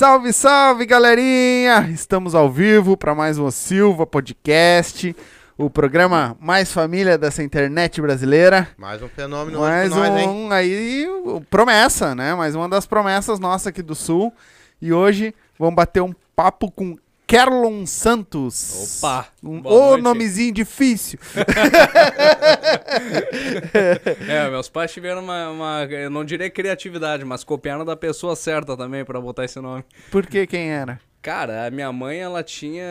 Salve, salve, galerinha! Estamos ao vivo para mais um Silva Podcast, o programa mais família dessa internet brasileira. Mais um fenômeno Mais com um nós, hein? aí, promessa, né? Mais uma das promessas nossa aqui do Sul. E hoje vamos bater um papo com Kerlon Santos. Opa, Um, noite. nomezinho difícil. É, meus pais tiveram uma, uma- eu não diria criatividade, mas copiaram da pessoa certa também pra botar esse nome. Por que quem era? Cara, a minha mãe, ela tinha.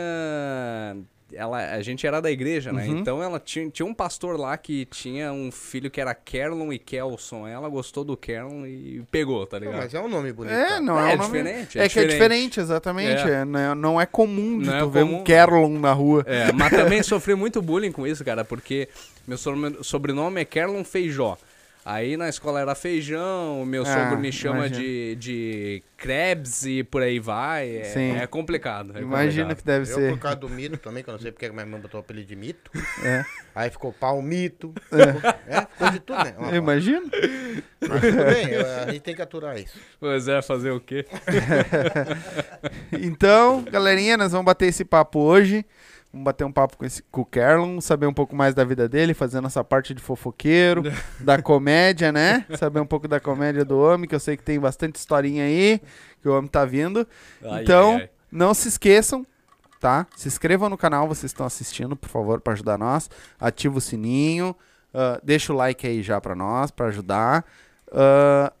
Ela, a gente era da igreja, né? Uhum. Então ela tinha, tinha um pastor lá que tinha um filho que era Kerlon e Kelson. Ela gostou do Kerlon e pegou, tá Não, ligado? mas é um nome bonito. É, cara. não é, É um nome... diferente, É, é que é diferente. exatamente. É. É, não, é, não é comum de Não é tu ver um comum. Kerlon na rua. É, mas também sofri muito bullying com isso, cara, porque meu sobrenome- sobrenome é Kerlon Feijó. Aí na escola era feijão, o meu Ah, sogro me chama de, de Krebs e por aí vai. É, Sim. é complicado. é Imagina que deve Eu, ser. por causa do mito também, que eu não sei porque minha mãe botou o apelido de mito. É. Aí ficou pau mito. É, ficou de tudo, né? Ó. Imagina. Mas tudo bem, eu- a gente tem que aturar isso. Pois é, fazer o quê? Então, galerinha, nós vamos bater esse papo hoje. Vamos bater um papo com, esse, com o Kerlon, saber um pouco mais da vida dele, fazendo essa parte de fofoqueiro, da comédia, né? Saber um pouco da comédia do homem, que eu sei que tem bastante historinha aí, que o homem tá vindo. Ai, então, ai, ai. não se esqueçam, tá? Se inscrevam no canal, vocês estão assistindo, por favor, para ajudar nós. Ativa o sininho, ah, deixa o like aí já para nós, para ajudar. Ah,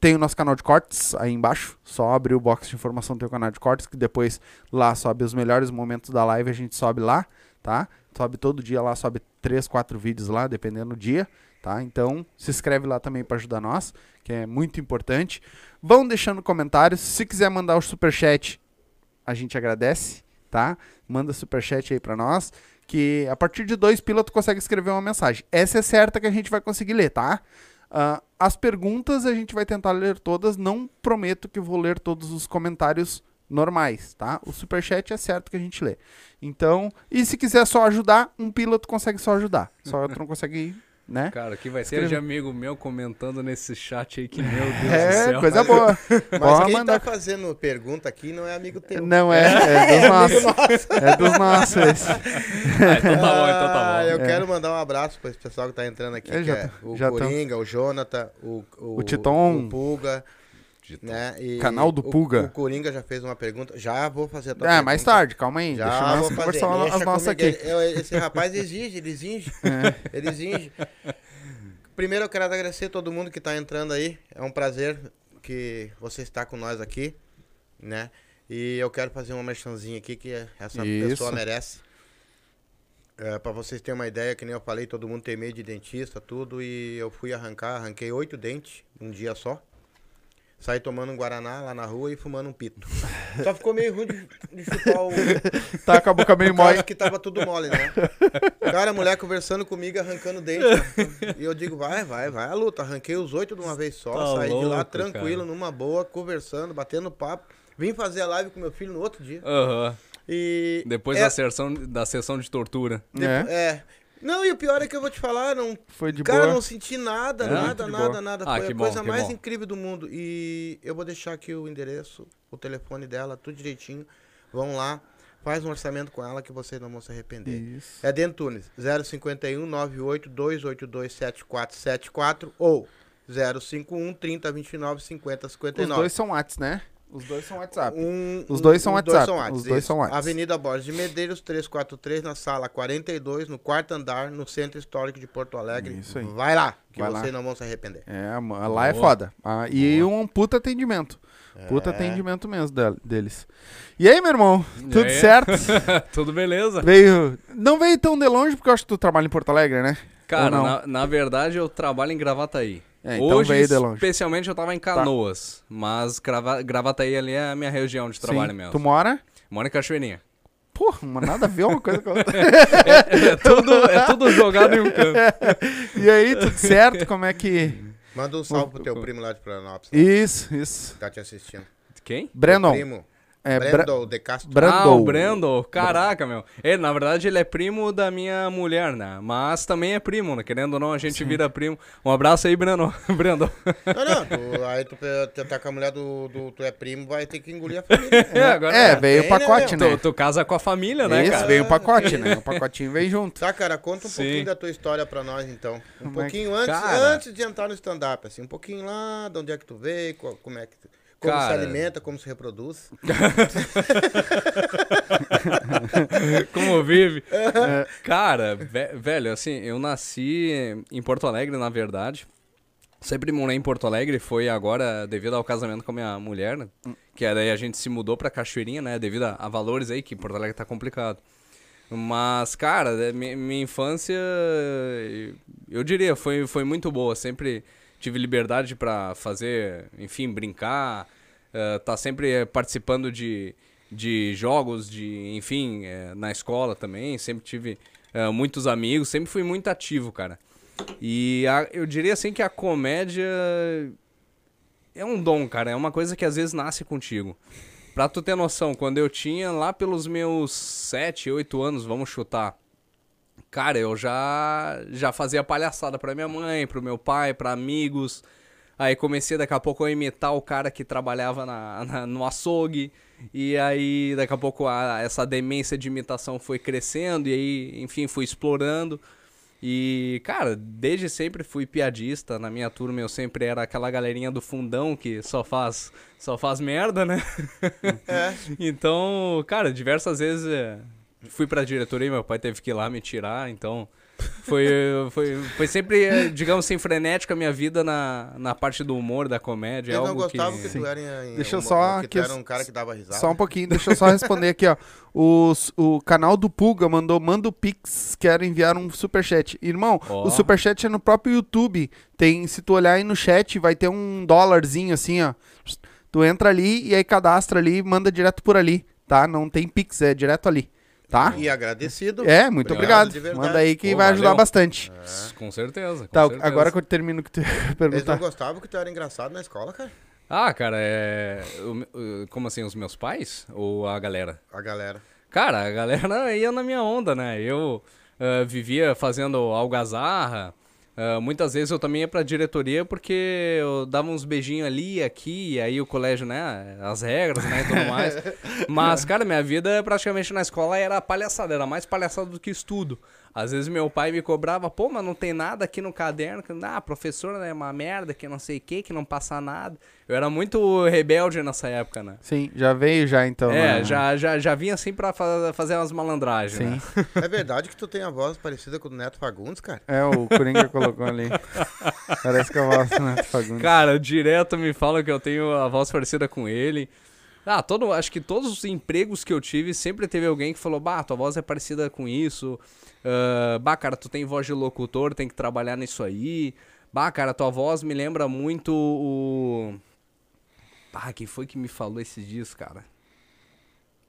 tem o nosso canal de cortes aí embaixo. Só abrir o box de informação tem o canal de cortes, que depois lá sobe os melhores momentos da live, a gente sobe lá, tá? Sobe todo dia lá, sobe 3, 4 vídeos lá, dependendo do dia, tá? Então, se inscreve lá também para ajudar nós, que é muito importante. Vão deixando comentários. Se quiser mandar o superchat, a gente agradece, tá? Manda superchat aí pra nós, que a partir de dois pila tu consegue escrever uma mensagem. Essa é certa que a gente vai conseguir ler, tá? Ah, as perguntas a gente vai tentar ler todas, não prometo que vou ler todos os comentários normais, tá? O superchat é certo que a gente lê. Então, e se quiser só ajudar, um pila tu consegue só ajudar. Só tu não consegue, né? Cara, que vai ter Escreve. de amigo meu comentando nesse chat aí que, meu Deus do É, céu. coisa boa. Mas quem mandar. tá fazendo pergunta aqui não é amigo teu. Não é, é dos nossos. É dos nossos. Ah, então tá bom, então tá Ah, bom. Eu É. quero mandar um abraço para esse pessoal que tá entrando aqui, É, que já é tá- o já tão. Coringa, o Jonathan, o, o, O Titon. o Pulga, né? E Canal do o- Pulga. O, Coringa já fez uma pergunta. Já vou fazer a tua É, pergunta. mais tarde, calma aí. Já Deixa vou nós fazer. conversar as Deixa nossas aqui. Ele- esse rapaz exige, ele exige. É. Ele exige. Primeiro eu quero agradecer todo mundo que tá entrando aí. É um prazer que você está com nós aqui, né? E eu quero fazer uma merchanzinha aqui que essa Isso. pessoa merece. É, para vocês terem uma ideia, que nem eu falei, todo mundo tem medo de dentista, tudo, e eu fui arrancar, arranquei oito dentes num dia só. Saí tomando um Guaraná lá na rua e fumando um pito. Só ficou meio ruim de, de chupar o, Tá com a boca meio mole. que tava tudo mole, né? Cara, a mulher conversando comigo, arrancando dente. E eu digo, vai, vai, vai a luta. Arranquei os oito de uma vez só, Tá saí de lá louco, tranquilo, cara. numa boa, conversando, batendo papo. Vim fazer a live com meu filho no outro dia. Aham. E. Depois é, da, sessão, da sessão de tortura. É, é. Não, e o pior é que eu vou te falar, não. foi de cara, boa. não senti nada, É? nada, nada, boa. nada. Ah, Foi a bom, coisa mais bom. incrível do mundo. E eu vou deixar aqui o endereço, o telefone dela, tudo direitinho. Vão lá, faz um orçamento com ela que vocês não vão se arrepender. Isso. É Dentunes, 051 98 282 7474 ou 051 30 29 50 Os 59. dois são Whats, né? Os dois são WhatsApp. Um- Os dois são um- WhatsApp, Whats, os dois são Whats. Avenida Borges de Medeiros, 343, na sala 42, no quarto andar, no Centro Histórico de Porto Alegre. Isso aí. Vai lá, que Vai lá. vocês não vão se arrepender. É, lá é Boa. foda. Ah, e um puta atendimento. Puta É. atendimento mesmo del- deles. E aí, meu irmão? Tudo aí? certo? Tudo beleza. veio. Não veio tão de longe, porque eu acho que tu trabalha em Porto Alegre, né? Cara, na, na verdade eu trabalho em Gravataí. É, então Hoje, veio de longe. Tá. especialmente, eu tava em Canoas. Mas Grava, Gravataí ali é a minha região de trabalho Sim. mesmo. Tu mora? Moro em Cachoeirinha. Porra, mas nada a ver uma coisa com a outra. é, tudo, é tudo jogado em um canto. E aí, tudo certo? Como é que. Manda um salve pro teu primo lá de Florianópolis, Isso, isso. que tá te assistindo. Quem? Brandon. Primo. É, Bra- Brandon de Castro. Bra- Ah, o Brandon. Caraca, meu. Ele, na verdade, ele é primo da minha mulher, né? Mas também é primo, né? Querendo ou não, a gente vira primo. Um abraço aí, Brandon. Brandon. Não, não, tu, aí tu, tu tá com a mulher do, do tu é primo, vai ter que engolir a família. É, agora É, veio o né, pacote, Tu, né? tu casa com a família, né, Isso, cara? veio o pacote, né? O pacotinho veio junto. Tá, cara, conta um Sim. pouquinho da tua história pra nós, então. Um Como é pouquinho antes, Cara. antes de entrar no stand-up, assim. Um pouquinho lá, de onde é que tu veio, como é que... tu- Como Cara. se alimenta, como se reproduz. Como vive. Cara, ve- velho, assim, eu nasci em Porto Alegre, na verdade. Sempre morei em Porto Alegre, foi agora devido ao casamento com a minha mulher, né? Que daí a gente se mudou pra Cachoeirinha, né? Devido a, a valores aí, que Porto Alegre tá complicado. Mas, cara, é, mi- minha infância, eu diria, foi, foi muito boa. Sempre tive liberdade pra fazer, enfim, brincar. eh, tá sempre participando de, de jogos, de, enfim, eh, na escola também. Sempre tive eh, muitos amigos, sempre fui muito ativo, cara. E a- eu diria assim que a comédia é um dom, cara. É uma coisa que às vezes nasce contigo. Pra tu ter noção, quando eu tinha lá pelos meus 7, 8 anos, vamos chutar. Cara, eu já já fazia palhaçada pra minha mãe, pro meu pai, pra amigos. Aí comecei daqui a pouco a imitar o cara que trabalhava na, na- no açougue. E aí daqui a pouco a- essa demência de imitação foi crescendo e aí, enfim, fui explorando. E, cara, desde sempre fui piadista. Na minha turma eu sempre era aquela galerinha do fundão que só faz, só faz merda, né? então, cara, diversas vezes é, fui pra diretoria, meu pai teve que ir lá me tirar, então foi, foi, foi sempre, digamos assim, frenética a minha vida na, na parte do humor, da comédia. É não algo gostavam que, que... tu era em, em Deixa eu só que que tu era eu- um cara que dava risada. Só um pouquinho, deixa eu só responder aqui, ó. Os- o canal do Pulga mandou, manda o Pix, quero enviar um superchat. Irmão, Ó. o superchat é no próprio YouTube. Tem, se tu olhar aí no chat, vai ter um dólarzinho assim, ó. Tu entra ali e aí cadastra ali e manda direto por ali, tá? Não tem Pix, é direto ali, tá? E agradecido. É, muito Obrigado, obrigado. Manda aí que Pô, vai ajudar valeu. bastante. Com certeza, com Tá, certeza. agora que eu termino o que tu ia Eles não perguntar. gostavam que tu era engraçado na escola, cara? Ah, cara, é... Como assim, os meus pais? Ou a galera? A galera. Cara, a galera ia na minha onda, né? Eu ah, vivia fazendo algazarra. Ah, muitas vezes eu também ia pra diretoria porque eu dava uns beijinhos ali e aqui, e aí o colégio, né? As regras, né? E tudo mais. Mas, cara, minha vida praticamente na escola era palhaçada, era mais palhaçada do que estudo. Às vezes meu pai me cobrava, pô, mas não tem nada aqui no caderno. que- Ah, a professora é uma merda, que não sei o que, que não passa nada. Eu era muito rebelde nessa época, né? Sim, já veio já então. É, né? já, já, já vinha assim pra fa- fazer umas malandragens, né? Sim. É verdade que tu tem a voz parecida com o do Neto Fagundes, cara? É, o Coringa colocou ali. Parece que eu gosto, né? Fagundes. Cara, direto me fala que eu tenho a voz parecida com ele. Ah, todo, acho que todos os empregos que eu tive, sempre teve alguém que falou, bah, tua voz é parecida com isso. Ah, bah, cara, tu tem voz de locutor, tem que trabalhar nisso aí. Bah, cara, tua voz me lembra muito o... Ah, quem foi que me falou esses dias, cara?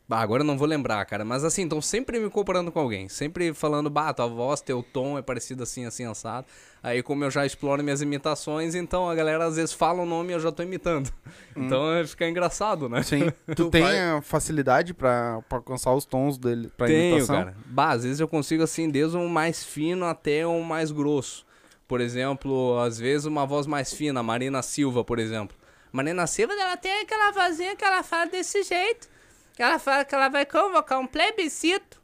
Bah, agora eu não vou lembrar, cara. Mas assim, então sempre me comparando com alguém. Sempre falando, bah, tua voz, teu tom é parecido assim, assim, assado. Aí como eu já exploro minhas imitações, então a galera às vezes fala o nome e eu já tô imitando. Então é, fica engraçado, né? Sim. Tu, tem vai- a facilidade pra, pra alcançar os tons dele pra Tenho, imitação? cara. Bah, às vezes eu consigo assim, desde um mais fino até um mais grosso. Por exemplo, às vezes uma voz mais fina, Marina Silva, por exemplo. Marina Silva, ela tem aquela vozinha que ela fala desse jeito. Que ela fala que ela vai convocar um plebiscito.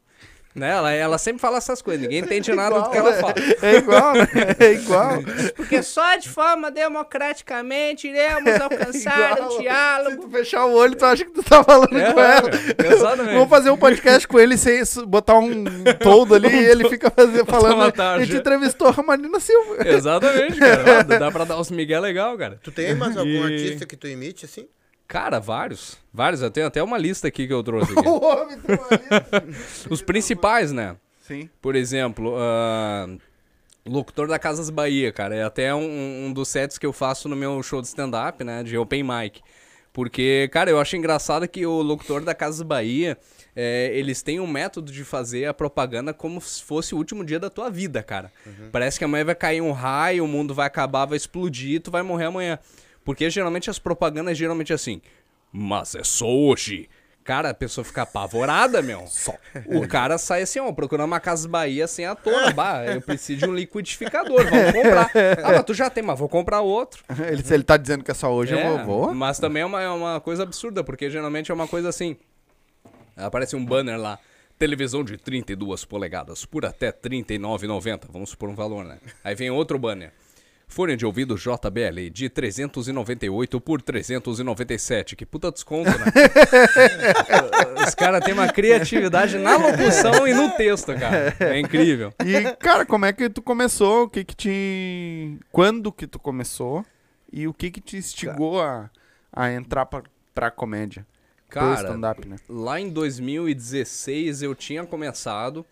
Né? Ela, ela sempre fala essas coisas, ninguém entende nada do que ela fala. É igual, né? É igual. Porque só de forma democraticamente iremos alcançar Igual. o Se diálogo. tu fechar o olho, tu acha que tu tá falando É, com ela. exatamente. Vamos fazer um podcast com ele sem botar um toldo ali e ele fica fazer, falando. uma A gente entrevistou a Marina Silva. Exatamente, cara. Ó, Dá pra dar uns migué legal, cara. Tu tem mais algum E- artista que tu imite, assim? Cara, vários. Vários. Eu tenho até uma lista aqui que eu trouxe aqui. O homem tem uma lista. Os principais, né? Sim. Por exemplo, ah, locutor da Casas Bahia, cara. É até um, um dos sets que eu faço no meu show de stand-up, né? De open mic. Porque, cara, eu acho engraçado que o locutor da Casas Bahia, é, eles têm um método de fazer a propaganda como se fosse o último dia da tua vida, cara. Parece que amanhã vai cair um raio, o mundo vai acabar, vai explodir, tu vai morrer amanhã. Porque geralmente as propagandas geralmente assim. Mas é só hoje Cara, a pessoa fica apavorada, meu. Só. O cara sai assim, ó, procurando uma Casa Bahia assim à tona. Bah, eu preciso de um liquidificador, vamos comprar. Ah, mas tu já tem, mas vou comprar outro. Ele, se ele tá dizendo que é só hoje, É, eu vou. vou. Mas também é uma, é uma coisa absurda, porque geralmente é uma coisa assim. Aparece um banner lá. Televisão de 32 polegadas por até R$ 39,90. Vamos supor um valor, né? Aí vem outro banner. Fone de ouvido JBL de 398 por 397. Que puta desconto, né? Os caras têm uma criatividade na locução e no texto, cara. É incrível. E, cara, como é que tu começou? O que que te... Quando que tu começou? E o que que te instigou a, a entrar pra, pra comédia? Cara, né? lá em 2016 eu tinha começado.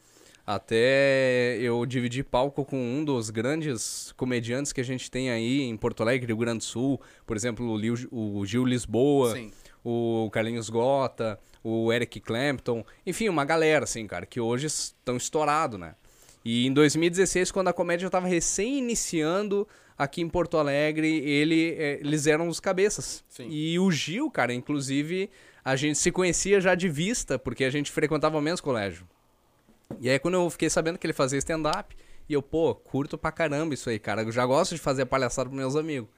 Até eu dividi palco com um dos grandes comediantes que a gente tem aí em Porto Alegre, Rio Grande do Sul. Por exemplo, o, o Gil Lisboa, Sim. o Carlinhos Gota, o Eric Clapton. Enfim, uma galera, assim, cara, que hoje estão estourados, né? E em 2016, quando a comédia estava recém-iniciando aqui em Porto Alegre, ele, eh, eles eram os cabeças. Sim. E o Gil, cara, inclusive, a gente se conhecia já de vista, porque a gente frequentava o mesmo colégio. E aí quando eu fiquei sabendo que ele fazia stand-up, e eu, pô, curto pra caramba isso aí, cara. Eu já gosto de fazer palhaçada pros meus amigos.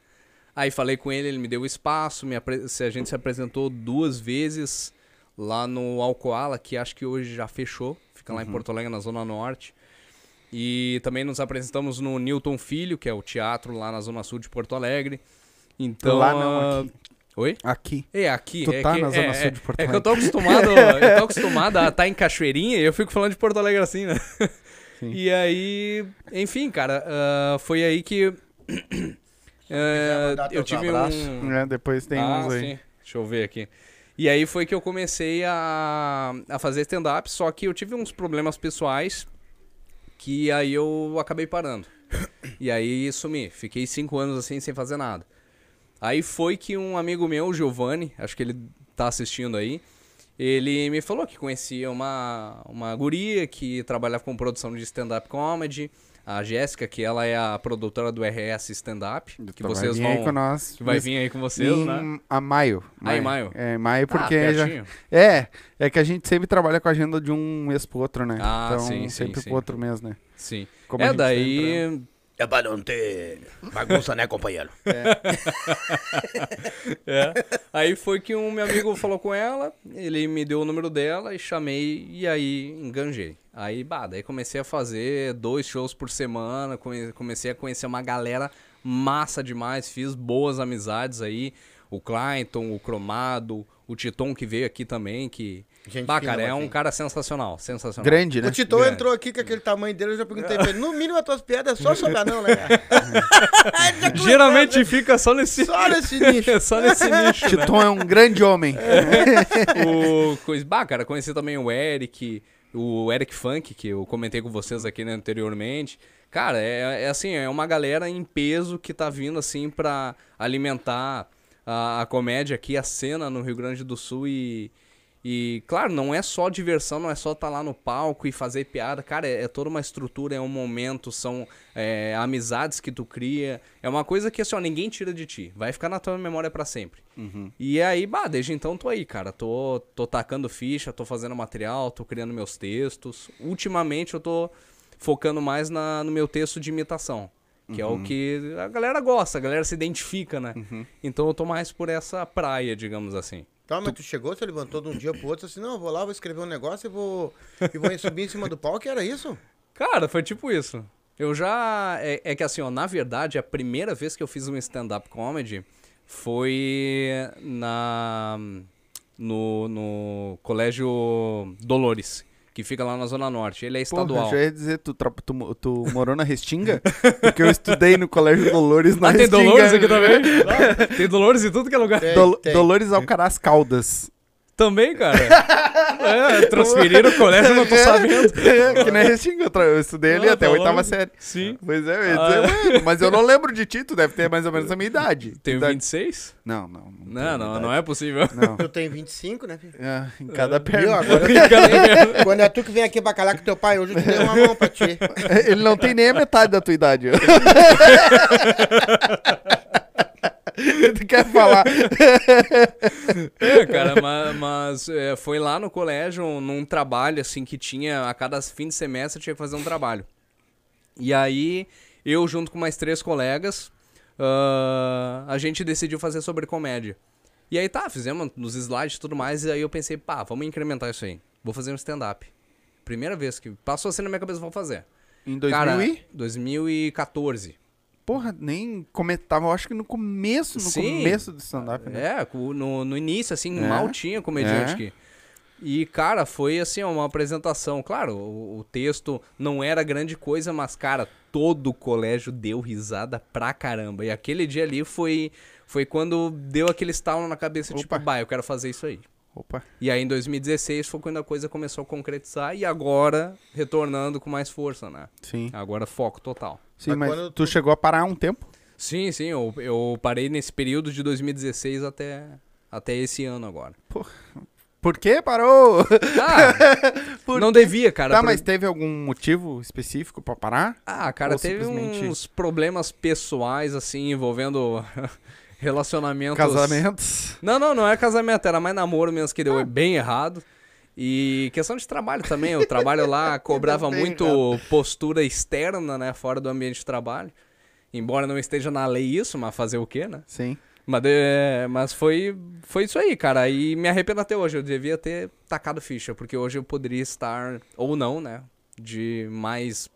Aí falei com ele, ele me deu o espaço, me apre- a gente se apresentou duas vezes lá no Alcoala, que acho que hoje já fechou, fica lá em Porto Alegre, na Zona Norte. E também nos apresentamos no Newton Filho, que é o teatro lá na Zona Sul de Porto Alegre. Então. Lá não, ah, aqui. Oi? Aqui. É, aqui. Tu é tá que, na Zona é, Sul é- de Porto É que eu tô acostumado, eu tô acostumado a estar em Cachoeirinha e eu fico falando de Porto Alegre assim, né? Sim. E aí, enfim, cara, ah, foi aí que ah, mandar eu teus tive abraços? um... É, depois tem ah, uns aí. sim. Deixa eu ver aqui. E aí foi que eu comecei a, a fazer stand-up, só que eu tive uns problemas pessoais que aí eu acabei parando. E aí sumi. Fiquei cinco anos assim sem fazer nada. Aí foi que um amigo meu, o Giovanni, acho que ele tá assistindo aí, ele me falou que conhecia uma, uma guria que trabalhava com produção de stand-up comedy, a Jéssica, que ela é a produtora do RS Stand-up, que Então vai vocês vir aí com vão... nós. Que vai vir aí com vocês, em né? A maio. Ah, em maio. É, em maio, porque Ah, já. É, é que a gente sempre trabalha com a agenda de um mês pro outro, né? Ah, então, sim, sempre sim. pro outro mês, né? Sim. Como é, tá daí. É pra não ter bagunça, né, companheiro? É. Aí foi que um meu amigo falou com ela, ele me deu o número dela e chamei e aí enganjei. Aí, bah, daí comecei a fazer dois shows por semana, come- comecei a conhecer uma galera massa demais, fiz boas amizades aí. O Clayton, o Cromado, o Titon que veio aqui também, que. Gente bah, cara, é um cara sensacional, sensacional. Grande, né? O Titão Grande. entrou aqui com aquele tamanho dele, eu já perguntei pra ele. No mínimo, as tuas piadas é só sobre anão, né? cara? Geralmente fica só nesse. Só nesse nicho. só nesse nicho. né? Titon é um grande homem. o coisa, bah, cara, conheci também o Eric, o Eric Funk, que eu comentei com vocês aqui né, anteriormente. Cara, é, é assim, é uma galera em peso que tá vindo assim pra alimentar a, a comédia aqui, a cena no Rio Grande do Sul e e claro, não é só diversão, não é só estar lá no palco e fazer piada, cara, é, é toda uma estrutura, é um momento, são é, amizades que tu cria, é uma coisa que assim, ó, ninguém tira de ti, vai ficar na tua memória pra sempre. E aí, bah, desde então tô aí, cara. Tô, tô tacando ficha, tô fazendo material, tô criando meus textos. Ultimamente eu tô focando mais na, no meu texto de imitação. Que é o que a galera gosta, a galera se identifica, né? Então eu tô mais por essa praia, digamos assim. Tá, mas tu chegou, você levantou de um dia pro outro, assim, não, eu vou lá, vou escrever um negócio e vou, e vou subir em cima do palco, era isso? Cara, foi tipo isso. Eu já. É, é que assim, ó, na verdade, a primeira vez que eu fiz um stand-up comedy foi na. No, no Colégio Dolores, que fica lá na Zona Norte. Ele é Porra, estadual. já ia dizer, tu, tu, tu morou na Restinga? Porque eu estudei no Colégio Dolores na Ah, tem Restinga. Dolores aqui também? Tem Dolores em tudo que é lugar. Tem, Dol- tem. Dolores Alcaraz Caldas. Também, cara. É, transferiram o colégio, eu não tô sabendo. que na Restinga, eu, eu estudei ali Ah, até a tá oitava longe. série. Sim. Pois é, eu Ah, é. "Ué, mas eu não lembro de ti, tu deve ter mais ou menos a minha idade. Tem Idade- 26? Não, não. Não, Não, não, não é possível. Não. Tu tem 25, né, filho? É, em cada Viu? perna. Agora eu tenho- Quando é tu que vem aqui bacalhar com teu pai, hoje eu te dei uma mão pra ti. Ele não tem nem a metade da tua idade. tu quer falar? É, cara, ma- mas, é, foi lá no colégio, num trabalho, assim, que tinha, a cada fim de semestre tinha que fazer um trabalho. E aí, eu junto com mais três colegas, ah, a gente decidiu fazer sobre comédia. E aí tá, fizemos nos slides e tudo mais, e aí eu pensei, pá, vamos incrementar isso aí. Vou fazer um stand-up. Primeira vez que passou assim na minha cabeça, vou fazer. Em 2000 Cara, e... 2014. Porra, nem comentava, eu acho que no começo, no Sim. começo do stand-up, né? É, no, no início, assim, É. mal tinha comediante É. aqui. E, cara, foi assim, uma apresentação. Claro, o, o texto não era grande coisa, mas, cara, todo o colégio deu risada pra caramba. E aquele dia ali foi, foi quando deu aquele estalo na cabeça, tipo, Opa. bah, eu quero fazer isso aí. Opa. E aí em 2016 foi quando a coisa começou a concretizar e agora retornando com mais força, né? Sim. Agora foco total. Sim, Mas mas tu chegou a parar um tempo? Sim, sim, eu, eu parei nesse período de 2016 até, até esse ano agora. Por que parou? Ah, Por não devia, cara. tá, por- mas teve algum motivo específico pra parar? Ah, cara, Ou teve simplesmente uns problemas pessoais, assim, envolvendo relacionamentos... Casamentos? Não, não, não é casamento, era mais namoro mesmo, que deu bem errado. E questão de trabalho também, o trabalho lá cobrava bem muito postura externa, né, fora do ambiente de trabalho. Embora não esteja na lei isso, mas fazer o quê, né? Sim. Mas, de- mas foi, foi isso aí, cara. E me arrependo até hoje. Eu devia ter tacado ficha, porque hoje eu poderia estar, ou não, né? De mais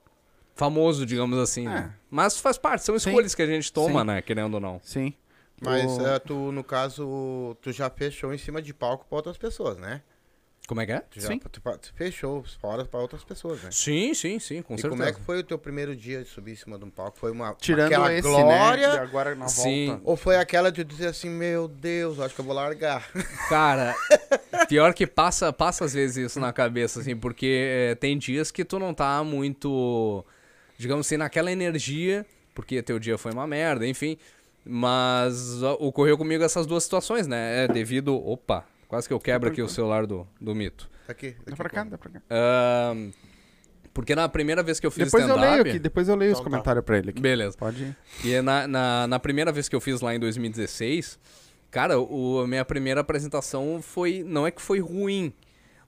famoso, digamos assim, né? Mas faz parte, são É. Sim. escolhas que a gente toma, Sim. né? Querendo ou não. Sim. Mas O- eh, tu, no caso, tu já fechou em cima de palco pra outras pessoas, né? Como é que é? Tu já Sim. tu, tu fechou fora pra outras pessoas, né? Sim, sim, sim, com e certeza. como é que foi o teu primeiro dia de subir em cima de um palco? Foi uma Tirando aquela esse, glória né? agora na Sim. volta. ou foi aquela de dizer assim, meu Deus, acho que eu vou largar? Cara, pior que passa, passa às vezes isso na cabeça, assim, porque é, tem dias que tu não tá muito, digamos assim, naquela energia, porque teu dia foi uma merda, enfim. Mas ocorreu comigo essas duas situações, né? É devido. Opa, quase que eu quebro aqui o celular do, do mito. Tá aqui, Dá aqui, pra cá, dá pra cá. Ahn, porque na primeira vez que eu fiz Depois eu leio aqui, depois eu leio os Então tá. comentários pra ele aqui. Beleza. Pode ir. E na, na, na primeira vez que eu fiz lá em 2016, cara, o, a minha primeira apresentação foi. Não é que foi ruim.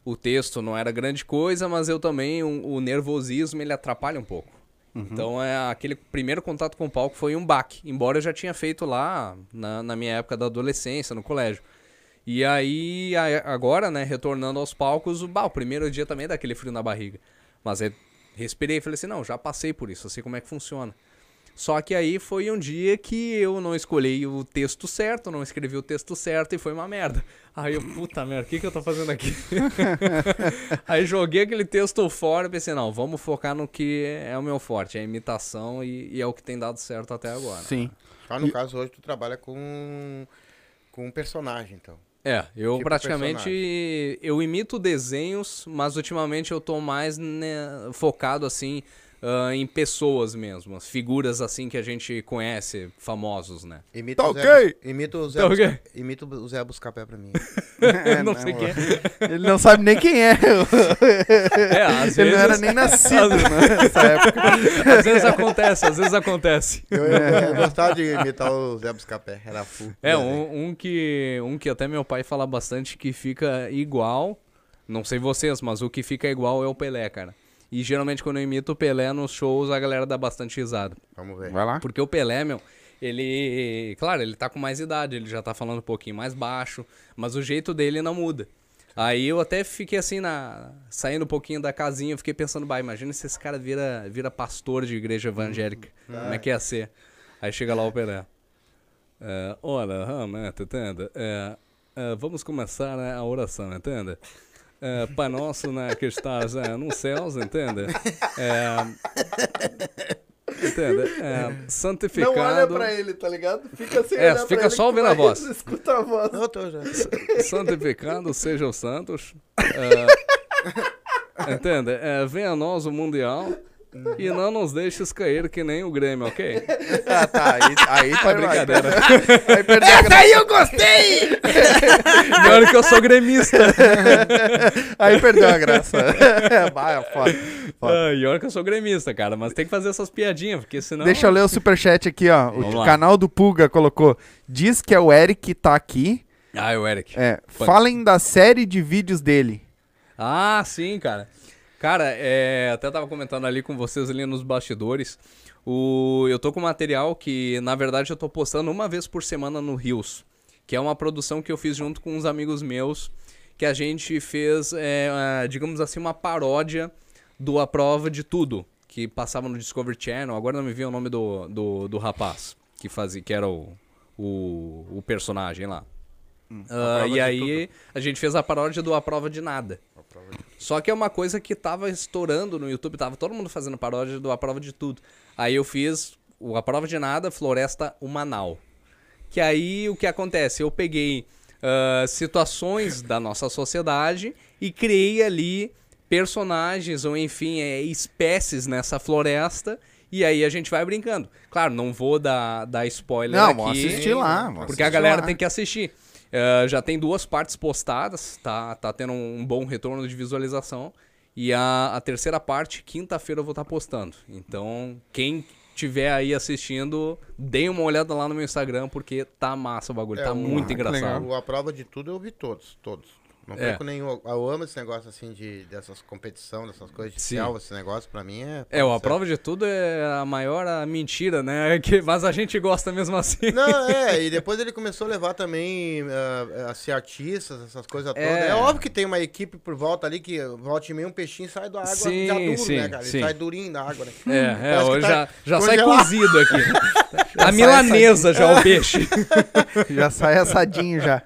O texto não era grande coisa, mas eu também, o, o nervosismo, ele atrapalha um pouco. Então, é, aquele primeiro contato com o palco foi um baque. Embora eu já tinha feito lá na, na minha época da adolescência, no colégio. E aí, agora, né, retornando aos palcos, o, bah, o primeiro dia também dá aquele frio na barriga. Mas eu respirei e falei assim, não, já passei por isso, eu sei como é que funciona. Só que aí foi um dia que eu não escolhi o texto certo, não escrevi o texto certo e foi uma merda. Aí eu, puta merda, o que, que eu tô fazendo aqui? aí joguei aquele texto fora e pensei, não, vamos focar no que é o meu forte, é a imitação e, e é o que tem dado certo até agora. Sim. Ah, no caso, hoje tu trabalha com, com um personagem, então. É, eu Tipo praticamente eu imito desenhos, mas ultimamente eu tô mais né, focado assim ah, em pessoas mesmo, as figuras assim que a gente conhece, famosos, né? Imita Tá o Zé, ok. Imita o Zé, Tá Busca- ok. imita o Zé Buscapé pra mim. É, não sei quem é. Ele não sabe nem quem é. É, às Ele vezes, não era nem nascido né, nessa época. às vezes acontece, às vezes acontece. Eu, eu, eu gostava de imitar o Zé Buscapé, era full. É, um, um que um que até meu pai fala bastante que fica igual, não sei vocês, mas o que fica igual é o Pelé, cara. E geralmente quando eu imito o Pelé nos shows, a galera dá bastante risada. Vamos ver. Vai lá. Porque o Pelé, meu, ele. Claro, ele tá com mais idade, ele já tá falando um pouquinho mais baixo, mas o jeito dele não muda. Aí eu até fiquei assim, na saindo um pouquinho da casinha, eu fiquei pensando, bah, imagina se esse cara vira, vira pastor de igreja evangélica. Como é que ia ser? Aí chega lá o Pelé. É, olha, realmente, entende? É, é, vamos começar né, a oração, entende? É, Pai nosso, né, que estás é, nos céus, entende? É, entende? É, santificado. Não olha pra ele, tá ligado? Fica sem É, olhar fica só ouvindo a voz. Escuta a voz. Não, eu tô já. santificado seja os santos. É, entende? É, venha a nós o mundial. E não nos deixes cair que nem o Grêmio, ok? Ah, tá. Aí, aí tá É brincadeira. Aí perdeu a graça. Aí eu gostei! E olha que eu sou gremista. Aí perdeu a graça. Vai, é foda. foda. Ah, e olha que eu sou gremista, cara, mas tem que fazer essas piadinhas, porque senão... Deixa eu ler o superchat aqui, ó. Vamos O lá. canal do Puga colocou. Diz que é o Eric que tá aqui. Ah, é o Eric. É, falem da série de vídeos dele. Ah, sim, cara. Cara, é, até tava comentando ali com vocês ali nos bastidores. O, eu tô com material que, na verdade, eu tô postando uma vez por semana no Rios. Que é uma produção que eu fiz junto com uns amigos meus. Que a gente fez, é, digamos assim, uma paródia do A Prova de Tudo. Que passava no Discovery Channel. Agora não me vi o nome do, do, do rapaz que, fazia, que era o, o, o personagem lá. Ah, Prova e aí a gente fez a paródia do A Prova de Nada. Só que é uma coisa que tava estourando no YouTube, tava todo mundo fazendo paródia do A Prova de Tudo. Aí eu fiz o A Prova de Nada, Floresta Humanal. Que aí o que acontece? Eu peguei ah, situações da nossa sociedade e criei ali personagens ou enfim, é, espécies nessa floresta. E aí a gente vai brincando. Claro, não vou dar, dar spoiler Não, aqui. vamos assistir lá. vamos Porque a assistir galera lá. tem que assistir. Eh, já tem duas partes postadas, tá, tá tendo um bom retorno de visualização. E a, a terceira parte, quinta-feira, eu vou estar postando. Então, quem tiver aí assistindo, dê uma olhada lá no meu Instagram, porque tá massa o bagulho, É, tá muito legal. engraçado. A Prova de Tudo eu vi todos, todos. Não É. perco nenhum. Eu amo esse negócio assim de dessas competição, dessas coisas de Sim. selva, esse negócio pra mim é. É, a prova de tudo é a maior a mentira, né? Que, mas a gente gosta mesmo assim. Não, é, e depois ele começou a levar também ah, a ser artistas, essas coisas todas. É. É. óbvio que tem uma equipe por volta ali que volta e meio um peixinho sai da água Sim, já duro, sim, né, cara? Ele sim. sai durinho da água, né? É, é, hoje tá já, já sai cozido aqui. a sai milanesa já, o peixe. Já sai assadinho já.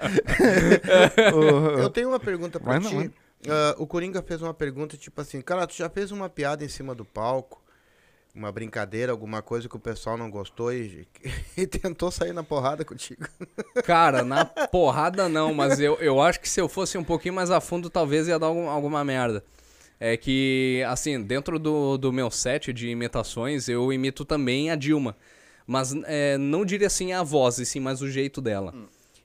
O- Eu tenho uma pergunta pra não, ti. vai. Ah, o Coringa fez uma pergunta tipo assim, cara, tu já fez uma piada em cima do palco? Uma brincadeira, alguma coisa que o pessoal não gostou e, e tentou sair na porrada contigo. Cara, na porrada não, mas eu, eu acho que se eu fosse um pouquinho mais a fundo, talvez ia dar algum- alguma merda. É que, assim, dentro do, do meu set de imitações, eu imito também a Dilma. Mas é, não diria assim a voz, e sim mais o jeito dela.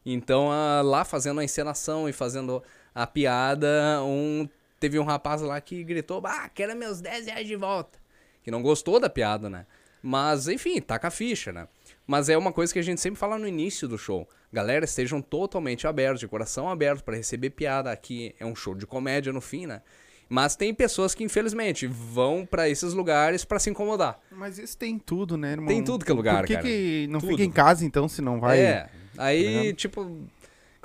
Então, ah, lá fazendo a encenação e fazendo a piada, um, teve um rapaz lá que gritou, ah, quero meus 10 reais de volta. Que não gostou da piada, né? Mas, enfim, taca a ficha, né? Mas é uma coisa que a gente sempre fala no início do show. Galera, estejam totalmente abertos, de coração aberto para receber piada. Aqui é um show de comédia no fim, né? Mas tem pessoas que, infelizmente, vão pra esses lugares pra se incomodar. Mas isso tem tudo, né, irmão? Tem tudo que é lugar, Por que, cara. que não Tudo. fica em casa, então, se não vai... É, aí, ligado? tipo,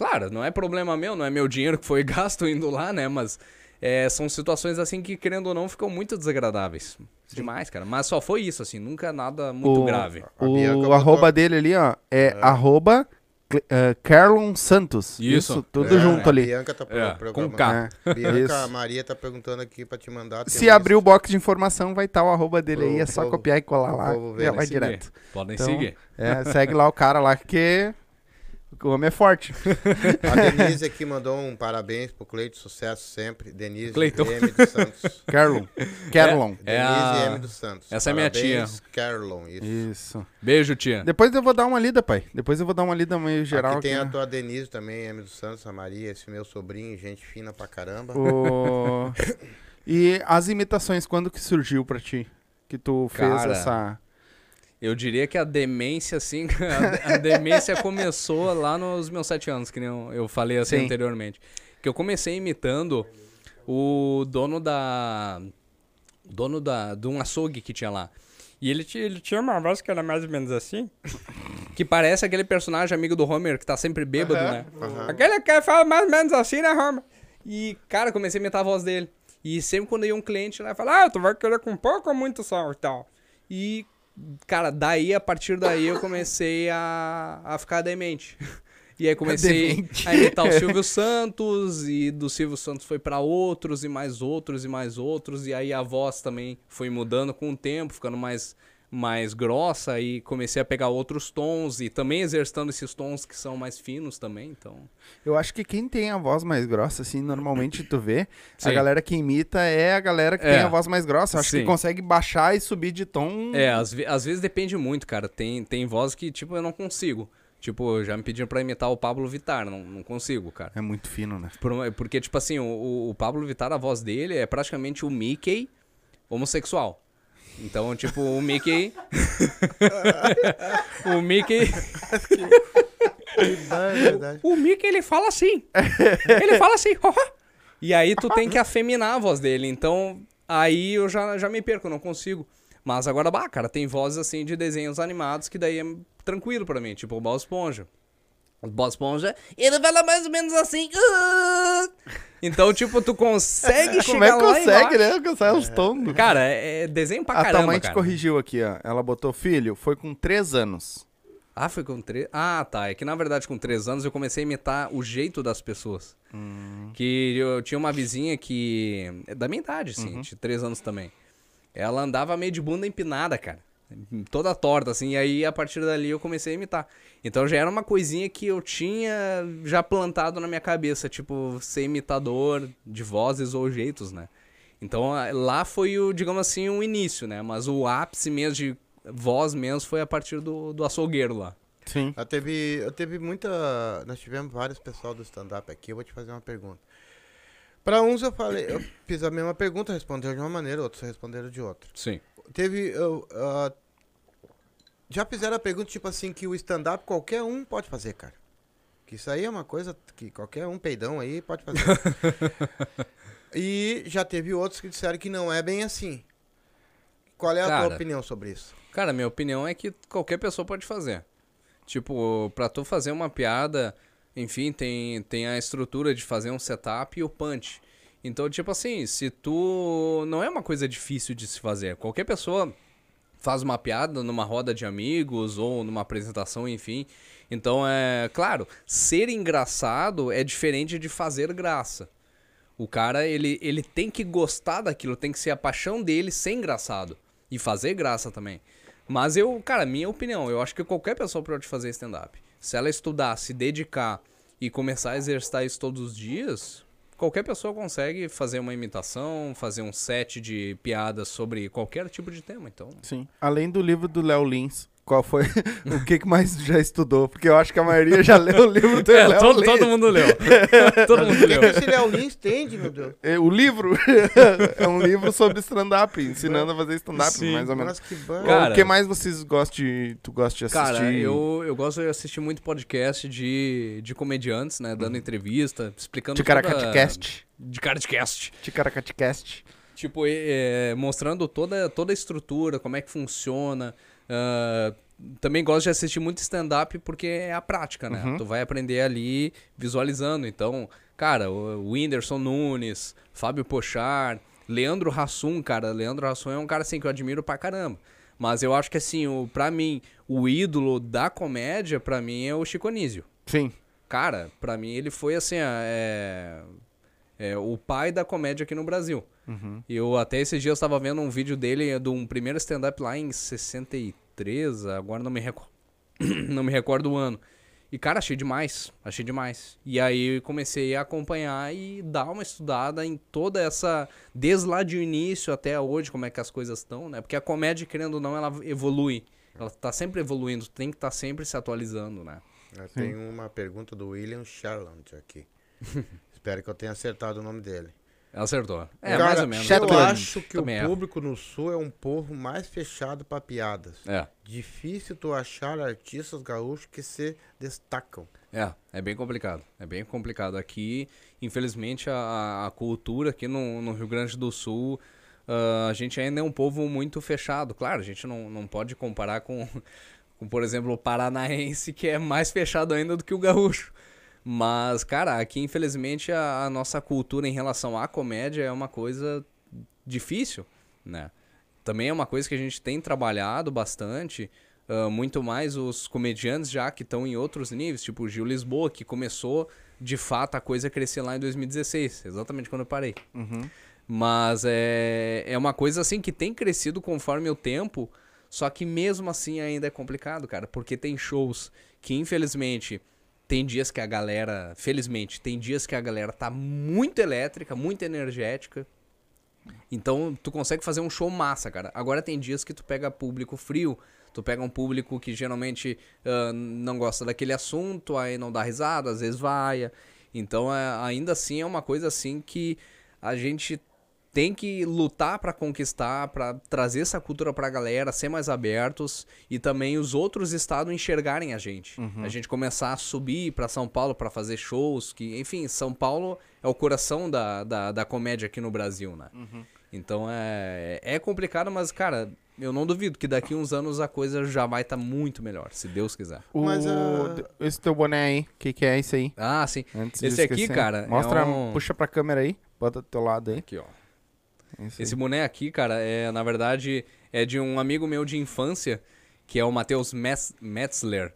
claro, não é problema meu, não é meu dinheiro que foi gasto indo lá, né? Mas é, são situações assim que, querendo ou não, ficam muito desagradáveis. Demais, cara. Mas só foi isso, assim, nunca nada muito O- grave. O botou- arroba dele ali, ó, é, arroba Cle- eh, Carlon Santos. Isso. tudo É, junto A ali. Bianca tá É, com. K. É. Bianca, Isso. a Maria tá perguntando aqui pra te mandar. Se um abrir o box de informação, vai estar o arroba dele aí. É só povo- copiar e colar lá. Já né? vai Seguir. direto. Podem Então, seguir. É, segue lá o cara lá, que o homem é forte. A Denise aqui mandou um parabéns pro Cleito, sucesso sempre. Denise Cleiton. M dos Santos. Carlon. Carlon. É Denise a- M dos Santos. essa é minha Parabéns, Carlon, isso. Isso. Beijo, tia. Depois eu vou dar uma lida, pai. Depois eu vou dar uma lida meio geral aqui aqui. tem a né? tua Denise também, M dos Santos, a Maria, esse meu sobrinho, gente fina pra caramba. O- E as imitações, quando que surgiu pra ti? Que tu fez Cara, essa... Eu diria que a demência, assim, a, a demência começou lá nos meus sete anos, que nem eu, eu falei assim Sim. anteriormente. Que eu comecei imitando o dono da. Dono da, de um açougue que tinha lá. E ele, ele tinha uma voz que era mais ou menos assim. Que parece aquele personagem amigo do Homer que tá sempre bêbado, né? aham. Aquele que fala mais ou menos assim, né, Homer? E, cara, comecei a imitar a voz dele. E sempre quando ia um cliente lá, falar, ah, tu vai querer com pouco ou muito sal e tal. E, cara, daí, a partir daí, eu comecei a, a ficar demente. E aí comecei Demente. a imitar o Silvio Santos, e do Silvio Santos foi pra outros, e mais outros, e mais outros, e aí a voz também foi mudando com o tempo, ficando mais, mais grossa e comecei a pegar outros tons e também exercitando esses tons que são mais finos também, então... Eu acho que quem tem a voz mais grossa, assim, normalmente tu vê, a Sim. galera que imita é a galera que É. tem a voz mais grossa. Eu acho que Sim. consegue baixar e subir de tom. É, às, às vezes depende muito, cara. Tem, tem voz que, tipo, eu não consigo. Tipo, já me pediram pra imitar o Pablo Vittar, não, não consigo, cara. É muito fino, né? Por porque, tipo assim, o- o, o Pablo Vittar, a voz dele é praticamente o Mickey homossexual. Então, tipo, o Mickey. o Mickey. O Mickey, ele fala assim. Ele fala assim. e aí tu tem que afeminar a voz dele. Então, aí eu já, já me perco, eu não consigo. Mas agora, bah, cara, tem vozes assim de desenhos animados que daí é tranquilo pra mim. Tipo o Bob Esponja. Bob Esponja, ele fala mais ou menos assim. "Ah". Então, tipo, tu consegue Como é chegar que consegue, né? Consegue os tons. Cara, é, é desenho pra A caramba, tua mãe te cara. corrigiu aqui, ó. Ela botou, filho, foi com três anos. Ah, foi com três. Ah, tá. É que na verdade com três anos eu comecei a imitar o jeito das pessoas. Que eu tinha uma vizinha que. é Da minha idade, assim, de três anos também. Ela andava meio de bunda empinada, cara. Toda torta, assim. E aí a partir dali eu comecei a imitar. Então já era uma coisinha que eu tinha já plantado na minha cabeça, tipo, ser imitador de vozes ou jeitos, né? Então lá foi o, digamos assim, o início, né? Mas o ápice mesmo de voz mesmo foi a partir do, do açougueiro lá. Sim. Eu teve, eu teve muita. Nós tivemos vários pessoal do stand-up aqui. Eu vou te fazer uma pergunta. Para uns eu falei, eu fiz a mesma pergunta, responderam de uma maneira, outros responderam de outra. Sim. Teve. eu, ah, já fizeram a pergunta, tipo assim, que o stand-up qualquer um pode fazer, cara. Que isso aí é uma coisa que qualquer um peidão aí pode fazer. e já teve outros que disseram que não é bem assim. Qual é a Cara, tua opinião sobre isso? Cara, minha opinião é que qualquer pessoa pode fazer. Tipo, pra tu fazer uma piada, enfim, tem, tem a estrutura de fazer um setup e o punch. Então, tipo assim, se tu. Não é uma coisa difícil de se fazer. Qualquer pessoa faz uma piada numa roda de amigos ou numa apresentação, enfim. Então, é. Claro, ser engraçado é diferente de fazer graça. O cara, ele, ele tem que gostar daquilo, tem que ser a paixão dele ser engraçado. E fazer graça também. Mas eu, cara, minha opinião, eu acho que qualquer pessoa pode fazer stand-up. Se ela estudar, se dedicar e começar a exercitar isso todos os dias, qualquer pessoa consegue fazer uma imitação, fazer um set de piadas sobre qualquer tipo de tema. Então, Sim. Além do livro do Léo Lins, qual foi o que, que mais já estudou? Porque eu acho que a maioria já leu o livro do é, Léo todo, Lins. todo mundo leu. todo mundo O que leu. esse Léo Lins entende, meu Deus? É, O livro é um livro sobre stand-up, ensinando a fazer stand-up, mais ou menos. Mas que. Cara, o que mais vocês gostam de, tu gosta de assistir? Cara, eu, eu gosto de assistir muito podcast de, de comediantes, né? Dando entrevista, explicando. toda- Ticaracaticast. De Cardcast. Ticaracaticast. Tipo, é, é, mostrando toda, toda a estrutura, como é que funciona. Ah, também gosto de assistir muito stand-up porque é a prática, né? Uhum. Tu vai aprender ali visualizando. Então, cara, o Whindersson Nunes, Fábio Pochar, Leandro Hassum, cara. Leandro Hassum é um cara assim que eu admiro pra caramba. Mas eu acho que assim, o, pra mim, o ídolo da comédia, pra mim, é o Chico Anísio. Sim. Cara, pra mim ele foi assim, é, é o pai da comédia aqui no Brasil. Eu até esses dias estava vendo um vídeo dele de um primeiro stand-up lá em 63, agora não me recordo, não me recordo o ano. E cara, achei demais, achei demais. E aí comecei a acompanhar e dar uma estudada em toda essa, desde lá de início até hoje, como é que as coisas estão, né? Porque a comédia, querendo ou não, ela evolui. Ela tá sempre evoluindo, tem que estar sempre se atualizando, né? Eu tenho uma pergunta do William Sherland aqui. Espero que eu tenha acertado o nome dele. Acertou. É, Cara, mais ou menos. Eu Shetland. acho que Também o erro. público no Sul é um povo mais fechado para piadas. É, Difícil tu achar artistas gaúchos que se destacam. é, é bem complicado. É bem complicado. Aqui, infelizmente, a, a cultura aqui no, no Rio Grande do Sul, ah, a gente ainda é um povo muito fechado. Claro, a gente não, não pode comparar com, com, por exemplo, o paranaense, que é mais fechado ainda do que o gaúcho. Mas, cara, aqui, infelizmente, a, a nossa cultura em relação à comédia é uma coisa difícil, né? Também é uma coisa que a gente tem trabalhado bastante, ah, muito mais os comediantes já que estão em outros níveis, tipo o Gil Lisboa, que começou de fato a coisa a crescer lá em 2016, exatamente quando eu parei. Mas é, é uma coisa assim que tem crescido conforme o tempo, Só que mesmo assim ainda é complicado, cara, porque tem shows que infelizmente tem dias que a galera, felizmente, tem dias que a galera tá muito elétrica, muito energética. Então tu consegue fazer um show massa, cara. Agora tem dias que tu pega público frio, tu pega um público que geralmente uh, não gosta daquele assunto, aí não dá risada, às vezes vai. Então é, ainda assim é uma coisa assim que a gente tem que lutar para conquistar, para trazer essa cultura para a galera, ser mais abertos e também os outros estados enxergarem a gente. Uhum. A gente começar a subir para São Paulo para fazer shows, que, enfim, São Paulo é o coração da, da, da comédia aqui no Brasil, né? Uhum. Então é, é complicado, mas, cara, eu não duvido que daqui uns anos a coisa já vai estar tá muito melhor, se Deus quiser. O... Mas, ah, Esse teu boné aí, o que, que é isso aí? Ah, sim. Antes Esse aqui, cara, Mostra, é um- puxa pra câmera aí, bota do teu lado aí. Aqui, ó. Isso Esse boné aqui, cara, é na verdade é de um amigo meu de infância, que é o Matheus Metz- Metzler.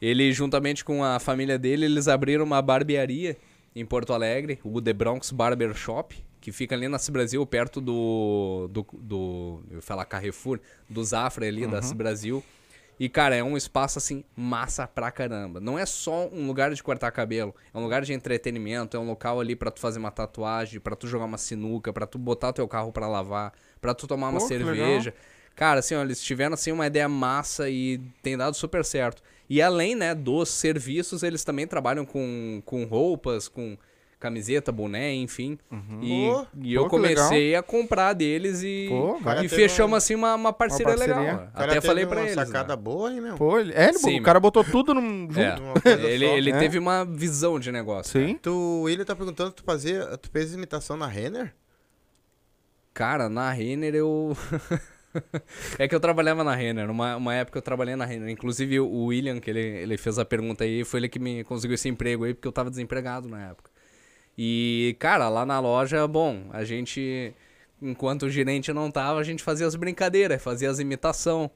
Ele, juntamente com a família dele, eles abriram uma barbearia em Porto Alegre, o The Bronx Barber Shop, que fica ali na Brasil, perto do, do, do eu ia falar Carrefour, do Zafra ali, da Brasil. E, cara, é um espaço, assim, massa pra caramba. Não é só um lugar de cortar cabelo. É um lugar de entretenimento. É um local ali pra tu fazer uma tatuagem, pra tu jogar uma sinuca, pra tu botar teu carro pra lavar, pra tu tomar uma Pô, cerveja. Cara, assim, ó, eles tiveram, assim, uma ideia massa e tem dado super certo. E além, né, dos serviços, eles também trabalham com, com roupas, com camiseta, boné, enfim. E, Pô, e eu pô, comecei a comprar deles e, Pô, e fechamos, um- assim, uma, uma parceria, parceria. legal. Até falei uma pra eles, né? sacada boa, hein, meu? Pô, ele, é, ele- Sim, o cara botou tudo num, junto. É. Uma coisa Ele, só. ele É. teve uma visão de negócio. Sim. Tu, o William tá perguntando, tu, fazia, tu fez imitação na Renner? Cara, na Renner eu. é que eu trabalhava na Renner. Uma, uma época eu trabalhei na Renner. Inclusive o William, que ele, ele fez a pergunta aí, foi ele que me conseguiu esse emprego aí, porque eu tava desempregado na época. E, cara, lá na loja, bom, a gente. Enquanto o gerente não tava, a gente fazia as brincadeiras, fazia as imitação.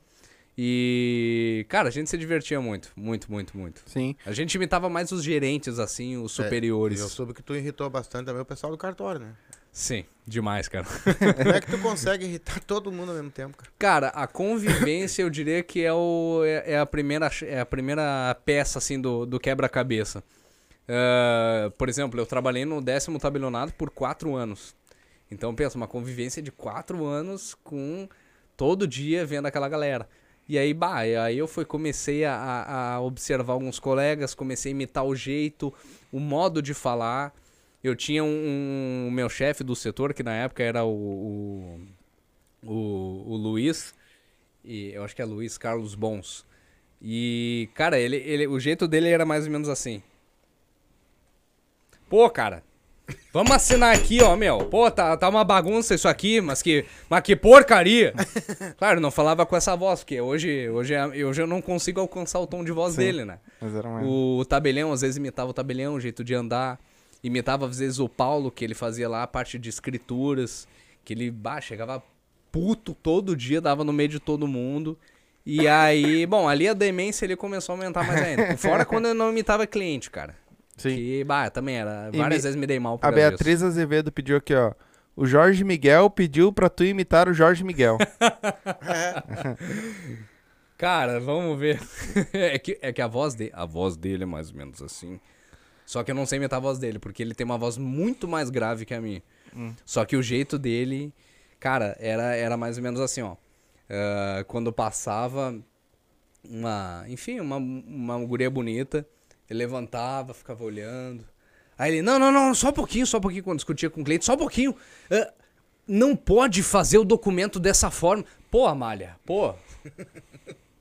E, cara, a gente se divertia muito, muito, muito, muito. Sim. A gente imitava mais os gerentes, assim, os superiores. É, Eu soube que tu irritou bastante também o pessoal do cartório, né? Sim, demais, cara. Como é que tu consegue irritar todo mundo ao mesmo tempo, cara? Cara, a convivência eu diria que é, o, é, é a, primeira, é a primeira peça assim do, do quebra-cabeça. Ah, por exemplo, eu trabalhei no décimo tabelionato por quatro anos. Então, pensa, uma convivência de quatro anos com todo dia vendo aquela galera. E aí, bah, aí eu fui, comecei a, a- a observar alguns colegas, comecei a imitar o jeito, o modo de falar. Eu tinha um, um- meu chefe do setor, que na época era o, o, o, o Luiz, e eu acho que é Luiz Carlos Bons. E, cara, ele, ele, o jeito dele era mais ou menos assim. Pô, cara, vamos assinar aqui, ó, meu. Pô, tá, tá uma bagunça isso aqui, mas que, mas que porcaria. Claro, não falava com essa voz, porque hoje, hoje, é- hoje eu não consigo alcançar o tom de voz Sim. dele, né? Mas era uma... O tabelião, às vezes imitava o tabelião, o jeito de andar. Imitava, às vezes, o Paulo, que ele fazia lá a parte de escrituras. Que ele, bah, chegava puto todo dia, dava no meio de todo mundo. E aí, bom, ali a demência ele começou a aumentar mais ainda. Fora quando eu não imitava cliente, cara. Sim. Que, bah, também era. Várias me- vezes me dei mal por A disso. Beatriz Azevedo pediu aqui, ó. O Jorge Miguel pediu pra tu imitar o Jorge Miguel. Cara, vamos ver. é, que, é que a voz dele. A voz dele é mais ou menos assim. Só que eu não sei imitar a voz dele, porque ele tem uma voz muito mais grave que a minha. Só que o jeito dele, cara, era, era mais ou menos assim, ó. Ah, quando passava uma. Enfim, uma, uma guria bonita, ele levantava, ficava olhando. Aí ele, não, não, não, só um pouquinho, só um pouquinho, quando discutia com o cliente, só um pouquinho. Ah, não pode fazer o documento dessa forma. Pô, Amália, pô.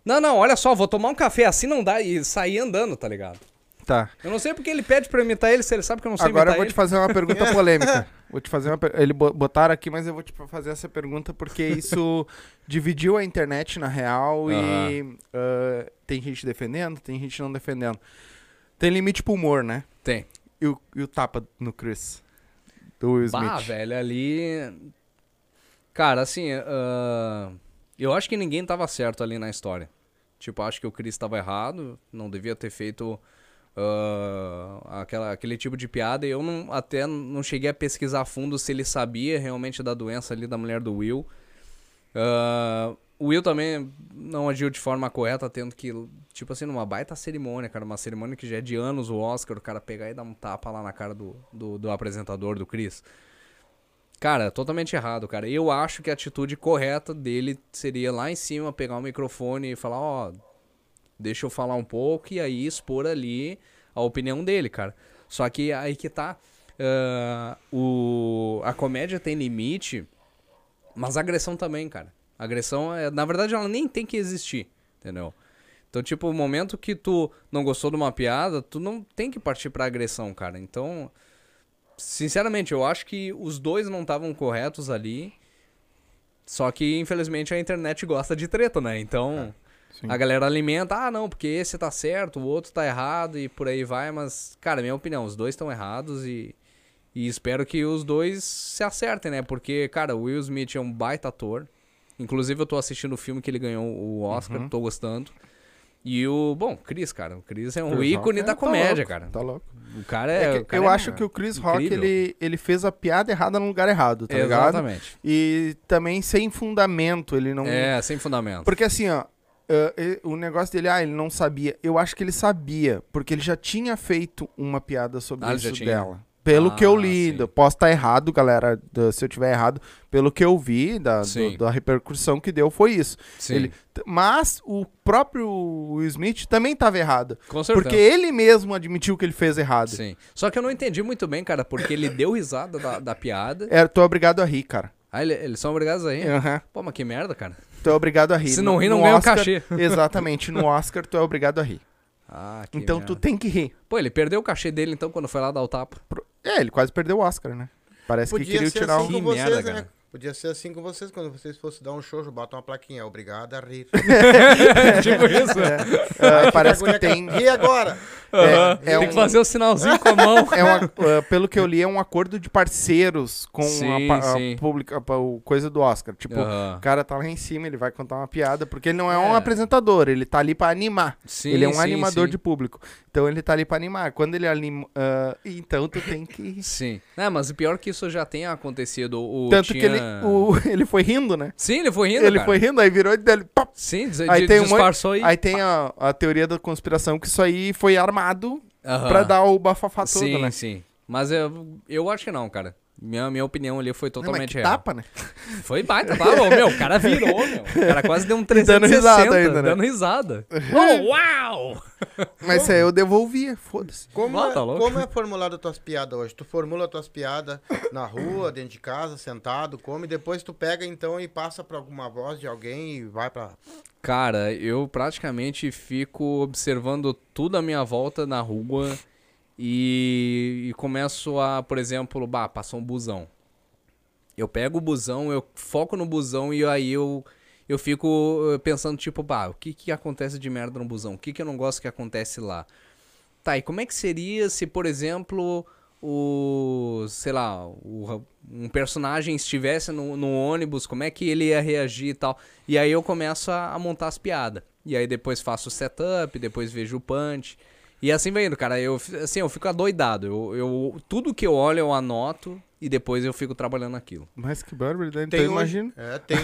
Não, não, olha só, vou tomar um café assim não dá e sair andando, tá ligado? Tá. Eu não sei porque ele pede pra eu imitar ele, se ele sabe que eu não sei Agora eu imitar vou ele. te fazer uma pergunta polêmica. Vou te fazer uma per... Ele bo- botaram aqui, mas eu vou te fazer essa pergunta porque isso dividiu a internet na real e ah, tem gente defendendo, tem gente não defendendo. Tem limite pro humor, né? Tem. E o, e o tapa no Chris? Do Will Smith. Bah, velho, ali. Cara, assim, ah, eu acho que ninguém tava certo ali na história. Tipo, acho que o Chris tava errado, não devia ter feito ah, aquela, aquele tipo de piada. E eu não, até não cheguei a pesquisar a fundo se ele sabia realmente da doença ali da mulher do Will. Ah, o Will também não agiu de forma correta, tendo que, tipo assim, numa baita cerimônia, cara, uma cerimônia que já é de anos o Oscar, o cara pegar e dar um tapa lá na cara do, do, do apresentador, do Chris. Cara, totalmente errado, cara. Eu acho que a atitude correta dele seria lá em cima pegar o microfone e falar, ó, deixa eu falar um pouco e aí expor ali a opinião dele, cara. Só que aí que tá. ah, o, a comédia tem limite, mas a agressão também, cara. A agressão, é, na verdade, ela nem tem que existir, entendeu? Então, tipo, o momento que tu não gostou de uma piada, tu não tem que partir pra agressão, cara. Então, sinceramente, eu acho que os dois não estavam corretos ali. Só que, infelizmente, a internet gosta de treta, né? Então, Sim. a galera alimenta, ah, não, porque esse tá certo, o outro tá errado e por aí vai. Mas, cara, minha opinião, os dois estão errados e, e espero que os dois se acertem, né? Porque, cara, o Will Smith é um baita ator. Inclusive, eu tô assistindo o filme que ele ganhou o Oscar, Uhum. tô gostando. E o, bom, Chris, cara, o Chris é um Chris ícone Rock, da é, tá comédia, louco, cara. Tá louco. O cara É é. o cara eu é acho que o Chris Rock, incrível. ele, ele fez a piada errada no lugar errado, tá ligado? Exatamente. E também sem fundamento, ele não... É, sem fundamento. Porque assim, ó, eh, o negócio dele, ah, ele não sabia. Eu acho que ele sabia, porque ele já tinha feito uma piada sobre Ah, isso dela. Pelo Ah, que eu li, sim. posso estar errado, galera, se eu tiver errado, pelo que eu vi da, do- da repercussão que deu foi isso. Sim, Ele, mas o próprio Will Smith também estava errado. com certeza. Porque ele mesmo admitiu que ele fez errado. Sim. Só que eu não entendi muito bem, cara, porque ele deu risada da, da piada. É, tô obrigado a rir, cara. Ah, ele- eles são obrigados a rir? Aham. Pô, mas que merda, cara. Tu é obrigado a rir. Se não rir, não no ganha o cachê. Exatamente, no Oscar tu é obrigado a rir. Ah, que Então merda. tu tem que rir. Pô, ele perdeu o cachê dele então quando foi lá dar o tapa. Pro- É, ele quase perdeu o Oscar, né? Parece que Podia queria ser tirar assim um... Que merda, né? cara. Podia ser assim com vocês, quando vocês fossem dar um show, bota uma plaquinha, obrigado a rir. tipo isso. Ah, parece que a tem... Ri agora! Aham. é Tem um- que fazer o sinalzinho com a mão. É uma, ah, pelo que eu li, é um acordo de parceiros com Sim, a, a sim. pública, a- o coisa do Oscar. Tipo, o cara tá lá em cima, ele vai contar uma piada, porque ele não é, um É. apresentador, ele tá ali pra animar. Sim, ele é um sim, animador sim. de público. Então ele tá ali pra animar. Quando ele anima. ah, então tu tem que. Sim. É, mas o pior é que isso já tem acontecido. O, Tanto tinha... que ele, o, ele foi rindo, né? Sim, ele foi rindo, ele cara. foi rindo, aí virou e dele. pop. Sim, des Aí de- tem um disfarçou aí. Aí tem a, a teoria da conspiração que isso aí foi armado Aham. pra dar o bafafá todo, Sim, né? sim. Mas eu, eu acho que não, cara. Minha, minha opinião ali foi Não, mas totalmente que real. tapa, né? Foi baita? Ô, meu, o cara virou, meu. O cara quase deu um 360, Dando risada ainda, né? dando risada. Oh, uau! Mas isso aí eu devolvia, foda-se. Como, Ah, é, tá louco. como é formulado tuas piadas hoje? Tu formula tuas piadas na rua, dentro de casa, sentado, come, depois tu pega então e passa pra alguma voz de alguém e vai pra. Cara, eu praticamente fico observando tudo à minha volta na rua e, e começo a, por exemplo, bah, passou um busão. Eu pego o busão, eu foco no busão e aí eu, eu fico eh, pensando, tipo, bah, o que que acontece de merda no busão? O que que eu não gosto que acontece lá? Tá, e como é que seria se, por exemplo, o, sei lá, o, um personagem estivesse no, no ônibus, como é que ele ia reagir e tal? E aí eu começo a, a montar as piadas. E aí depois faço o setup, depois vejo o punch. E assim vai indo, cara. Eu, assim, eu fico adoidado. Eu, eu, tudo que eu olho eu anoto e depois eu fico trabalhando aquilo. Mas que barbaridade. Tem Então hoje- imagina. É, tem.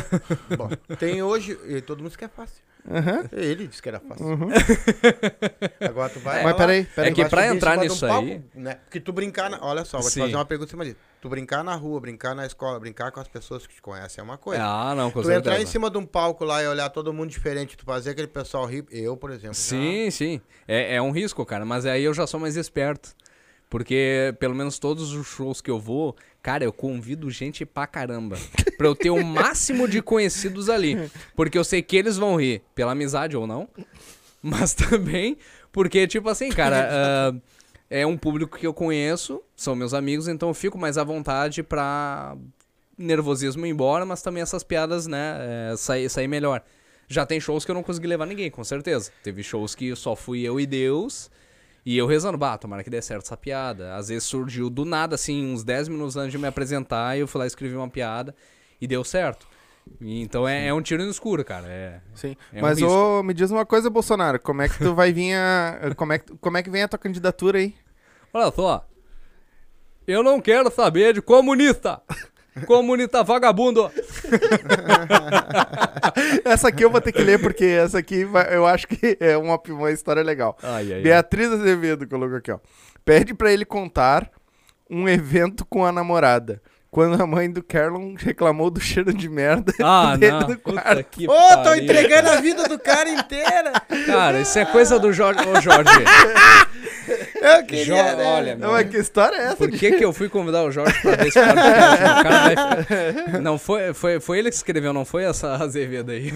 Bom, tem hoje. E todo mundo diz que é fácil. Aham. Ele disse que era fácil. Uhum. Agora tu vai. Mas lá, peraí, É peraí. que pra entrar de um nisso palco, aí- Né? Porque tu brincar. Na... Olha só, vou Sim. te fazer uma pergunta em cima disso. Tu brincar na rua, brincar na escola, brincar com as pessoas que te conhecem é uma coisa. Ah, não, com tu certeza. entrar em cima de um palco lá e olhar todo mundo diferente, tu fazer aquele pessoal rir. Eu, por exemplo. já- Sim, sim. É, é um risco, cara. Mas aí eu já sou mais esperto. Porque, pelo menos todos os shows que eu vou, cara, eu convido gente pra caramba. pra eu ter o máximo de conhecidos ali. Porque eu sei que eles vão rir, pela amizade ou não. Mas também porque, tipo assim, cara, ah, é um público que eu conheço, são meus amigos, então eu fico mais à vontade pra nervosismo ir embora, mas também essas piadas, né, é, sair, sair melhor. Já tem shows que eu não consegui levar ninguém, com certeza. Teve shows que só fui eu e Deus. E eu rezando, bah, tomara que dê certo essa piada. Às vezes surgiu do nada, assim, uns 10 minutos antes de me apresentar, e eu fui lá escrever uma piada e deu certo. Então é, é um tiro no escuro, cara. É, Sim. É um Mas risco. ô, me diz uma coisa, Bolsonaro. Como é que tu vai vir a. Como é que, como é que vem a tua candidatura aí? Olha só. Eu não quero saber de comunista. Comunita vagabundo! Essa aqui eu vou ter que ler porque essa aqui vai- eu acho que é uma, uma história legal. Ai, ai, ai. Beatriz Azevedo colocou aqui, ó. Pede pra ele contar um evento com a namorada. Quando a mãe do Carlon reclamou do cheiro de merda Ah, dele não. no quarto. que Ô, tô pariu, entregando a vida do cara inteira. Cara, isso é coisa do Jorge. Ô, Jorge. Eu queria, Jo- né? olha, Não, mas que história é essa? Por que, que eu fui convidar o Jorge pra ver esse podcast? Vai... Não, foi, foi, foi ele que escreveu, não foi essa Azevedo aí.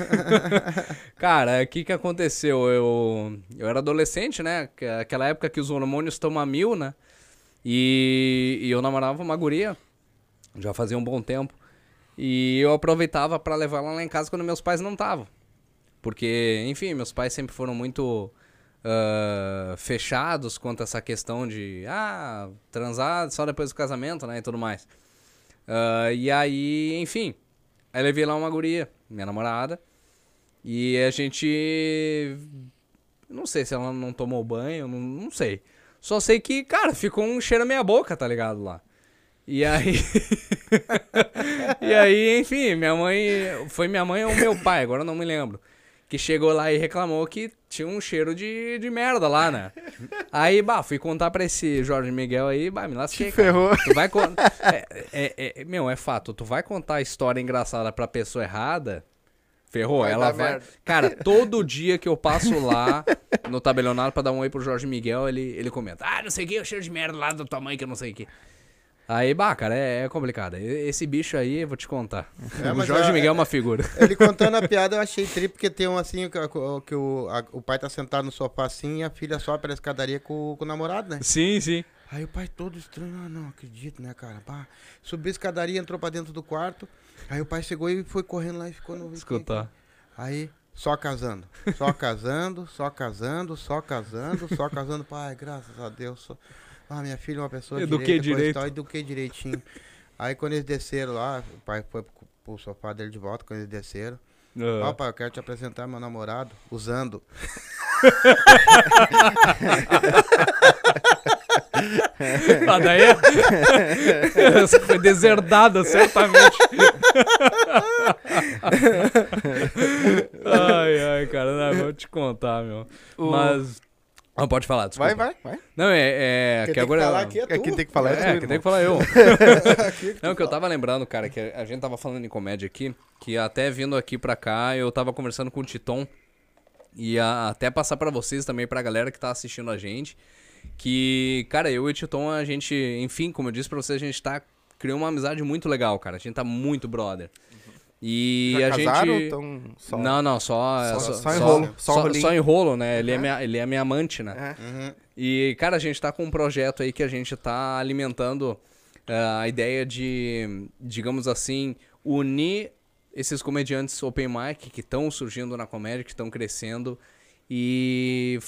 cara, o que que aconteceu? Eu, eu era adolescente, né? Que- Aquela época que os hormônios a mil, né? E, e eu namorava uma guria, já fazia um bom tempo. E eu aproveitava pra levar ela lá em casa quando meus pais não estavam. Porque, enfim, meus pais sempre foram muito ah, fechados quanto a essa questão de ah, transar só depois do casamento, né? E tudo mais. Ah, e aí, enfim, aí levei lá uma guria, minha namorada, e a gente. Não sei se ela não tomou banho, não, não sei. Só sei que, cara, ficou um cheiro meia boca, tá ligado lá. E aí. e aí, enfim, minha mãe. Foi minha mãe ou meu pai, agora não me lembro. Que chegou lá e reclamou que tinha um cheiro de, de merda lá, né? Aí, bah, fui contar pra esse Jorge Miguel aí, bah, me lasquei. Te cara. ferrou. Tu vai contar. É, é- é- meu, é fato. Tu vai contar a história engraçada pra pessoa errada. Ferrou, Vai ela vai. merda. Cara, todo dia que eu passo lá no tabelionato pra dar um oi pro Jorge Miguel, ele, ele comenta: Ah, não sei o que, o cheiro de merda lá da tua mãe que eu não sei o que. Aí, bah, cara, é, é complicado. Esse bicho aí, eu vou te contar. É, o Jorge a- Miguel é uma figura. Ele contando a piada, eu achei tri, porque tem um assim, que, que o, a- o pai tá sentado no sofá assim e a filha sobe pela escadaria com, com o namorado, né? Sim, sim. Aí o pai todo estranho, ah, não acredito, né, cara? Pá, subiu a escadaria, entrou pra dentro do quarto. Aí o pai chegou e foi correndo lá e ficou no. Escutar. Aí, só casando. Só casando, só casando, só casando, só casando. Pai, graças a Deus. Só... Ah, minha filha é uma pessoa Eduquei direita, e direito. tal, eduquei direitinho. Aí quando eles desceram lá, o pai foi pro- pro sofá dele de volta, quando eles desceram. Ó, Ah. pai, eu quero te apresentar meu namorado, usando. Ah, daí é... Essa foi deserdada, certamente. ai, ai, cara, não, vou te contar, meu. O- Mas... Ah, pode falar, desculpa. Vai, vai, vai. Não, é, é Quem que agora... que falar aqui é tu. Aqui tem que falar. É, tu, que irmão. tem que falar eu. Aqui que Não, tu que eu tava lembrando, cara, que a gente tava falando em comédia aqui, que até vindo aqui pra cá, eu tava conversando com o Titon, e a- até passar pra vocês também, pra galera que tá assistindo a gente, que, cara, eu e o Titon, a gente, enfim, como eu disse pra vocês, a gente tá, criou uma amizade muito legal, cara, a gente tá muito brother. E Já a casaram? gente... Então, só... Não, não, só... Só- Só, só em rolo, só Só, rolinho. só em rolo, né? Ele é, minha, ele é minha amante, né? É. Uhum. E, cara, a gente tá com um projeto aí que a gente tá alimentando ah, a ideia de, digamos assim, unir esses comediantes open mic que estão surgindo na comédia, que estão crescendo. E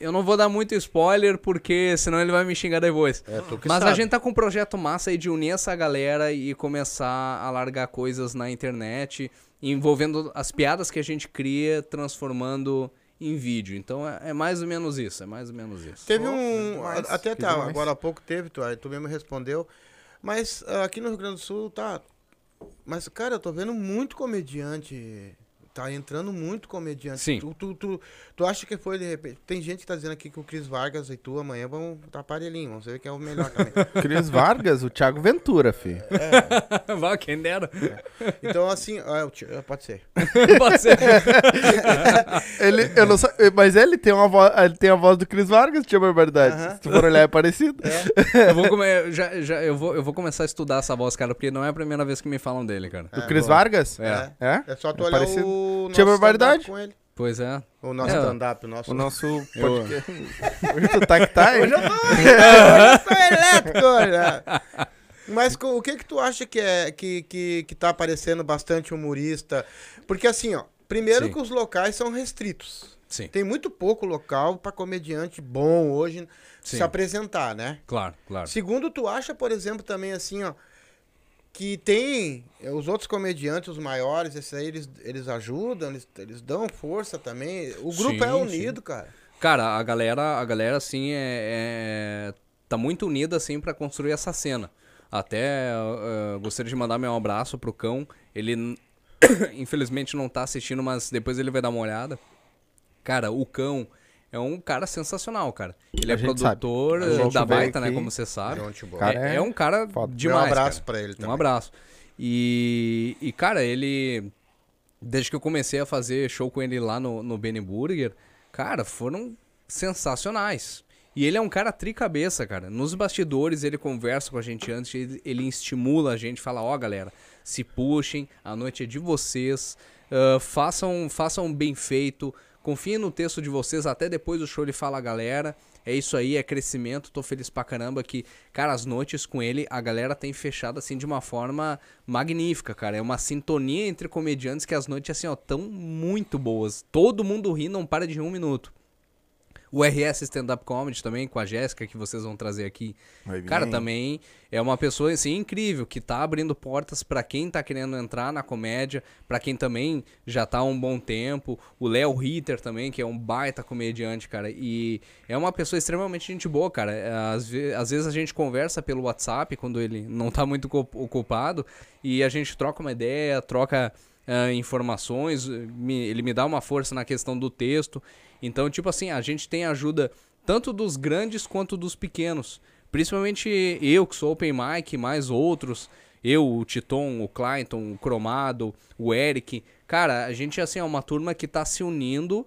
eu não vou dar muito spoiler, porque senão ele vai me xingar depois. É, tu que Mas a sabe. gente tá com um projeto massa aí de unir essa galera e começar a largar coisas na internet, envolvendo as piadas que a gente cria, transformando em vídeo. Então é, é mais ou menos isso, é mais ou menos isso. Teve Oh, um. demais, a- até tá, agora há pouco teve, tu, aí tu mesmo respondeu. Mas ah, aqui no Rio Grande do Sul tá. Mas, cara, eu tô vendo muito comediante. Tá entrando muito comediante. Sim. Tu, tu, tu, tu acha que foi de repente. Tem gente que tá dizendo aqui que o Cris Vargas e tu amanhã vão tá parelhinho. Vamos ver quem é o melhor também. Cris Vargas, o Thiago Ventura, filho. Vai, quem dera. Então, assim, te- ah, pode ser. Pode ser. Ele, eu não sa- mas ele tem, uma voz, ele tem a voz do Cris Vargas, tinha barbaridade. Aham. Se tu for olhar, é parecido. Eu vou, come- já, já, eu, vou, eu vou começar a estudar essa voz, cara, porque não é a primeira vez que me falam dele, cara. Do É, Cris. Vargas? É. É? É só tu É olhar parecido. o. Tinha barbaridade? com ele. Pois é. O nosso É. stand-up, o nosso. O nosso Eu- podcast. Hoje tu tá que tá, hein? Hoje eu tô elétrico, né? Mas o que que tu acha que é que, que, que tá aparecendo bastante humorista? Porque assim, ó, primeiro Sim. que os locais são restritos. Sim, Tem muito pouco local pra comediante bom hoje Sim. se apresentar, né? claro, claro. Segundo, tu acha, por exemplo, também assim, ó, que tem eh, os outros comediantes, os maiores, esses aí, eles, eles ajudam, eles, eles dão força também. O grupo é Sim, unido, cara. Cara, a galera, a galera assim, é, é- tá muito unida, assim, pra construir essa cena. Até uh, gostaria de mandar meu abraço pro cão. Ele infelizmente não tá assistindo, mas depois ele vai dar uma olhada. Cara, o cão é um cara sensacional, cara. Ele A é produtor da Baita, né? aqui. Como você sabe. É, é um cara foda. demais. um abraço cara. pra ele também. Um abraço. E, e, cara, ele. Desde que eu comecei a fazer show com ele lá no, no Benny Burger, cara, foram sensacionais. E ele é um cara tricabeça, cara. Nos bastidores ele conversa com a gente antes, ele, ele estimula a gente, fala, ó galera, se puxem, a noite é de vocês, ah, façam, façam bem feito, confiem no texto de vocês, até depois do show ele fala, galera, é isso aí, é crescimento, tô feliz pra caramba que, cara, as noites com ele, a galera tem fechado assim de uma forma magnífica, cara. É uma sintonia entre comediantes que as noites assim, ó, tão muito boas. Todo mundo ri, não para de um minuto. O RS Stand Up Comedy também, com a Jéssica, que vocês vão trazer aqui. Vai Cara, também é uma pessoa assim incrível que tá abrindo portas pra quem tá querendo entrar na comédia, pra quem também já tá há um bom tempo. O Léo Ritter também, que é um baita comediante, cara, e é uma pessoa extremamente gente boa, cara. Às, ve- às vezes a gente conversa pelo WhatsApp quando ele não tá muito ocupado e a gente troca uma ideia, troca ah, informações, me- ele me dá uma força na questão do texto. Então, tipo assim, a gente tem ajuda tanto dos grandes quanto dos pequenos. Principalmente eu, que sou open mic, mais outros. Eu, o Titon, o Clayton, o Cromado, o Eric. Cara, a gente assim, é uma turma que tá se unindo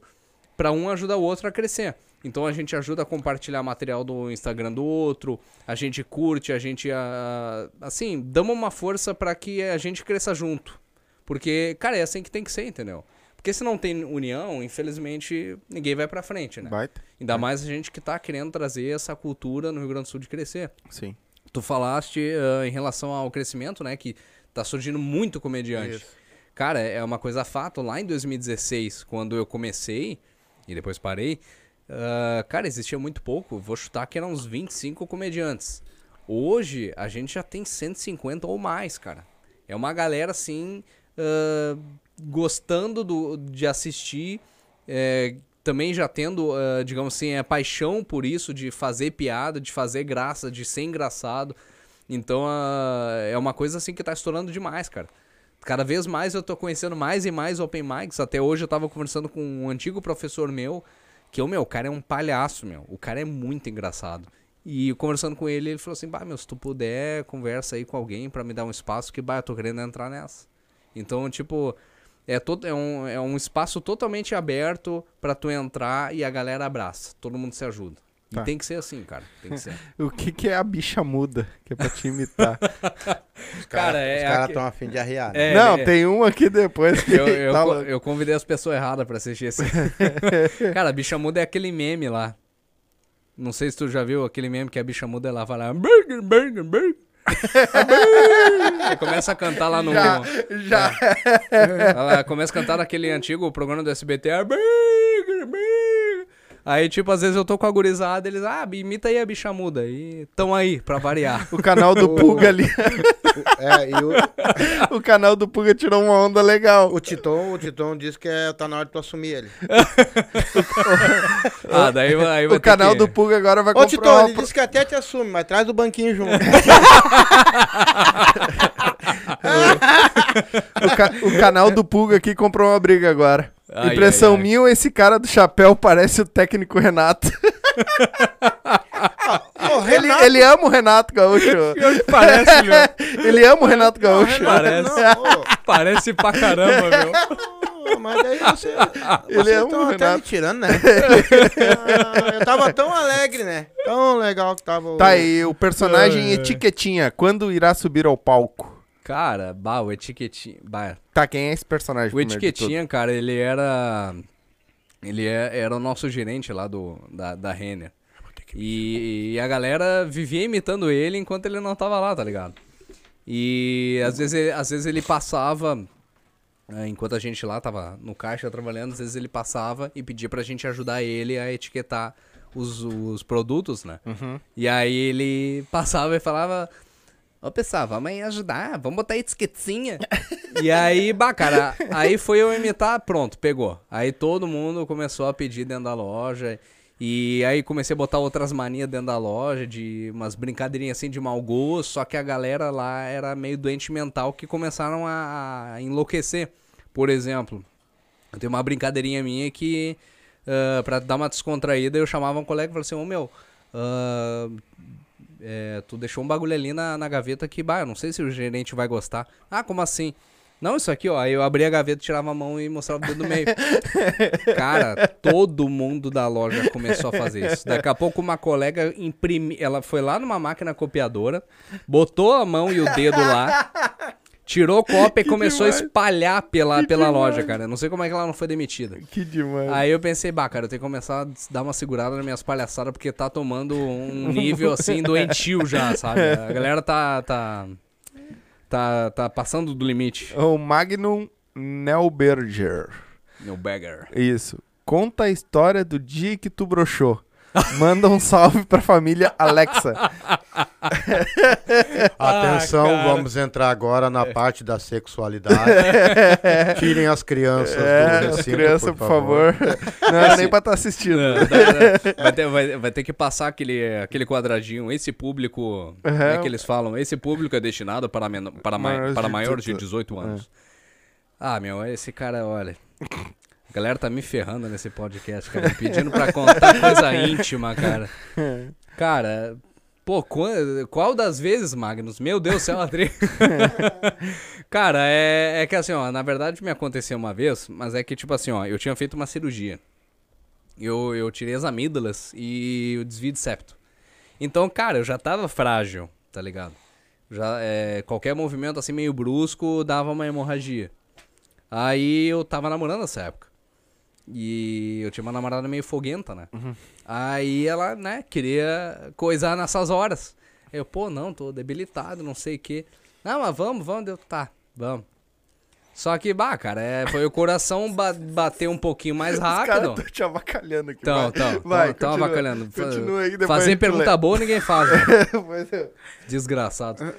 pra um ajudar o outro a crescer. Então a gente ajuda a compartilhar material do Instagram do outro, a gente curte, a gente ah, assim, damos uma força pra que a gente cresça junto. Porque, cara, é assim que tem que ser, entendeu? Porque se não tem união, infelizmente, ninguém vai pra frente, né? Baita? Ainda mais a gente que tá querendo trazer essa cultura no Rio Grande do Sul de crescer. Sim. Tu falaste ah, em relação ao crescimento, né? Que tá surgindo muito comediante. Isso. Cara, é uma coisa fato. Lá em 2016, quando eu comecei, e depois parei, ah, cara, existia muito pouco. Vou chutar que eram uns 25 comediantes. Hoje, a gente já tem 150 ou mais, cara. É uma galera, assim, ah, gostando do, de assistir, é, também já tendo, ah, digamos assim, a paixão por isso, de fazer piada, de fazer graça, de ser engraçado. Então, ah, é uma coisa, assim, que tá estourando demais, cara. Cada vez mais eu tô conhecendo mais e mais open mics. Até hoje eu tava conversando com um antigo professor meu, que o meu, o cara é um palhaço, meu. O cara é muito engraçado. E conversando com ele, ele falou assim: "Bah, meu, se tu puder, conversa aí com alguém pra me dar um espaço que bah, eu tô querendo entrar nessa". Então, tipo, é todo é um, é um espaço totalmente aberto pra tu entrar e a galera abraça. Todo mundo se ajuda. E Tá. tem que ser assim, cara. Tem que ser. O que, que é a bicha muda? Que é pra te imitar. Os Cara, caras é cara aqui- estão afim de arriar. né? É, Não, é- tem um aqui depois que Eu, eu, tá eu convidei as pessoas erradas pra assistir esse. Cara, a bicha muda é aquele meme lá. Não sei se tu já viu aquele meme que a bicha muda ela fala. "Burger, burger, burger". Começa a cantar lá no. Já, já. Ela começa a cantar naquele antigo programa do SBT. "Ah, burger, burger". Aí, tipo, às vezes eu tô com a gurizada, eles, ah, imita aí a bicha muda. E tão aí, pra variar. O canal do Puga ali. É, e o, O canal do Puga tirou uma onda legal. o Titon, o Titon disse que é, tá na hora de tu assumir ele. Ah, daí, vai- vai O ter canal que- do Puga agora vai Ô, comprar Titon, uma ele disse que até te assume, mas traz o banquinho junto. O, ca- o canal do Puga aqui comprou uma briga agora. Ai, Impressão ai, ai. minha, esse cara do chapéu parece o técnico Renato. Ô, Ele, Renato, ele ama o Renato Gaúcho. Parece, meu. Ele ama o Renato não, Gaúcho. Renato, Parece. não. Parece pra caramba, meu. Mas daí você. Ele vocês é um estão até Renato. me tirando, né? Ah, eu tava tão alegre, né? Tão legal que tava. o- Tá aí, o personagem Ai. Etiquetinha, quando irá subir ao palco? Cara, bah, o Etiquetinha. Bah, Tá, quem é esse personagem? o Etiquetinha, cara, ele era. Ele é- era o nosso gerente lá do, da, da Renner. E, e a galera vivia imitando ele enquanto ele não tava lá, tá ligado? E às vezes ele, às vezes ele passava. eh, Enquanto a gente lá tava no caixa trabalhando, às vezes ele passava e pedia pra gente ajudar ele a etiquetar os, os produtos, né? Uhum. E aí ele passava e falava: Ô pessoal, vamos aí ajudar, vamos botar etiquetinha. e aí, bah, cara, aí foi eu imitar, pronto, pegou. Aí todo mundo começou a pedir dentro da loja. E aí comecei a botar outras manias dentro da loja, de umas brincadeirinhas assim de mau gosto, só que a galera lá era meio doente mental que começaram a, a enlouquecer. Por exemplo, eu tenho uma brincadeirinha minha que, uh, pra dar uma descontraída, eu chamava um colega e falava assim, ô meu, uh, é, tu deixou um bagulho ali na, na gaveta que, bah, eu não sei se o gerente vai gostar. Ah, como assim? Não, isso aqui, ó. Aí eu abria a gaveta, tirava a mão e mostrava o dedo no meio. Cara, todo mundo da loja começou a fazer isso. Daqui a pouco uma colega imprimiu. Ela foi lá numa máquina copiadora, botou a mão e o dedo lá, tirou cópia e começou demais. a espalhar pela, Que pela demais. loja, cara. Não sei como é que ela não foi demitida. Que demais. Aí eu pensei, bah, cara, eu tenho que começar a dar uma segurada nas minhas palhaçadas, porque tá tomando um nível assim doentio já, sabe? A galera tá. tá. tá, tá passando do limite. O Magnum Nelberger. Meu bagger. Isso. Conta a história do dia que tu broxou. Manda um salve pra família Alexa. Atenção, cara. vamos entrar agora na parte da sexualidade. Tirem as crianças É, do as recinto, crianças, por favor. Não era nem pra estar assistindo. Não, vai, ter, vai, vai ter que passar aquele, aquele quadradinho. Esse público. Como é que eles falam? Esse público é destinado para, men- para, ma- Maiores para de maiores de 18 18 anos. Ah, meu, esse cara, olha. A galera tá me ferrando nesse podcast, cara. Me pedindo pra contar coisa íntima, cara. Cara, pô, qua- qual das vezes, Magnus? Meu Deus do céu, Adri. cara, é, é que assim, ó, na verdade me aconteceu uma vez, mas é que, tipo assim, ó, eu tinha feito uma cirurgia. Eu, eu tirei as amígdalas e o desvio de septo. Então, cara, eu já tava frágil, tá ligado? Já, é, qualquer movimento assim meio brusco dava uma hemorragia. Aí eu tava namorando nessa época. E eu tinha uma namorada meio foguenta, né? Aí ela, né, queria coisar nessas horas. Eu, pô, não, tô debilitado, não sei o quê. Não, mas vamos, vamos. Deu, tá, vamos. Só que, bah, cara, é, foi o coração ba bater um pouquinho mais Os caras rápido. estão te avacalhando aqui. Então, então, vai, então avacalhando. Continua aí, depois Fazer pergunta lê. boa ninguém faz, né? Eu- Desgraçado.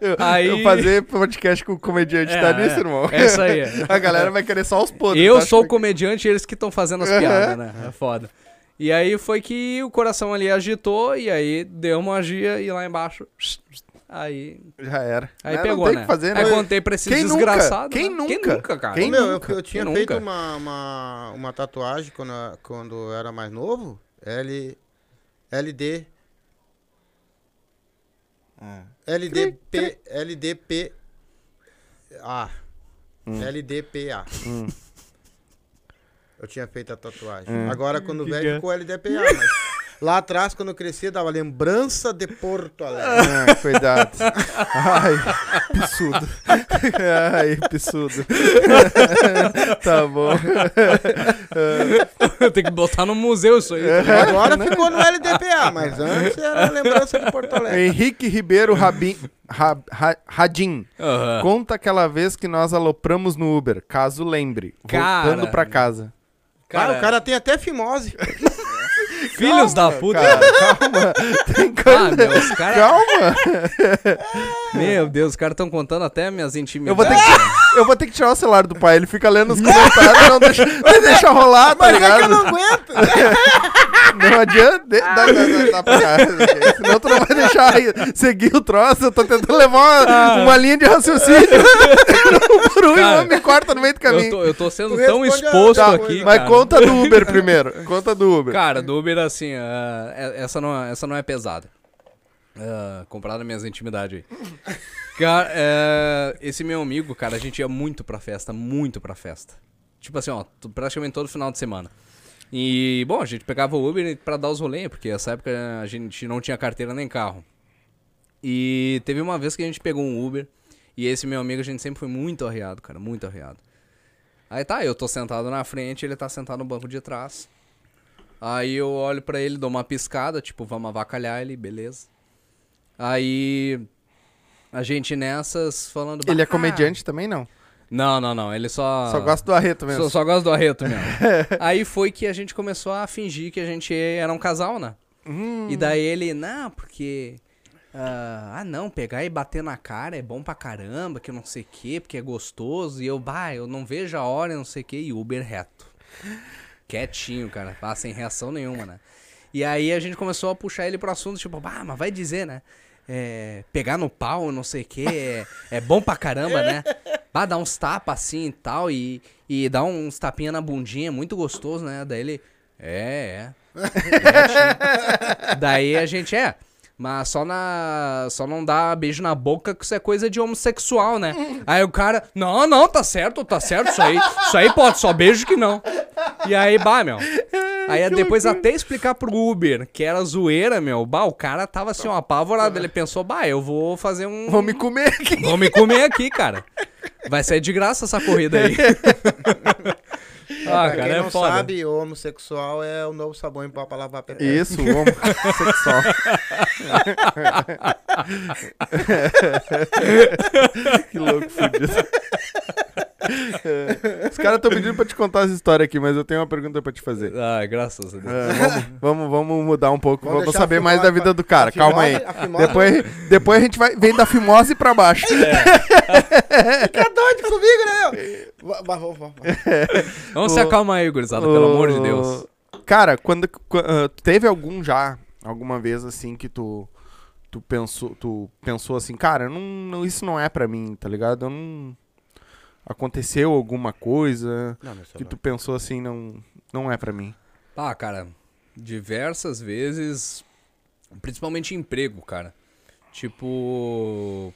eu, Aí- eu fazer podcast com comediante, tá É, nisso, é. irmão? É isso aí. A galera vai querer só os podres. Eu tá? sou o comediante e eles que estão fazendo as piadas, né? É foda. E aí foi que o coração ali agitou e aí deu uma magia e lá embaixo. Aí, Já era. aí Não, pegou, não tem né? que fazer, né? Aí contei pra esse Quem nunca? desgraçado. Quem né? nunca? Quem nunca, cara? Quem Meu, eu, nunca? eu tinha Quem feito nunca? uma, uma, uma tatuagem quando, eu- quando eu era mais novo. L, LD. Ah. LDP. LDP. A. LDPA. Hum. Eu tinha feito a tatuagem. Hum. Agora, quando Que velho, que é? ficou LDPA. Mas lá atrás, quando eu crescia, dava lembrança de Porto Alegre. Ah, cuidado. Ai, pissudo. Ai, pissudo. tá bom. Eu tenho que botar no museu isso aí. Tá? Agora ficou no LDPA, mas antes era lembrança de Porto Alegre. Henrique Ribeiro Rabin, Ra- Ra- Radim. Aham. Conta aquela vez que nós alopramos no Uber, caso lembre. Cara. Voltando pra casa. Cara, o cara tem até fimose. Filhos da puta. Cara, calma. Tem Ah, meu, os caras. Calma. Meu Deus, os caras estão contando até minhas Eu intimidades. vou, ter que, eu vou ter que tirar o celular do pai. Ele fica lendo os comentários, não deixa, não deixa rolar, tá Mas é ligado? que eu não aguento. Não adianta. de- Dá, dá, dá, dá pra cá. Senão tu não vai deixar seguir o troço. Eu tô tentando levar uma, uma linha de raciocínio. o Bruno Cara, me corta no meio do Eu caminho. tô, eu tô sendo Tu tão exposto Tá, aqui. Mas cara. conta do Uber primeiro. Conta do Uber. Cara, do Uber, assim, ah, é- essa, não, é- essa não é pesada. Uh, comprada minhas intimidades aí. Cara, é, esse meu amigo, cara, a gente ia muito pra festa, muito pra festa. Tipo assim, ó, praticamente todo final de semana. E, bom, a gente pegava o Uber pra dar os rolês, porque nessa época a gente não tinha carteira nem carro. E teve uma vez que a gente pegou um Uber, e esse meu amigo, a gente sempre foi muito arreado, cara, muito arreado. Aí tá, eu tô sentado na frente, ele tá sentado no banco de trás. Aí eu olho pra ele, dou uma piscada, tipo, vamos avacalhar ele, beleza. Aí a gente nessas falando. Ele é "Ah." comediante também, não? Não, não, não. Ele só. Só gosta do arreto mesmo. Só, só gosta do arreto mesmo. Aí foi que a gente começou a fingir que a gente era um casal, né? Hum. E daí ele, não, porque. ah, ah, não, pegar e bater na cara é bom pra caramba, que não sei o quê, porque é gostoso. E eu, bah, eu não vejo a hora, não sei o quê, e Uber reto. Quietinho, cara. Ah, sem reação nenhuma, né? E aí a gente começou a puxar ele pro assunto, tipo, ah, mas vai dizer, né? É, pegar no pau, não sei o quê, é, é bom pra caramba, né? Dar uns tapas assim e tal, e, dar uns tapinha na bundinha, muito gostoso, né? Daí ele, é, é. Daí a gente, é, mas só na. Só não dá beijo na boca que isso é coisa de homossexual, né? Aí o cara, não, não, tá certo, tá certo, isso aí. Isso aí pode, só beijo que não. E aí, bah, meu. Aí depois até explicar pro Uber que era zoeira, meu. Bah, o cara tava assim, ó, apavorado. Ele pensou, bah, eu vou fazer um. Vou me comer aqui. Vou me comer aqui, cara. Vai sair de graça essa corrida aí. ah, pra cara, quem é não foda. sabe, o homossexual é o novo sabão em pó pra lavar pepeca. Isso, homossexual. que louco, fudido. Os caras estão pedindo pra te contar essa história aqui, mas eu tenho uma pergunta pra te fazer. Ah, graças a Deus. É, vamos, vamos, vamos mudar um pouco. Vamos Vamos, saber mais da vida do cara. Calma aí. Depois, depois a gente vai, vem da fimose pra baixo. Fica doido comigo, né? Vai, vai, vai, vai. Vamos O- se acalmar aí, gurizada, pelo amor de Deus. Cara, quando, qu- ah, teve algum já, alguma vez assim que tu tu pensou, tu pensou assim, cara, não, não- isso não é pra mim, tá ligado? Eu não aconteceu alguma coisa Não, meu que tu pensou assim, não não é pra mim. Ah, cara, diversas vezes, principalmente em emprego, cara. Tipo,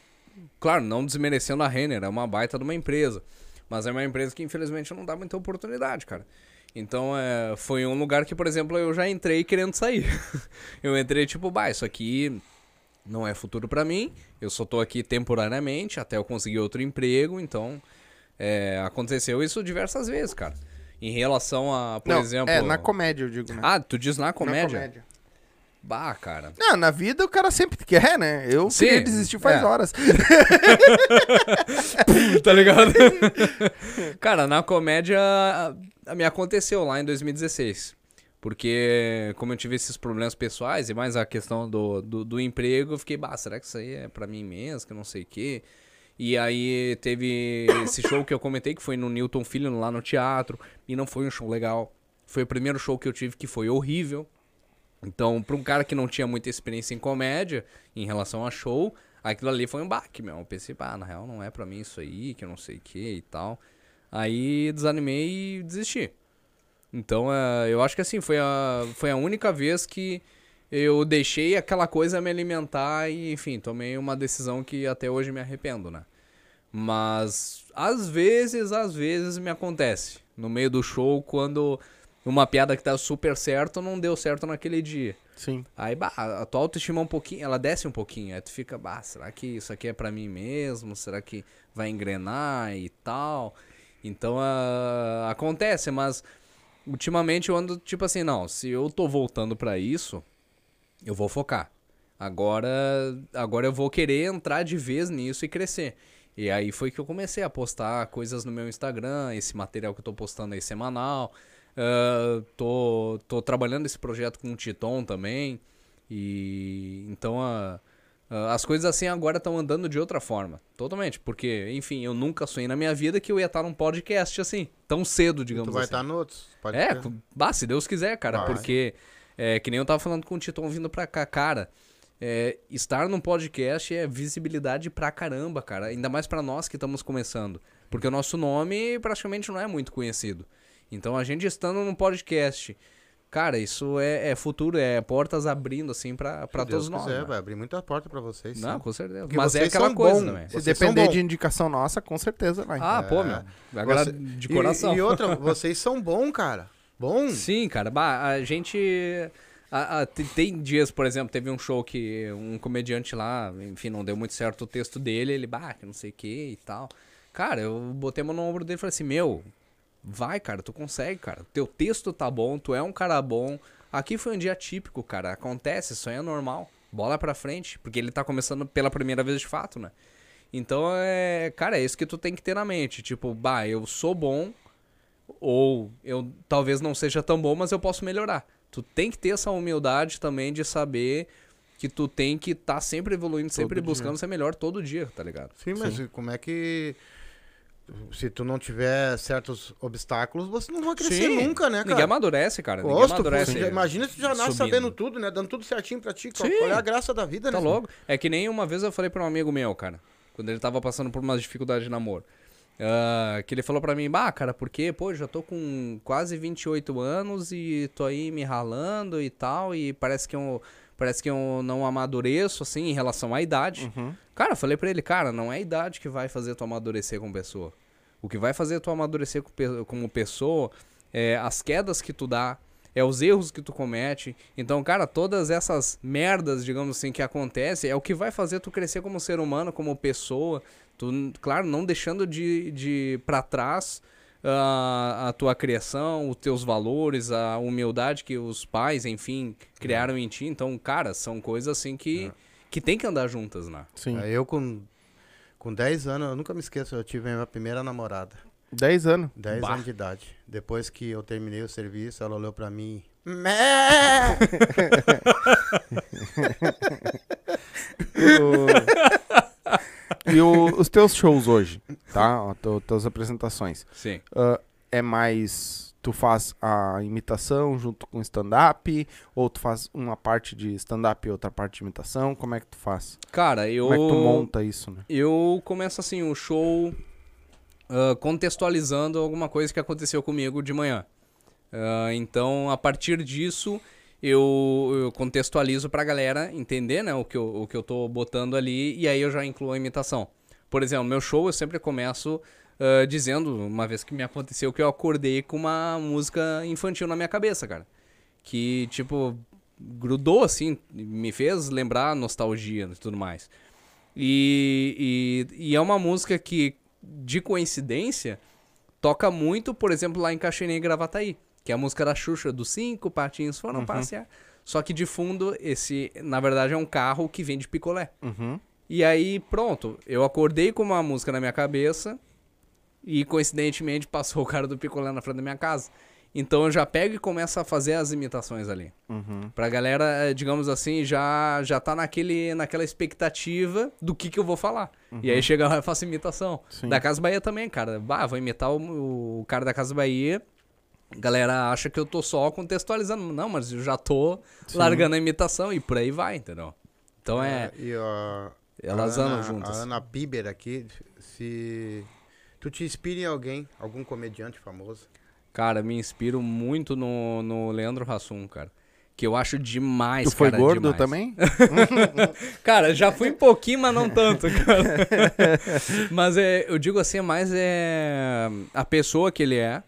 claro, não desmerecendo a Renner, é uma baita de uma empresa, mas é uma empresa que infelizmente não dá muita oportunidade, cara. Então, é, foi um lugar que, por exemplo, eu já entrei querendo sair. eu entrei tipo, bah, isso aqui não é futuro pra mim, eu só tô aqui temporariamente até eu conseguir outro emprego, então é, aconteceu isso diversas vezes, cara. Em relação a, por não, exemplo... é na comédia, eu digo, né? Ah, tu diz na Na comédia? Bah, cara. Não, na vida o cara sempre quer, né? Eu Sim, queria desistir faz é. horas. tá ligado? cara, na comédia me aconteceu lá em 2016. Porque, como eu tive esses problemas pessoais e mais a questão do, do, do emprego, eu fiquei, bah, será que isso aí é pra mim mesmo, que não sei o quê? E aí teve esse show que eu comentei, que foi no Newton Filho, lá no teatro, e não foi um show legal. Foi o primeiro show que eu tive que foi horrível. Então, pra um cara que não tinha muita experiência em comédia, em relação a show, aquilo ali foi um baque, meu. Eu pensei, pá, na real não é pra mim isso aí, que eu não sei o que e tal. Aí desanimei e desisti. Então, é, eu acho que assim, foi a, foi a única vez que eu deixei aquela coisa me alimentar e, enfim, tomei uma decisão que até hoje me arrependo, né? Mas, às vezes, às vezes me acontece. No meio do show, quando uma piada que tá super certo não deu certo naquele dia. Sim. Aí, bah, a tua autoestima um pouquinho, ela desce um pouquinho. Aí tu fica, bah, será que isso aqui é pra mim mesmo? Será que vai engrenar e tal? Então, ah, acontece, mas ultimamente eu ando tipo assim, não, se eu tô voltando pra isso, eu vou focar. Agora, agora eu vou querer entrar de vez nisso e crescer. E aí foi que eu comecei a postar coisas no meu Instagram, esse material que eu tô postando aí semanal. Ah, tô, tô trabalhando esse projeto com o Titon também. E então a, a- as coisas assim agora estão andando de outra forma. Totalmente. Porque, enfim, eu nunca sonhei na minha vida que eu ia estar num podcast assim, tão cedo, digamos Tu vai assim. estar no outros. Pode É, bah, se Deus quiser, cara, Vai. porque é, que nem eu tava falando com o Titon vindo pra cá, cara. é, estar num podcast é visibilidade pra caramba, cara. Ainda mais pra nós que estamos começando. Porque o nosso nome praticamente não é muito conhecido. Então a gente estando num podcast, cara, isso é, é futuro, é portas abrindo assim pra, pra Se todos Deus nós. quiser, né? vai abrir muita porta pra vocês. Não, sim. com certeza. Porque Mas é aquela coisa, né? Se depender de indicação nossa, com certeza vai. Ah, pô, É. meu. Agora Você- de E- coração. E, outra, vocês são bons, cara. Bom. Sim, cara. Bah, a gente. a- a- te- tem dias, por exemplo, teve um show que um comediante lá, enfim, não deu muito certo o texto dele, ele, bah, que não sei o que e tal. Cara, eu botei a mão no ombro dele e falei assim: Meu, vai, cara, tu consegue, cara. Teu texto tá bom, tu é um cara bom. Aqui foi um dia típico, cara. Acontece, isso aí é normal. Bola pra frente, porque ele tá começando pela primeira vez de fato, né? Então, é, cara, é isso que tu tem que ter na mente. Tipo, bah, eu sou bom, ou eu talvez não seja tão bom, mas eu posso melhorar. Tu tem que ter essa humildade também de saber que tu tem que estar sempre evoluindo, sempre dia. buscando ser melhor todo dia, tá ligado? Sim, mas como é que. se tu não tiver certos obstáculos, você não vai crescer Sim. nunca, né, cara? Ninguém amadurece, cara. Ninguém Gosto, pô, amadurece. já- imagina se tu já nasce subindo. sabendo tudo, né? Dando tudo certinho pra ti. Qual, Sim. qual é a graça da vida, Tá né? logo. É que nem uma vez eu falei pra um amigo meu, cara, quando ele tava passando por umas dificuldades de namoro. Ah, que ele falou pra mim, bah, cara, porque, pô, já tô com quase 28 anos e tô aí me ralando e tal, e parece que eu, parece que eu não amadureço, assim, em relação à idade. Cara, eu falei pra ele, cara, não é a idade que vai fazer tu amadurecer como pessoa. O que vai fazer tu amadurecer como pessoa é as quedas que tu dá, é os erros que tu comete. Então, cara, todas essas merdas, digamos assim, que acontecem, é o que vai fazer tu crescer como ser humano, como pessoa. Tu, claro, não deixando de, de para trás ah, a tua criação, os teus valores, a humildade que os pais, enfim, criaram em ti. Então, cara, são coisas assim que, que tem que andar juntas, né? Sim. É, Eu com, com 10 anos, eu nunca me esqueço, eu tive a minha primeira namorada. 10 anos. 10 Bah. anos de idade. Depois que eu terminei o serviço, ela olhou pra mim. Mé! e o- os teus shows hoje, tá? Teu- tuas apresentações. Sim. Ah, é mais. Tu faz a imitação junto com stand-up? Ou tu faz uma parte de stand-up e outra parte de imitação? Como é que tu faz? Cara, eu. Como é que tu monta isso, né? Eu começo assim o show ah, contextualizando alguma coisa que aconteceu comigo de manhã. Ah, então, a partir disso, eu, eu contextualizo pra galera entender né, o, que eu, o que eu tô botando ali e aí eu já incluo a imitação. Por exemplo, meu show eu sempre começo ah, dizendo, uma vez que me aconteceu, que eu acordei com uma música infantil na minha cabeça, cara. Que, tipo, grudou assim, me fez lembrar nostalgia e tudo mais. E, e, e é uma música que, de coincidência, toca muito, por exemplo, lá em Caxininha e Gravataí, que é a música da Xuxa, dos cinco patinhos foram passear. Só que de fundo, esse, na verdade, é um carro que vende picolé. Uhum. E aí, pronto, eu acordei com uma música na minha cabeça e, coincidentemente, passou o cara do picolé na frente da minha casa. Então eu já pego e começo a fazer as imitações ali. Uhum. Pra galera, eh, digamos assim, já, já tá naquele, naquela expectativa do que que eu vou falar. E aí chega lá e faço imitação. Sim. Da Casa Bahia também, cara. Bah, vou imitar o, o cara da Casa Bahia. Galera acha que eu tô só contextualizando. Não, mas eu já tô Sim. largando a imitação e por aí vai, entendeu? Então é. E a, Elas Ana, andam juntas. A Ana Piber aqui, se tu te inspira em alguém, algum comediante famoso. Cara, me inspiro muito no, no Leandro Hassum, cara. Que eu acho demais, Tu foi cara, gordo demais. também? Cara, já fui um pouquinho, mas não tanto, cara. mas é, eu digo assim, é mais é a pessoa que ele é,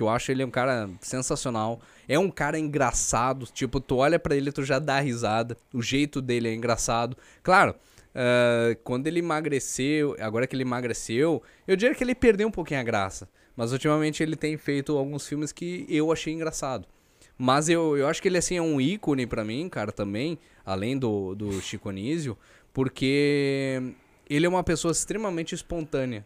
que eu acho ele um cara sensacional. É um cara engraçado, tipo, tu olha pra ele, tu já dá risada. O jeito dele é engraçado. Claro, ah, quando ele emagreceu, agora que ele emagreceu, eu diria que ele perdeu um pouquinho a graça. Mas ultimamente ele tem feito alguns filmes que eu achei engraçado. Mas eu, eu acho que ele assim é um ícone pra mim, cara, também, além do, do Chico Anísio, porque ele é uma pessoa extremamente espontânea.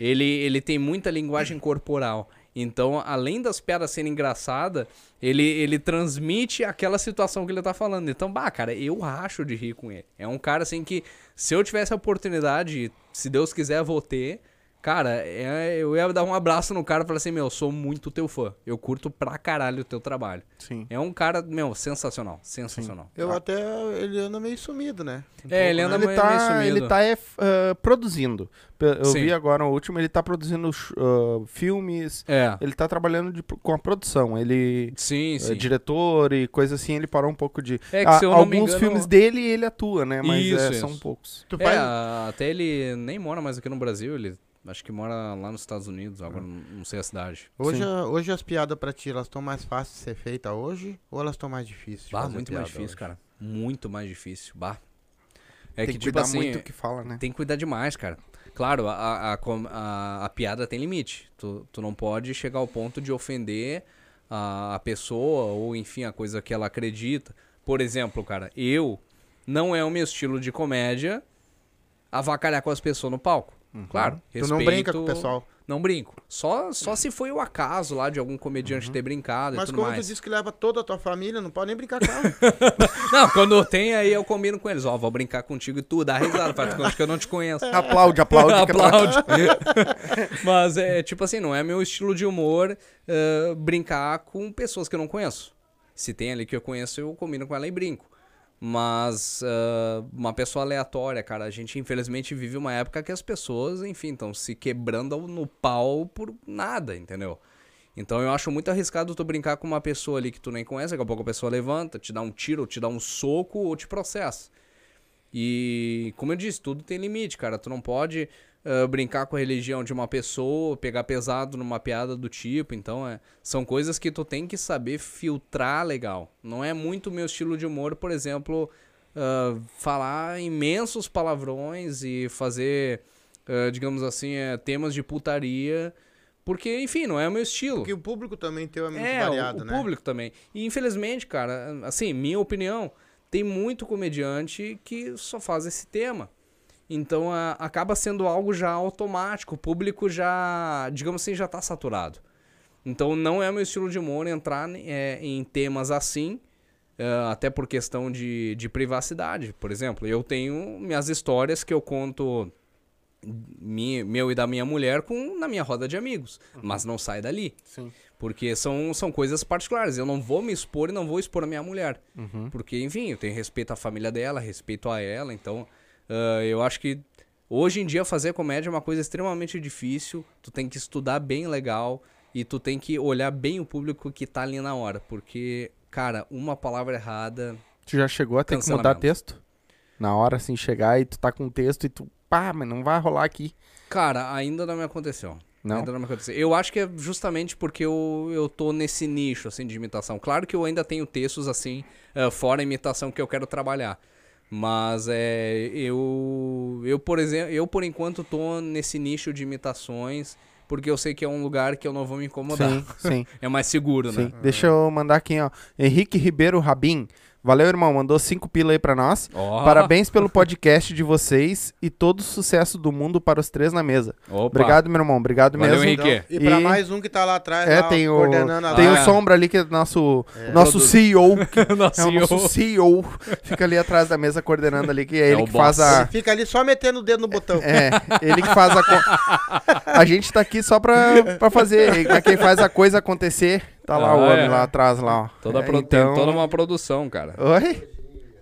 Ele, ele tem muita linguagem corporal. Então, além das piadas serem engraçadas, ele, ele transmite aquela situação que ele tá falando. Então, bah, cara, eu racho de rir com ele. É um cara assim que, se eu tivesse a oportunidade, se Deus quiser, vou ter. Cara, é- eu ia dar um abraço no cara e falar assim: Meu, eu sou muito teu fã. Eu curto pra caralho o teu trabalho. Sim. É um cara, meu, sensacional. Sensacional. Eu até, ele anda meio sumido, né? Um É, ele pouco, anda né? Ele meio- meio tá, sumido. ele tá é, ah, produzindo. Eu Sim. vi agora o último, ele tá produzindo ah, filmes, É. ele tá trabalhando de- com a produção. Ele Sim, é sim. diretor e coisa assim, ele parou um pouco de. É que Ah, se eu não me alguns engano- filmes dele ele atua, né? Mas Isso, é, isso. são poucos. Tu É, faz, a- até ele nem mora mais aqui no Brasil, ele acho que mora lá nos Estados Unidos, agora não, não sei a cidade. hoje, a- hoje as piadas pra ti, elas estão mais fáceis de ser feitas hoje ou elas estão mais difíceis? Bah, muito mais difícil, hoje? cara. Muito mais difícil. Bah. É tem que, que tipo cuidar assim, muito o que fala, né? tem que cuidar demais, cara. Claro, a, a, a- a piada tem limite. Tu, tu não pode chegar ao ponto de ofender a, a pessoa ou, enfim, a coisa que ela acredita. Por exemplo, cara, eu não é o meu estilo de comédia avacalhar com as pessoas no palco. Claro, Tu não respeito- brinca com o pessoal. não brinco. Só, só se foi o acaso lá de algum comediante ter brincado Mas e tudo como mais. tu disse que leva toda a tua família, não pode nem brincar com ela. Não, quando tem aí eu combino com eles. Ó, vou brincar contigo e tu dá risada, faz conta que eu não te conheço. Aplaude, aplaude. é Aplaude. Mas é tipo assim, não é meu estilo de humor eh, brincar com pessoas que eu não conheço. Se tem ali que eu conheço, eu combino com ela e brinco. Mas ah, uma pessoa aleatória, cara, a gente infelizmente vive uma época que as pessoas, enfim, estão se quebrando no pau por nada, entendeu? Então eu acho muito arriscado tu brincar com uma pessoa ali que tu nem conhece, daqui a pouco a pessoa levanta, te dá um tiro, te dá um soco ou te processa. E, como eu disse, tudo tem limite, cara. Tu não pode ah, brincar com a religião de uma pessoa, pegar pesado numa piada do tipo. Então, é, são coisas que tu tem que saber filtrar legal. Não é muito meu estilo de humor, por exemplo, ah, falar imensos palavrões e fazer, ah, digamos assim, é, temas de putaria. Porque, enfim, não é o meu estilo. Porque o público também teu é muito É, o- o, né? público também. E infelizmente, cara, assim, minha opinião, tem muito comediante que só faz esse tema. Então a- acaba sendo algo já automático. O público já, digamos assim, já tá saturado. Então não é meu estilo de humor entrar é, em temas assim, é, até por questão de, de privacidade. Por exemplo, eu tenho minhas histórias que eu conto mi- meu e da minha mulher com na minha roda de amigos, mas não sai dali. Sim. Porque são, são coisas particulares. Eu não vou me expor e não vou expor a minha mulher. Uhum. Porque, enfim, eu tenho respeito à família dela, respeito a ela. Então, ah, eu acho que hoje em dia fazer comédia é uma coisa extremamente difícil. Tu tem que estudar bem legal e tu tem que olhar bem o público que tá ali na hora. Porque, cara, uma palavra errada. Tu já chegou a ter que mudar texto? Na hora, assim, chegar e tu tá com texto e tu... Pá, mas não vai rolar aqui. Cara, ainda não me aconteceu. Não? Ainda não me aconteceu. Eu acho que é justamente porque eu, eu tô nesse nicho, assim, de imitação. Claro que eu ainda tenho textos, assim, eh, fora imitação que eu quero trabalhar. Mas é, eu, eu, por exemplo, eu por enquanto tô nesse nicho de imitações, porque eu sei que é um lugar que eu não vou me incomodar. Sim, sim, É mais seguro, sim. né? Deixa eu mandar aqui, ó. Henrique Ribeiro Rabin. Valeu, irmão. Mandou cinco pila aí pra nós. Ó. Parabéns pelo podcast de vocês e todo o sucesso do mundo para os três na mesa. Opa. Obrigado, meu irmão. Obrigado Valeu, mesmo. Henrique. Então, e pra mais um que tá lá atrás, É, lá, tem o, coordenando a tem o é. Sombra ali, que é nosso, nosso Produz. CEO. que Nosso é o nosso CEO. Fica ali atrás da mesa coordenando ali, que é, É ele que faz boss. a... Ele fica ali só metendo o dedo no botão. É, ele que faz a... A gente tá aqui só pra, pra fazer. Mas Quem faz a coisa acontecer, tá lá Ah, o homem é. lá atrás, lá, ó. Toda É, pro- então- Tem toda uma produção, cara. Oi?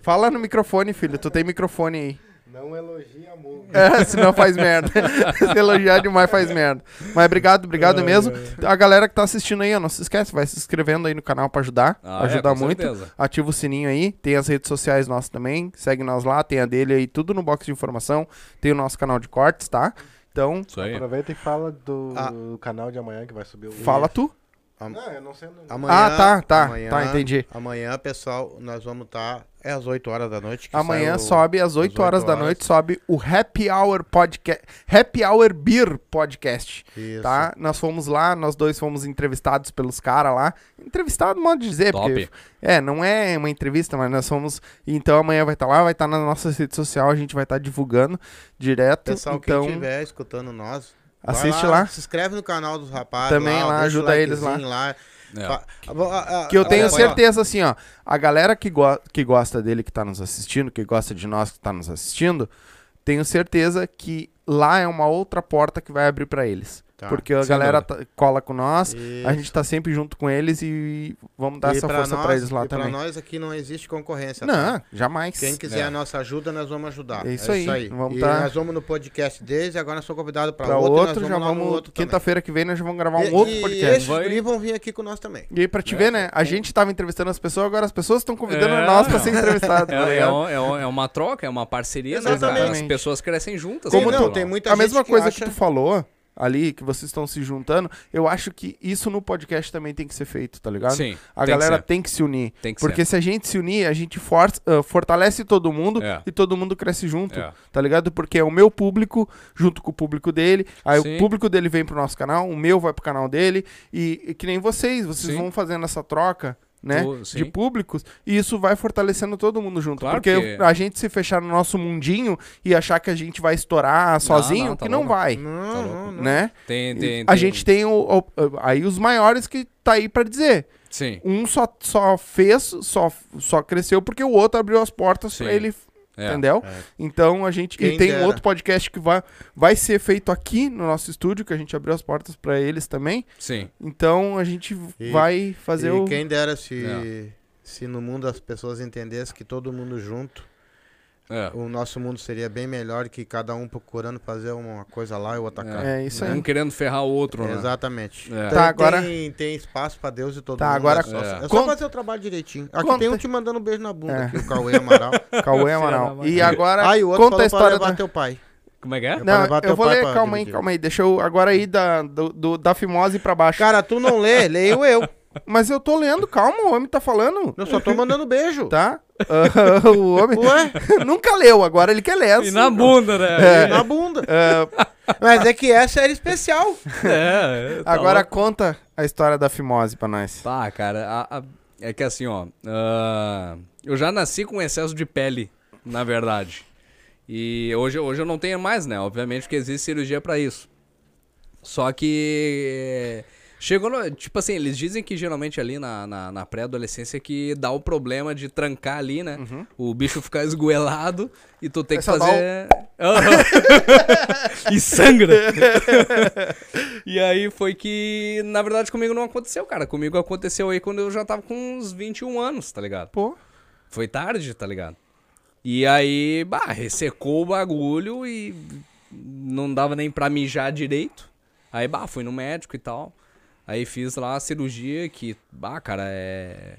Fala no microfone, filho. Tu tem microfone aí. Não elogia muito. É, senão faz merda. Se elogiar demais faz merda. Mas obrigado, obrigado mesmo. A galera que tá assistindo aí, ó, não se esquece, vai se inscrevendo aí no canal pra ajudar. Ah, é, muito. certeza. Ativa o sininho aí. Tem as redes sociais nossas também. Segue nós lá, tem a dele aí, tudo no box de informação. Tem o nosso canal de cortes, tá? Então. Aproveita e fala do Ah. canal de amanhã que vai subir o. fala tu. Não, eu não sei. Não. Amanhã, Ah, tá, tá, amanhã- tá, entendi. Amanhã, pessoal, nós vamos estar. é às 8 horas da noite. que Amanhã o- sobe às 8 às horas da horas. noite, sobe o Happy Hour Podcast. Happy Hour Beer Podcast. Isso. Tá? Nós fomos lá, nós dois fomos entrevistados pelos caras lá. Entrevistado, modo de dizer, Top. porque. É, não é uma entrevista, mas nós fomos. Então amanhã vai estar lá, vai estar nas nossas redes sociais, a gente vai estar divulgando direto. Pessoal, então, quem estiver escutando nós, assiste lá. Se inscreve no canal dos rapazes. Também lá, o ajuda eles lá. lá. É. Que eu tenho certeza, assim, ó. A galera que, go que gosta dele, que tá nos assistindo, que gosta de nós que tá nos assistindo, tenho certeza que lá é uma outra porta que vai abrir pra eles. Tá. Porque a galera tá- cola com nós, Isso. a gente tá sempre junto com eles e vamos dar E essa pra força nós- pra eles lá e pra também. nós aqui não existe concorrência. Não, tá? jamais. Quem quiser É. a nossa ajuda, nós vamos ajudar. É isso aí. Vamos e tá- nós vamos no podcast deles e agora nós somos convidados para Pra outro, outro, e nós já vamos. Quinta-feira que vem nós já vamos gravar um E- outro e podcast. esses Vai- vão vir aqui com nós também. E aí, pra te ver, né? A gente tava entrevistando as pessoas, agora as pessoas estão convidando É. nós pra ser entrevistados. tá É, é, um- é um- é uma troca, é uma parceria, né? Exatamente. As pessoas crescem juntas. Né, não, lá. tem muita a mesma coisa que tu falou ali, que vocês estão se juntando, eu acho que isso no podcast também tem que ser feito, tá ligado? Sim. A tem que galera ser. tem que se unir. Tem que Porque se a gente se unir, a gente força, ah, fortalece todo mundo É. e todo mundo cresce junto, É. tá ligado? Porque é o meu público junto com o público dele, aí Sim. o público dele vem pro nosso canal, o meu vai pro canal dele e, e que nem vocês, vocês Sim. vão fazendo essa troca. Né, de públicos, e isso vai fortalecendo todo mundo junto. Claro porque que- a gente se fechar no nosso mundinho e achar que a gente vai estourar sozinho, não, tá que não louco. vai, Não, Tá louco. não, não. né? Tem, tem, a tem- gente tem o, o- aí os maiores que tá aí pra dizer. Sim. Um só, só fez, só, só cresceu porque o outro abriu as portas Sim. pra ele, É. entendeu? Então a gente. Quem e tem dera. um outro podcast que vai, vai ser feito aqui no nosso estúdio, que a gente abriu as portas pra eles também. Sim. Então a gente E- vai fazer e o. quem dera se, É. se no mundo as pessoas entendessem que todo mundo junto, É. o nosso mundo seria bem melhor que cada um procurando fazer uma coisa lá e outra cá. É isso aí. Um querendo ferrar o outro, né? Exatamente. É. Tem, Tá, agora- tem, tem espaço pra Deus e todo Tá, mundo. agora- é só, É. é só Conta- fazer o trabalho direitinho. Aqui Conta- tem um te mandando um beijo na bunda, É. aqui, o Cauê Amaral. Cauê Amaral. E agora Ah, e o outro conta a pra história levar da. teu pai. Como é que é? pra Não, eu vou ler, pra calma aí, calma aí. Deixa eu agora aí da, do, do- da fimose pra baixo. Cara, tu não lê, leio eu. Mas eu tô lendo, calma, o homem tá falando. Eu só tô mandando beijo. Tá? Ah, o homem Ué, nunca leu, agora ele quer ler. E na bunda, né? na bunda. Ah, Mas é que essa era especial. É, tá agora louco. conta a história da fimose pra nós. Pá, cara, a- a- é que assim, ó. ah, eu já nasci com excesso de pele, na verdade. E hoje, hoje eu não tenho mais, né? Obviamente que existe cirurgia pra isso. Só que. Chegou no. Tipo assim, eles dizem que geralmente ali na, na, na pré-adolescência que dá o problema de trancar ali, né? O bicho ficar esgoelado e tu tem É que fazer. Aham. e sangra! e aí foi que, na verdade, comigo não aconteceu, cara. Comigo aconteceu aí quando eu já tava com uns 21 anos, tá ligado? Pô, Foi tarde, tá ligado? E aí, bah, ressecou o bagulho e não dava nem pra mijar direito. Aí, bah, fui no médico e tal. Aí fiz lá a cirurgia que, bah, cara, é.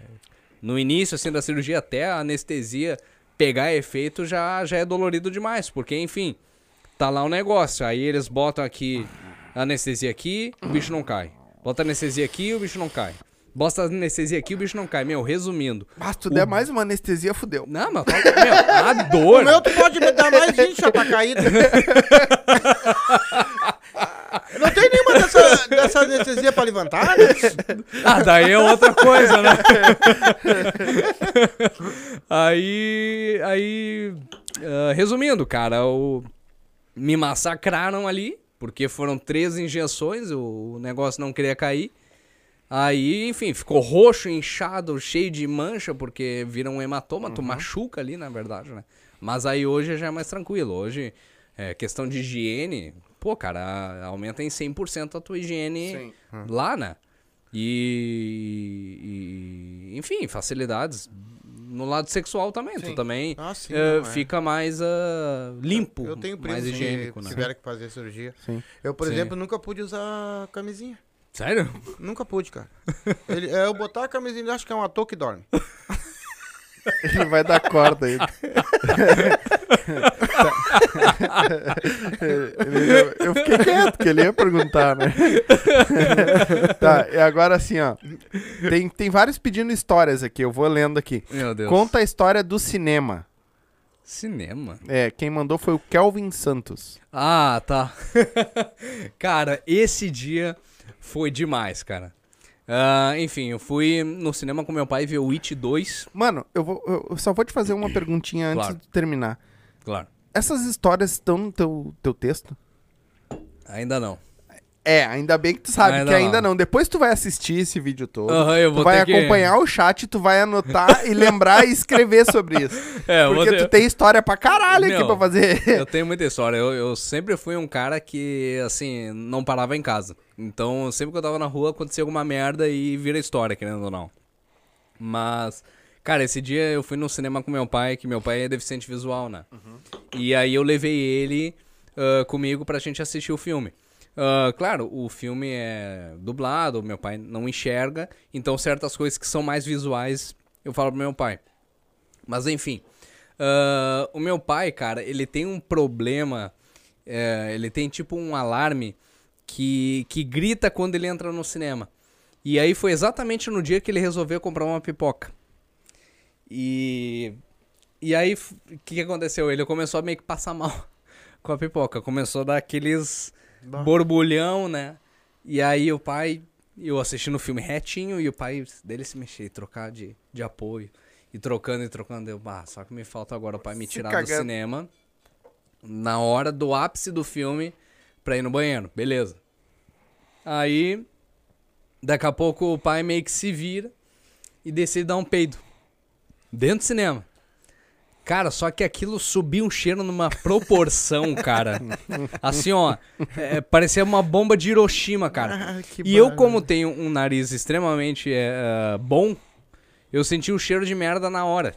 No início, assim, da cirurgia, até a anestesia pegar efeito já, já é dolorido demais. Porque, enfim, tá lá o negócio. Aí eles botam aqui a anestesia aqui, o bicho não cai. Bota a anestesia aqui, o bicho não cai. Bota a anestesia aqui, o bicho não cai. Meu, resumindo. mas se tu der mais uma anestesia, fudeu. Não, mas tá- meu, a dor. O meu tu pode me dar mais 20, já tá caído. Não tem nenhuma dessa, dessa anestesia pra levantar, né? Ah, daí é outra coisa, né? aí, aí, ah, resumindo, cara, o, me massacraram ali, porque foram três injeções, o, o negócio não queria cair. Aí, enfim, ficou roxo, inchado, cheio de mancha, porque vira um hematoma, tu machuca ali, na verdade, né? Mas aí hoje já é mais tranquilo. Hoje, é questão de higiene, pô, cara, aumenta em 100% a tua higiene lá, né? E, e- enfim, facilidades no lado sexual também. Tu também Ah, sim, eh, não, é. fica mais ah, limpo, Eu tenho mais higiênico, que né? tiveram que fazer cirurgia. Sim. Eu, por Sim. exemplo, nunca pude usar camisinha. Sério? Nunca pude, cara. Ele, é, eu botar a camisinha, acho que é um ator que dorme. Ele vai dar corda aí. Eu fiquei quieto, porque ele ia perguntar, né? tá, e agora assim, ó. Tem, tem vários pedindo histórias aqui, eu vou lendo aqui. Meu Deus. Conta a história do cinema. Cinema? É, quem mandou foi o Kelvin Santos. Ah, tá. cara, esse dia foi demais, cara. Ah, enfim, eu fui no cinema com meu pai ver o It 2. Mano, eu, vou, eu só vou te fazer uma perguntinha antes Claro. de terminar. Claro. Essas histórias estão no teu, teu texto? Ainda não. É, ainda bem que tu sabe Ainda que ainda não. não. Depois tu vai assistir esse vídeo todo. Aham, eu tu vou vai ter que- acompanhar o chat, tu vai anotar e lembrar e escrever sobre isso. É, Porque ter- tu tem história pra caralho aqui Meu, pra fazer. Eu tenho muita história. Eu, eu sempre fui um cara que, assim, não parava em casa. Então, sempre que eu tava na rua, acontecia alguma merda e vira história, querendo ou não. Mas, cara, esse dia eu fui no cinema com meu pai, que meu pai é deficiente visual, né? E aí eu levei ele ah, comigo pra gente assistir o filme. Ah, claro, o filme é dublado, meu pai não enxerga, então certas coisas que são mais visuais eu falo pro meu pai. Mas enfim, ah, o meu pai, cara, ele tem um problema, é, ele tem tipo um alarme que, que grita quando ele entra no cinema. E aí foi exatamente no dia que ele resolveu comprar uma pipoca. E, e aí, o que, que aconteceu? Ele começou a meio que passar mal com a pipoca. Começou a dar aqueles borbulhão, né? E aí o pai eu assistindo o filme retinho e o pai dele se mexer, trocar de, de apoio. E trocando e trocando. Eu, bah, só que me falta agora o pai me Se tirar do cagando. cinema na hora do ápice do filme pra ir no banheiro. Beleza. Aí, daqui a pouco o pai meio que se vira e decide dar um peido. Dentro do cinema. Cara, só que aquilo subiu um cheiro numa proporção, cara. Assim, ó. é, parecia uma bomba de Hiroshima, cara. Ah, E eu, como tenho um nariz extremamente é, é, bom, eu senti o cheiro de merda na hora.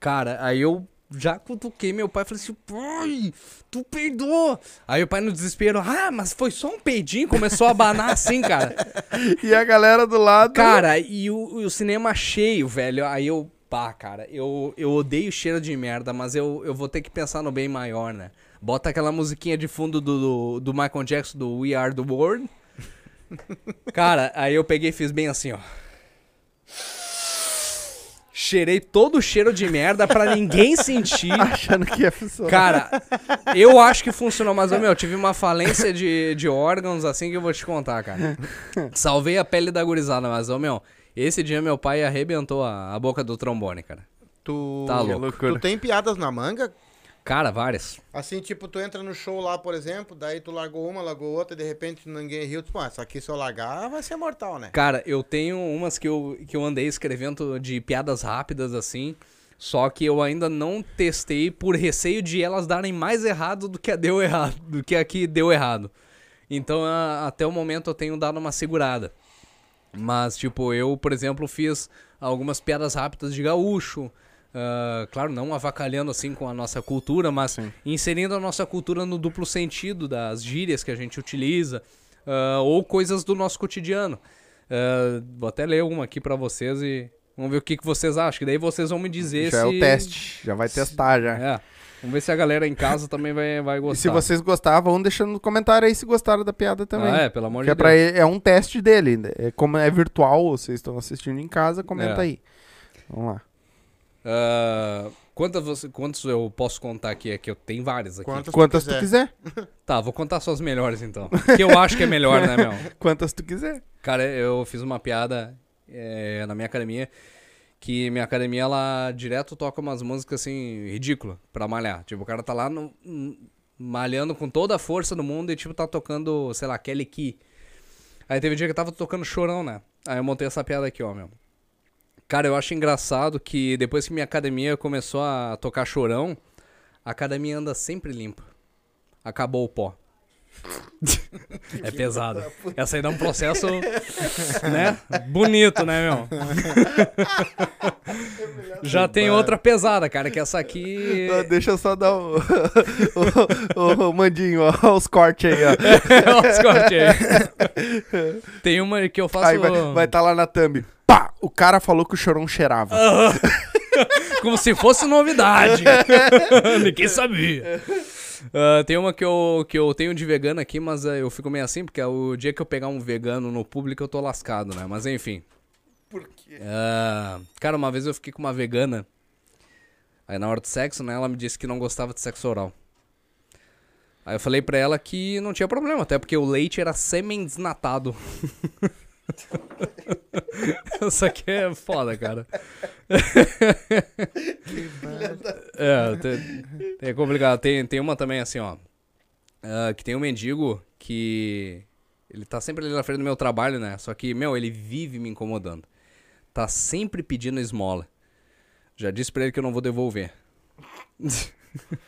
Cara, aí eu já cutuquei meu pai e falei assim: pai, tu peidou. Aí o pai no desespero: ah, mas foi só um peidinho. Começou a abanar assim, cara. E a galera do lado. Cara, e o, e o cinema cheio, velho. Aí eu, pá, cara, eu, eu odeio cheiro de merda, mas eu, eu vou ter que pensar no bem maior, né? Bota aquela musiquinha de fundo do, do, do Michael Jackson, do We Are the World. Cara, aí eu peguei e fiz bem assim, ó. Cheirei todo o cheiro de merda pra ninguém sentir. Achando que ia funcionar. Cara, eu acho que funcionou, mas, meu, eu tive uma falência de, de órgãos assim que eu vou te contar, cara. Salvei a pele da gurizada, mas, ô, meu, esse dia meu pai arrebentou a, a boca do trombone, cara. Tu, Tá Que louco. tu tem piadas na manga? Cara, várias. Assim, tipo, tu entra no show lá, por exemplo, daí tu largou uma, largou outra, e de repente ninguém riu. Tu, essa aqui se eu largar vai ser mortal, né? Cara, eu tenho umas que eu, que eu andei escrevendo de piadas rápidas assim. Só que eu ainda não testei por receio de elas darem mais errado do que a deu errado, do que a que deu errado. Então, a- até o momento eu tenho dado uma segurada. Mas, tipo, eu, por exemplo, fiz algumas piadas rápidas de gaúcho. ah, claro, não avacalhando assim com a nossa cultura, mas inserindo a nossa cultura no duplo sentido das gírias que a gente utiliza. ah, ou coisas do nosso cotidiano. Ah, vou até ler uma aqui pra vocês e vamos ver o que, que vocês acham. Que daí vocês vão me dizer Já se... é o teste. Já vai testar já. É. Vamos ver se a galera em casa também vai, vai E gostar. se vocês gostaram, vão deixando no comentário aí se gostaram da piada também. Ah, é, pelo amor Que de é, pra Deus. ele- é um teste dele. né? É como é virtual, vocês estão assistindo em casa, comenta É. aí. Vamos lá. Ah, quantas, você- quantos eu posso contar aqui? É que eu tenho várias aqui. Quantas, Quantas tu tu quiser. quiser. Tá, vou contar só as melhores então. Que eu acho que é melhor, né, meu? Quantas tu quiser. Cara, eu fiz uma piada é, na minha academia que minha academia, ela direto toca umas músicas assim, ridículas pra malhar. Tipo, o cara tá lá no- malhando com toda a força do mundo e, tipo, tá tocando, sei lá, Kelly Key. Aí teve um dia que eu tava tocando chorão, né? Aí eu montei essa piada aqui, ó, meu. Cara, eu acho engraçado que depois que minha academia começou a tocar chorão, a academia anda sempre limpa. Acabou o pó. é pesado. Essa aí dá um processo, né? Bonito, né, meu? Já tem outra pesada, cara, que essa aqui. Deixa eu só dar o, o, o- mandinho, ó, os cortes aí, ó. Olha os cortes aí. Tem uma que eu faço. Aí vai estar lá na thumb. Pá! O cara falou que o chorão cheirava. Como se fosse novidade. Ninguém sabia. Ah, tem uma que eu, que eu tenho de vegano aqui, mas ah, eu fico meio assim, porque o dia que eu pegar um vegano no público eu tô lascado, né? Mas enfim. Por quê? Ah, cara, uma vez eu fiquei com uma vegana. Aí na hora do sexo, né, ela me disse que não gostava de sexo oral. Aí eu falei pra ela que não tinha problema, até porque o leite era semi-desnatado. Isso aqui é foda, cara. é, tem- é complicado. Tem, tem uma também assim, ó. ah, que tem um mendigo que. Ele tá sempre ali na frente do meu trabalho, né? Só que, meu, ele vive me incomodando. Tá sempre pedindo esmola. Já disse pra ele que eu não vou devolver.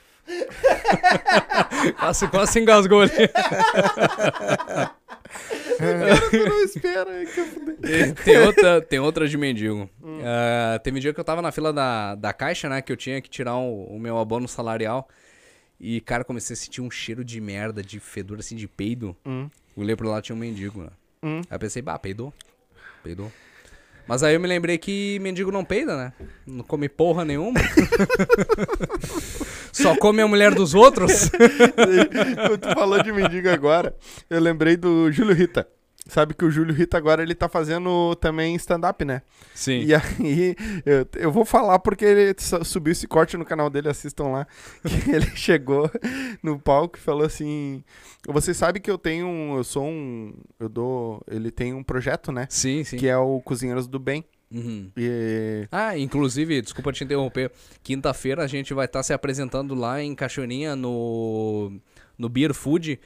quase, quase se engasgou ali. Tu não espera. que tem, outra, tem outra de mendigo. Ah, teve um dia que eu tava na fila da, da caixa, né? Que eu tinha que tirar o, o meu abono salarial. E, cara, comecei a sentir um cheiro de merda, de fedor, assim, de peido. Hum. Olhei pro lado, tinha um mendigo, né? Hum. Aí eu pensei, bah, peidou. Peidou. Mas aí eu me lembrei que mendigo não peida, né? Não come porra nenhuma. Só come a mulher dos outros. Tu falou de mendigo agora, eu lembrei do Júlio Rita. Sabe que o Júlio Rita agora ele tá fazendo também stand-up, né? Sim. E aí, eu, eu vou falar porque ele su- subiu esse corte no canal dele, assistam lá. Que ele chegou no palco e falou assim: Você sabe que eu tenho um. Eu sou um. Eu dou. Ele tem um projeto, né? Sim, sim. Que é o Cozinheiros do Bem. Uhum. E. Ah, inclusive, desculpa te interromper. Quinta-feira a gente vai estar se apresentando lá em Cachoeirinha no, no Beer Food,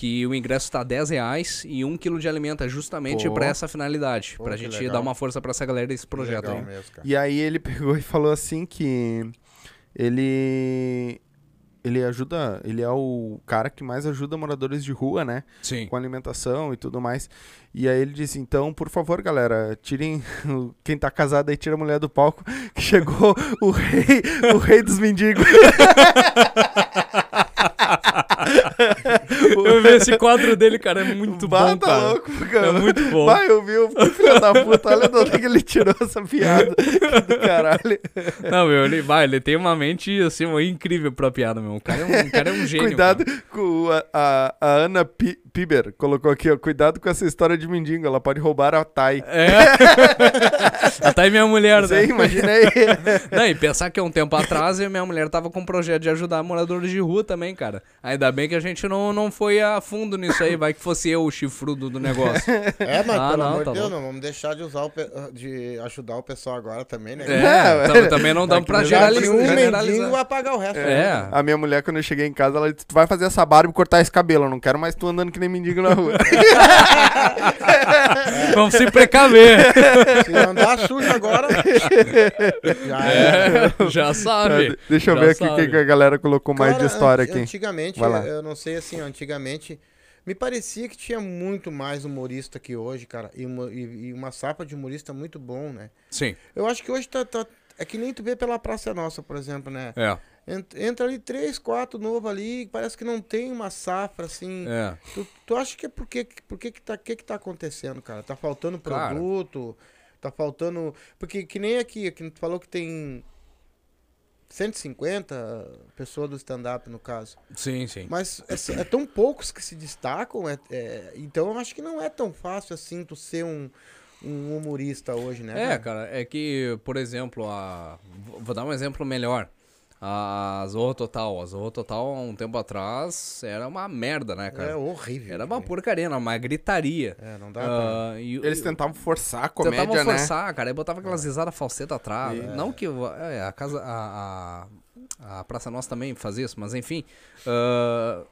que o ingresso está 10 reais e um quilo de alimento é justamente para essa finalidade. Pra que gente legal. dar uma força para essa galera desse projeto Legal aí. mesmo. E aí ele pegou e falou assim que ele ele ajuda, ele é o cara que mais ajuda moradores de rua, né, Sim. com alimentação e tudo mais. E aí ele disse: "Então, por favor, galera, tirem quem tá casado aí tira a mulher do palco, que chegou o rei, o rei dos mendigos". Eu vi esse quadro dele, cara, é muito Bah, bom, tá cara. louco, cara. É muito bom. Vai, eu vi o filho da puta, olha de onde é que ele tirou essa piada do caralho. Não, meu, ele, vai, ele tem uma mente, assim, incrível pra piada, meu. O cara é um, o cara é um gênio. Cuidado cara. com a, a, a Ana Pi- Piber colocou aqui, ó. Cuidado com essa história de mendigo, ela pode roubar a Thay. É. Até minha mulher, Você né? imagina aí. Não, e pensar que há um tempo atrás a minha mulher tava com um projeto de ajudar moradores de rua também, cara. Ainda bem que a gente não, não foi a fundo nisso aí, vai que fosse eu o chifrudo do negócio. É, mas Ah, pelo não, amor tá de Deus, não vamos deixar de usar o pe- de ajudar o pessoal agora também, né? É, tam- também não dá pra generalizar. um mendigo vai pagar o resto. É. A minha mulher, quando eu cheguei em casa, ela disse: Tu vai fazer essa barba e cortar esse cabelo. Eu não quero mais tu andando que nem mendigo na rua. Vamos se precaver. Se andar sujo agora, já é. É, já sabe. Deixa eu Já ver aqui o que a galera colocou mais de história aqui. Antigamente, Vai lá. eu não sei assim, antigamente, me parecia que tinha muito mais humorista que hoje, cara. E uma, e- e uma safra de humorista muito bom, né? Sim, Eu acho que hoje tá, tá- É que nem tu vê pela Praça Nossa, por exemplo, né? é. Ent- Entra ali três, quatro novo ali, parece que não tem uma safra assim. É. Tu, tu acha que é por que por que que tá, que que tá acontecendo, cara? Tá faltando Cara. produto, tá faltando, porque que nem aqui, que tu falou que tem 150 pessoas do stand up no caso. Sim, sim. Mas é, é tão poucos que se destacam, é, é- então eu acho que não é tão fácil assim tu ser um, um humorista hoje, né? É, cara, é que, por exemplo, a... vou dar um exemplo melhor. A Zorro Total. A Zorro Total, há um tempo atrás, era uma merda, né, É cara? horrível. Era uma cara. porcaria, era uma gritaria. É, não dá pra... Ah, e, Eles tentavam forçar a comédia, tentavam né? forçar, cara. Aí botava aquelas risadas falseta atrás. Não que é, a casa. A, a, a Praça Nossa também fazia isso, mas enfim. ah,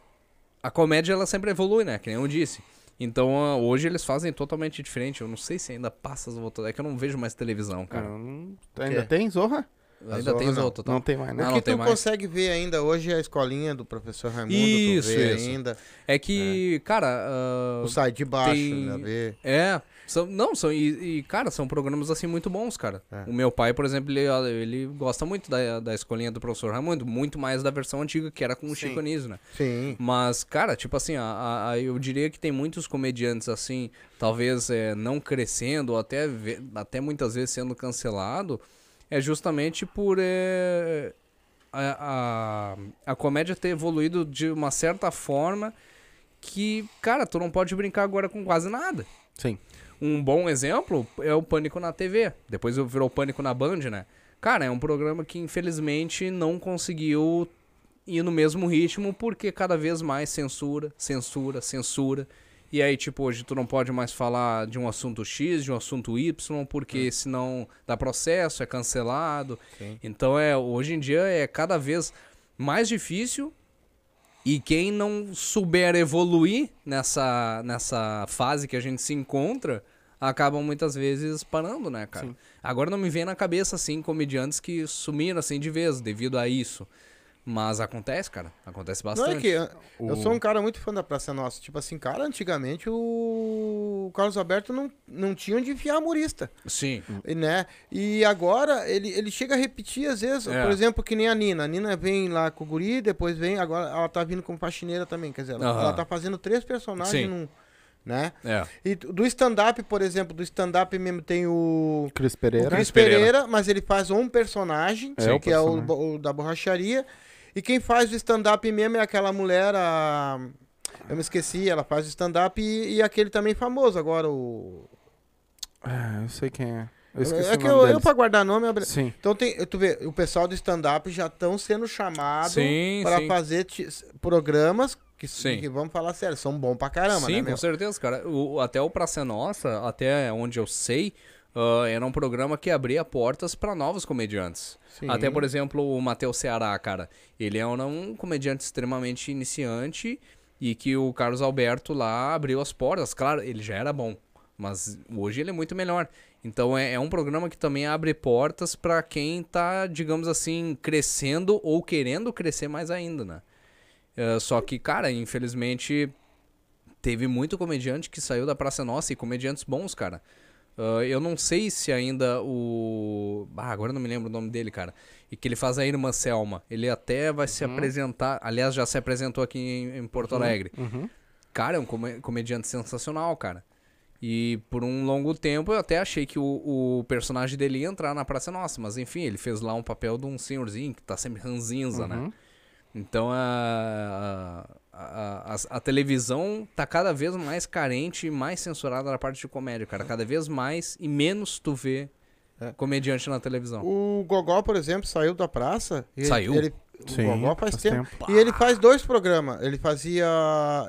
a comédia ela sempre evolui, né? Que nem eu disse. Então ah, hoje eles fazem totalmente diferente. Eu não sei se ainda passa as voltas. É que eu não vejo mais televisão, cara. Não- Ainda tem, Zorra? Ainda tem não. Zorro Total. Não tem mais, né? Ah, o não que tem tu mais. consegue ver ainda hoje é a escolinha do professor Raimundo, Isso, tu vê isso. ainda. É que, cara. ah, O Sai de Baixo, tem- né? Vê. É, são, não, são, e, e, cara, são programas assim muito bons, cara. É. O meu pai, por exemplo, ele, ele gosta muito da, da escolinha do professor Raimundo, muito mais da versão antiga, que era com o Sim. Chico Anísio, né? Sim. Mas, cara, tipo assim, a, a- a- eu diria que tem muitos comediantes assim, talvez é, não crescendo, ou até, até muitas vezes sendo cancelado, é justamente por é, a, a, a comédia ter evoluído de uma certa forma que, cara, tu não pode brincar agora com quase nada. Sim. Um bom exemplo é o Pânico na TV. Depois virou Pânico na Band, né? Cara, é um programa que infelizmente não conseguiu ir no mesmo ritmo porque cada vez mais censura, censura, censura. E aí, tipo, hoje tu não pode mais falar de um assunto X, de um assunto Y, porque senão dá processo, é cancelado. Sim. Então, é, hoje em dia é cada vez mais difícil e quem não souber evoluir nessa, nessa fase que a gente se encontra, acabam muitas vezes parando, né, cara? Sim. Agora não me vem na cabeça, assim, comediantes que sumiram, assim, de vez, devido a isso. Mas acontece, cara. Acontece Não bastante. é que eu O- sou um cara muito fã da Praça Nossa. Tipo assim, cara, antigamente o Carlos Alberto não, não tinha onde enfiar humorista, Sim. né? E agora ele, ele chega a repetir às vezes, É. por exemplo, que nem a Nina. A Nina vem lá com o guri, depois vem, agora ela tá vindo como faxineira também, quer dizer, ela, ela tá fazendo três personagens Sim. num, né? É. E do stand-up, por exemplo, do stand-up mesmo tem o Cris o Pereira. Cris Pereira. Mas ele faz um personagem, É, o que é o, personagem. o da borracharia. E quem faz o stand-up mesmo é aquela mulher, a. Eu me esqueci, ela faz stand-up e, e aquele também famoso agora, o. É, eu sei quem é. Eu esqueci é o que eu, eu pra guardar nome. eu Sim. Então tem, tu vê, o pessoal do stand-up já estão sendo chamados para fazer programas que, Sim. que, vamos falar sério, são bons pra caramba, Sim, né, com certeza, cara. O, até o Praça é Nossa, até onde eu sei, ah, era um programa que abria portas pra novos comediantes. Sim. Até, por exemplo, o Matheus Ceará, cara. Ele é um, um comediante extremamente iniciante e que o Carlos Alberto lá abriu as portas. Claro, ele já era bom, mas hoje ele é muito melhor. Então é, é um programa que também abre portas pra quem tá, digamos assim, crescendo ou querendo crescer mais ainda, né? É, só que, cara, infelizmente teve muito comediante que saiu da Praça Nossa e comediantes bons, cara. Ah, eu não sei se ainda o. Ah, agora eu não me lembro o nome dele, cara. E que ele faz a irmã Selma. Ele até vai se apresentar. Aliás, já se apresentou aqui em, em Porto Alegre. Uhum. Cara, é um come- comediante sensacional, cara. E por um longo tempo eu até achei que o, o personagem dele ia entrar na Praça Nossa. Mas enfim, ele fez lá um papel de um senhorzinho que tá sempre ranzinza, né? Uhum. Então a, a, a, a- a televisão tá cada vez mais carente e mais censurada na parte de comédia, cara. Cada vez mais e menos tu vê É. comediante na televisão. O Gogó, por exemplo, saiu da praça. e Saiu? Ele, Sim, o Gogó faz, faz tempo. tempo. E ele faz dois programas. Ele fazia.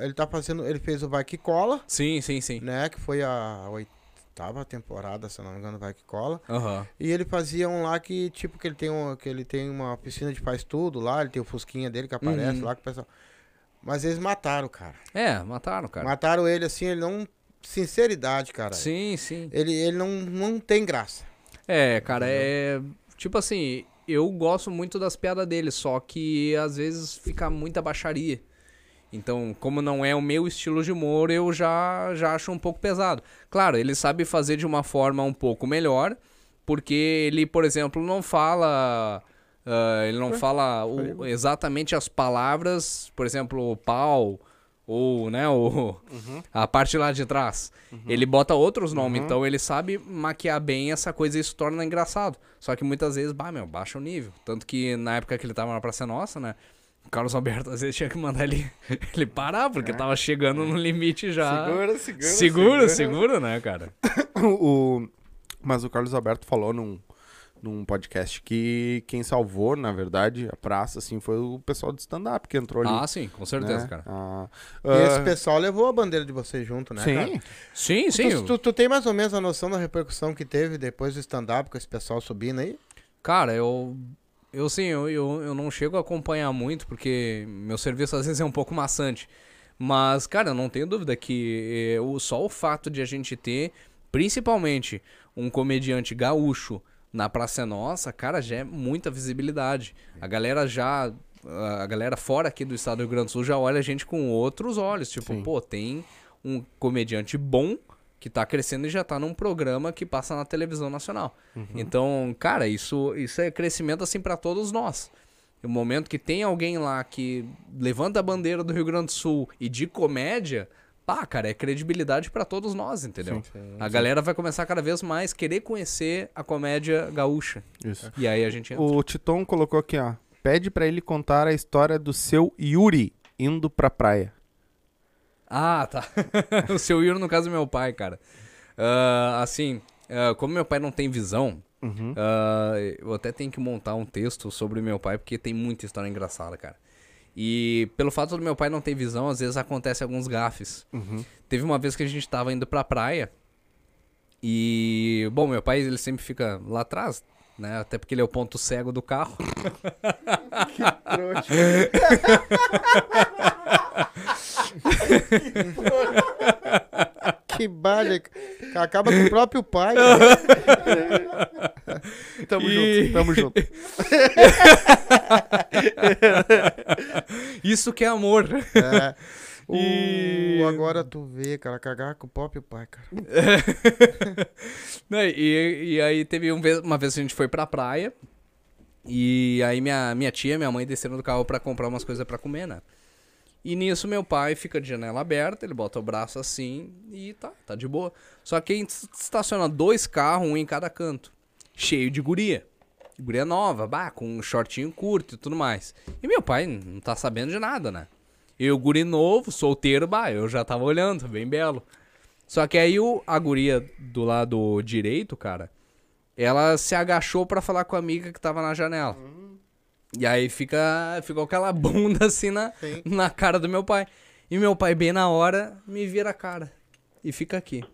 Ele tá fazendo. Ele fez o Vai Que Cola, Sim, sim, sim. né? Que foi a oitava temporada, se eu não me engano, Vai Que Cola. Aham. E ele fazia um lá que, tipo, que ele tem, um, que ele tem uma piscina de faz tudo lá, ele tem o Fusquinha dele que aparece Uhum. lá com o pessoal. Mas eles mataram, cara. É, mataram, cara. Mataram ele assim, ele não. Sinceridade, cara. Sim, sim. Ele, ele não, não tem graça. É, cara, é. Tipo assim, eu gosto muito das piadas dele, só que às vezes fica muita baixaria. Então, como não é o meu estilo de humor, eu já, já acho um pouco pesado. Claro, ele sabe fazer de uma forma um pouco melhor, porque ele, por exemplo, não fala. Ah, ele não fala o- exatamente as palavras, por exemplo, o pau, ou, né, o, a parte lá de trás. Ele bota outros nomes, então ele sabe maquiar bem essa coisa e isso torna engraçado. Só que muitas vezes, bah, meu, baixa o nível. Tanto que na época que ele tava na Praça Nossa, né, o Carlos Alberto às vezes tinha que mandar ele, ele parar, porque tava chegando no limite já. Segura, segura. Segura, segura, né, cara? o, mas o Carlos Alberto falou num, num podcast que quem salvou, na verdade, a praça, assim, foi o pessoal do stand-up que entrou ali. Ah, sim, com certeza, né? cara. Ah, E ah, esse pessoal levou a bandeira de vocês junto, né, cara? sim, Sim, sim. Tu, tu, tu tem mais ou menos a noção da repercussão que teve depois do stand-up com esse pessoal subindo aí? Cara, eu. Eu sim, eu, eu, eu não chego a acompanhar muito, porque meu serviço às vezes é um pouco maçante. Mas, cara, eu não tenho dúvida que eh, o, só o fato de a gente ter, principalmente, um comediante gaúcho na Praça é Nossa, cara, já é muita visibilidade. A galera já. A galera fora aqui do estado do Rio Grande do Sul já olha a gente com outros olhos. Tipo, Sim. pô, tem um comediante bom que tá crescendo e já tá num programa que passa na televisão nacional. Então, cara, isso, isso é crescimento assim pra todos nós. O momento que tem alguém lá que levanta a bandeira do Rio Grande do Sul e de comédia, pá, cara, é credibilidade pra todos nós, entendeu? a galera vai começar cada vez mais querer conhecer a comédia gaúcha. isso. E aí a gente entra. O Titon colocou aqui, ó. Pede pra ele contar a história do seu Yuri indo pra praia. Ah, tá. o seu Yuri, no caso, é meu pai, cara. Ah, assim, ah, como meu pai não tem visão, Uhum. ah, eu até tenho que montar um texto sobre meu pai, porque tem muita história engraçada, cara. E pelo fato do meu pai não ter visão, às vezes acontece alguns gafes. Uhum. Teve uma vez que a gente tava indo pra praia e, bom, meu pai ele sempre fica lá atrás, né? Até porque ele é o ponto cego do carro. Que balha. Acaba com o próprio pai. cara. Tamo E- junto, tamo junto. Isso que é amor. É. O- E- Agora tu vê, cara, cagar com o próprio pai, cara. Né, E, e aí teve um vez- uma vez que a gente foi pra praia. E aí minha, minha tia e minha mãe desceram do carro pra comprar umas coisas pra comer, né? E nisso meu pai fica de janela aberta, ele bota o braço assim e tá, tá de boa. Só que aí estaciona dois carros, um em cada canto. Cheio de guria. Guria nova, bah, com um shortinho curto e tudo mais. E meu pai não tá sabendo de nada, né? Eu, guri novo, solteiro, bah, eu já tava olhando, bem belo. Só que aí o, a guria do lado direito, cara, ela se agachou pra falar com a amiga que tava na janela. E aí fica, ficou aquela bunda assim na, Sim. na cara do meu pai. E meu pai, bem na hora, me vira a cara. E fica aqui,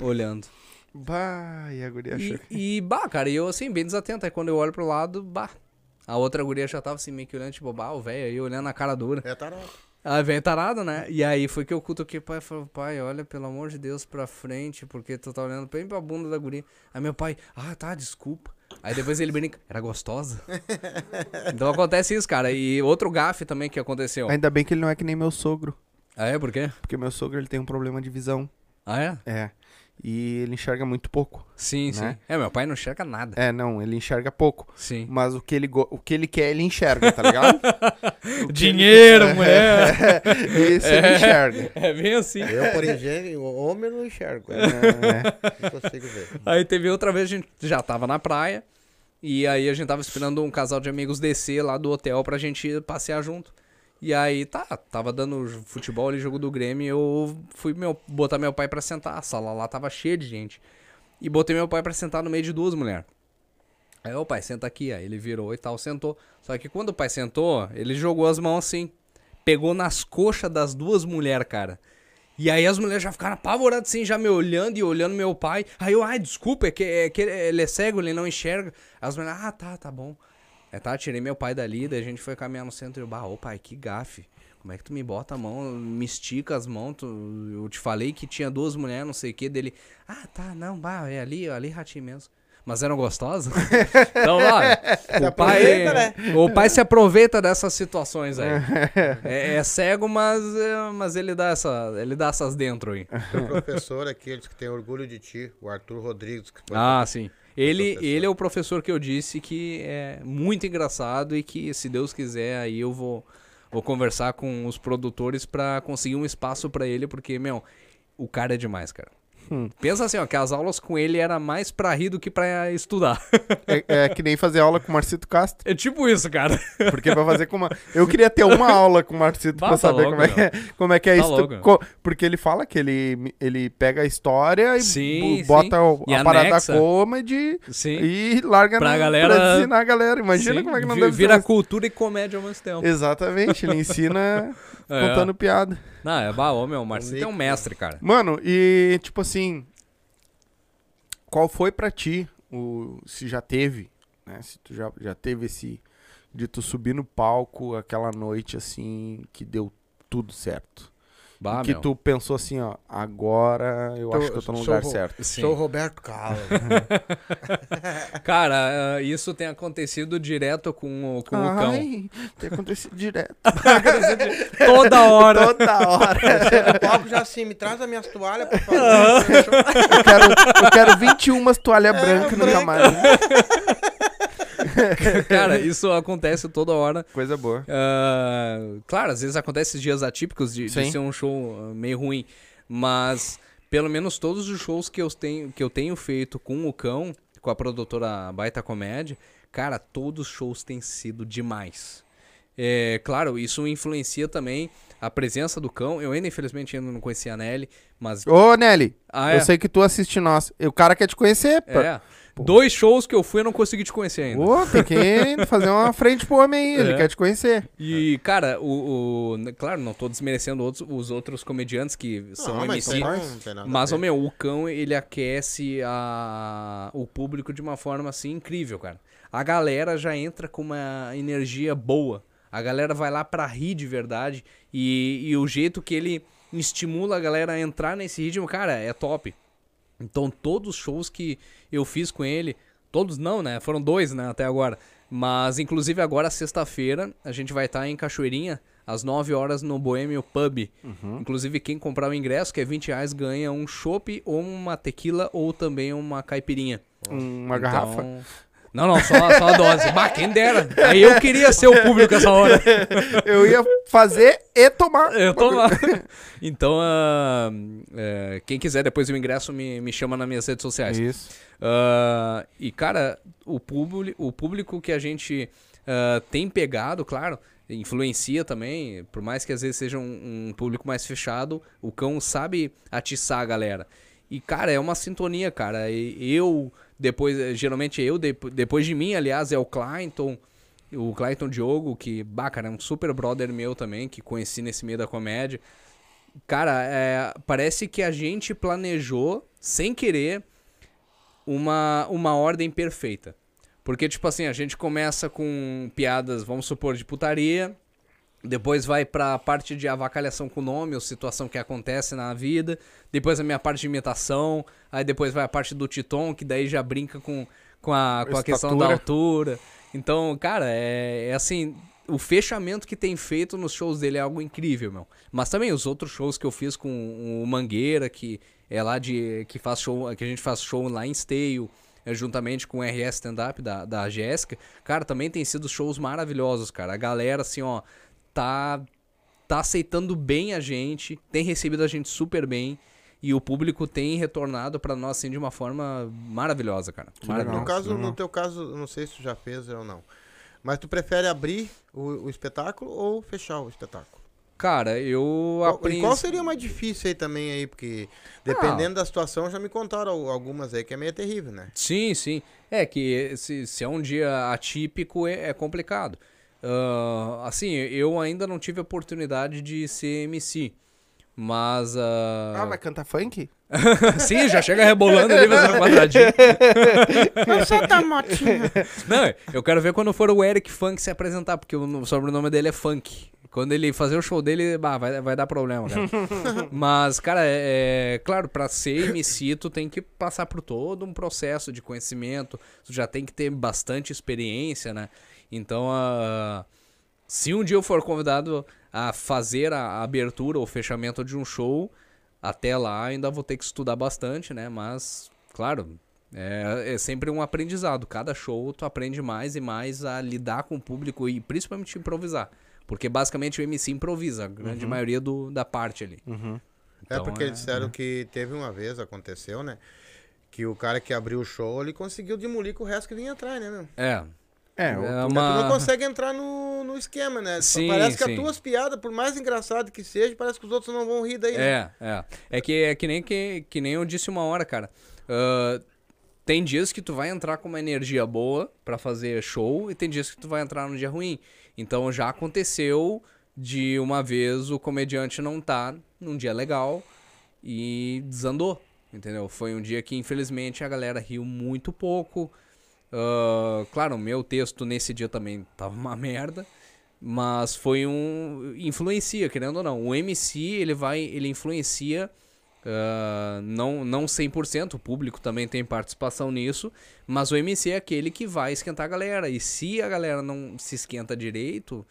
olhando. Bah, e a guria achou. E, e, bah, cara, e eu assim, bem desatento. Aí quando eu olho pro lado, bah. A outra guria já tava assim, meio que olhando, tipo, bah, o velho aí olhando na cara dura. É tarado. Ah, vem tarado, né? E aí foi que eu cutuquei o pai e falei, pai, olha, pelo amor de Deus, pra frente, porque tu tá olhando bem pra bunda da guria. Aí meu pai, ah, tá, desculpa. Aí depois ele brinca, era gostosa? então acontece isso, cara. E outro gafe também que aconteceu. Ainda bem que ele não é que nem meu sogro. Ah, é? Por quê? Porque meu sogro ele tem um problema de visão. Ah, é? É. E ele enxerga muito pouco. Sim, sim. Né? É, meu pai não enxerga nada. É, não, ele enxerga pouco. Sim. Mas o que ele, go- o que ele quer, ele enxerga, tá ligado? O que Dinheiro, ele- mulher. Esse ele enxerga. É bem assim. Eu, por exemplo, o homem não enxergo. né? É, Não consigo ver. Aí teve outra vez, a gente já tava na praia. E aí a gente tava esperando um casal de amigos descer lá do hotel pra gente passear junto. E aí, tá, tava dando futebol ali, jogo do Grêmio, eu fui meu, botar meu pai pra sentar. A sala lá tava cheia de gente. E botei meu pai pra sentar no meio de duas mulheres. Aí, ô pai, senta aqui. Aí ele virou e tal, sentou. Só que quando o pai sentou, ele jogou as mãos assim. Pegou nas coxas das duas mulheres, cara. E aí as mulheres já ficaram apavoradas assim, já me olhando e olhando meu pai. Aí eu, ai, desculpa, é que, é que ele é cego, ele não enxerga. As mulheres, ah, tá, tá bom. É, tá, tirei meu pai dali, daí a gente foi caminhar no centro e eu, bah, ô pai, que gafe. Como é que tu me bota a mão, me estica as mãos, tu, eu te falei que tinha duas mulheres, não sei o que, dele, ah, tá, não, bah, é ali, ali ratinho mesmo. Mas eram gostosas? então, vai. O pai, né? o pai se aproveita dessas situações aí. É, é cego, mas, é, mas ele, dá essa, ele dá essas dentro aí. Teu professor, aqueles que tem orgulho de ti, o Arthur Rodrigues. Que foi Ah, sim. Ele, professor. ele é o professor que eu disse que é muito engraçado e que, se Deus quiser, aí eu vou, vou conversar com os produtores pra conseguir um espaço pra ele, porque, meu, o cara é demais, cara. Hum. Pensa assim, ó, que as aulas com ele era mais pra rir do que pra estudar. É, é que nem fazer aula com o Marcito Castro. É tipo isso, cara. Porque pra fazer com uma. Eu queria ter uma aula com o Marcito Bah, pra tá saber louco, como, é que é, como é que é Tá isso. Co- Porque ele fala que ele, ele pega a história e Sim, bota sim. o- E a parada anexa. comedy Sim. e larga Pra na, galera- pra ensinar a galera. Imagina Sim, como é que não deve Vira ser. cultura e comédia ao mesmo tempo. Exatamente, ele ensina É. contando piada. Não, é baú, meu. O Marcinho é um mestre, cara. Mano, e tipo assim, qual foi pra ti, o, se já teve, né? Se tu já, já teve esse de tu subir no palco aquela noite assim que deu tudo certo. Bah, que meu. tu pensou assim, ó, agora eu Tô- acho que eu tô no lugar ro- certo. Sim. Sou o Roberto Carlos. Cara, ah, isso tem acontecido direto com, o- com o cão. Ai, tem acontecido direto. Toda hora. Toda hora. o palco já assim, me traz as minhas toalhas, por favor. Eu quero, eu quero 21 toalhas brancas no branca. camarim. Cara, isso acontece toda hora. Coisa boa. Ah, claro, às vezes acontece dias atípicos de, de ser um show ah, meio ruim. Mas, pelo menos todos os shows que eu tenho, que eu tenho feito com o cão, com a produtora Baita Comédia, cara, todos os shows têm sido demais. É, claro, isso influencia também a presença do cão. Eu ainda, infelizmente, ainda não conhecia a Nelly, mas. Ô, Nelly, Ah, eu é. sei que tu assiste nós. O cara quer te conhecer. pô. É. Dois shows que eu fui eu não consegui te conhecer ainda. Ô, tem que fazer uma frente pro homem aí, ele É. quer te conhecer. E, cara, o, o- Claro, não tô desmerecendo outros, os outros comediantes que são Não, MC. aí não a Mas, ô meu, o cão, ele aquece a... o público de uma forma, assim, incrível, cara. A galera já entra com uma energia boa. A galera vai lá pra rir de verdade. E, e o jeito que ele estimula a galera a entrar nesse ritmo, cara, é top. Então, todos os shows que eu fiz com ele, todos não, né? Foram dois, né, até agora. Mas, inclusive, agora, sexta-feira, a gente vai estar em Cachoeirinha, às 9 horas, no Boêmio Pub. Inclusive, quem comprar o ingresso, que é 20 reais, ganha um chopp, ou uma tequila, ou também uma caipirinha. Uma Então- garrafa. Não, não, só, só a dose. Bah, quem dera. Aí eu queria ser o público essa hora. Eu ia fazer e tomar. Eu lá. Então, ah, é, quem quiser depois o ingresso, me, me chama nas minhas redes sociais. Isso. Ah, e, cara, o, publi, o público que a gente ah, tem pegado, claro, influencia também, por mais que às vezes seja um, um público mais fechado, o cão sabe atiçar a galera. E, cara, é uma sintonia, cara. E eu, depois, geralmente eu, depois de mim, aliás, é o Clayton, o Clayton Diogo, que, bah, cara, é um super brother meu também, que conheci nesse meio da comédia. Cara, é, parece que a gente planejou, sem querer, uma, uma ordem perfeita. Porque, tipo assim, a gente começa com piadas, vamos supor, de putaria, depois vai pra parte de avacalhação com nome, ou situação que acontece na vida, depois a minha parte de imitação, aí depois vai a parte do Titon, que daí já brinca com, com, a, com a questão da altura. Então, cara, é, é assim, o fechamento que tem feito nos shows dele é algo incrível, meu. Mas também os outros shows que eu fiz com o Mangueira, que é lá de. que faz show. que a gente faz show lá em Esteio, é, juntamente com o RS Stand Up da, da Jéssica. Cara, também tem sido shows maravilhosos, cara. A galera, assim, ó, tá. tá aceitando bem a gente, tem recebido a gente super bem. E o público tem retornado para nós assim de uma forma maravilhosa, cara. No caso, no teu caso, não sei se tu já fez ou não. Mas tu prefere abrir o, o espetáculo ou fechar o espetáculo? Cara, eu aprendi. Qual seria mais difícil aí também aí? Porque dependendo ah. da situação, já me contaram algumas aí que é meio terrível, né? Sim, sim. É que se, se é um dia atípico, é, é complicado. Uh, assim, eu ainda não tive a oportunidade de ser MC. Mas. Uh... Ah, vai cantar funk? Sim, já chega rebolando ali fazendo quadradinho. Tá motinha. Não, eu quero ver quando for o Eric Funk se apresentar, porque o sobrenome dele é Funk. Quando ele fazer o show dele, bah, vai, vai dar problema, cara. Mas, cara, é, é, claro, pra ser MC, tu tem que passar por todo um processo de conhecimento. Tu já tem que ter bastante experiência, né? Então, uh, se um dia eu for convidado a fazer a abertura ou fechamento de um show, até lá ainda vou ter que estudar bastante, né? Mas, claro, é, é, sempre um aprendizado. Cada show tu aprende mais e mais a lidar com o público e principalmente improvisar. Porque basicamente o MC improvisa, a grande uhum. maioria do, da parte ali. Uhum. É então, é porque é, disseram é. que teve uma vez, aconteceu, né? Que o cara que abriu o show, ele conseguiu demolir com o resto que vinha atrás, né, meu? É, é, é uma... Tu não consegue entrar no, no esquema, né? Sim, parece que sim. as tuas piadas, por mais engraçado que seja, parece que os outros não vão rir daí. Né? É, é. É que, é que, nem, que, que nem eu disse uma hora, cara. Uh, tem dias que tu vai entrar com uma energia boa para fazer show e tem dias que tu vai entrar num dia ruim. Então já aconteceu de uma vez o comediante não tá num dia legal e desandou, entendeu? Foi um dia que infelizmente a galera riu muito pouco. Uh, claro, o meu texto nesse dia também tava uma merda, mas foi um influencia, querendo ou não. O MC, ele vai, ele influencia uh, não não 100%, o público também tem participação nisso, mas o MC é aquele que vai esquentar a galera. E se a galera não se esquenta direito,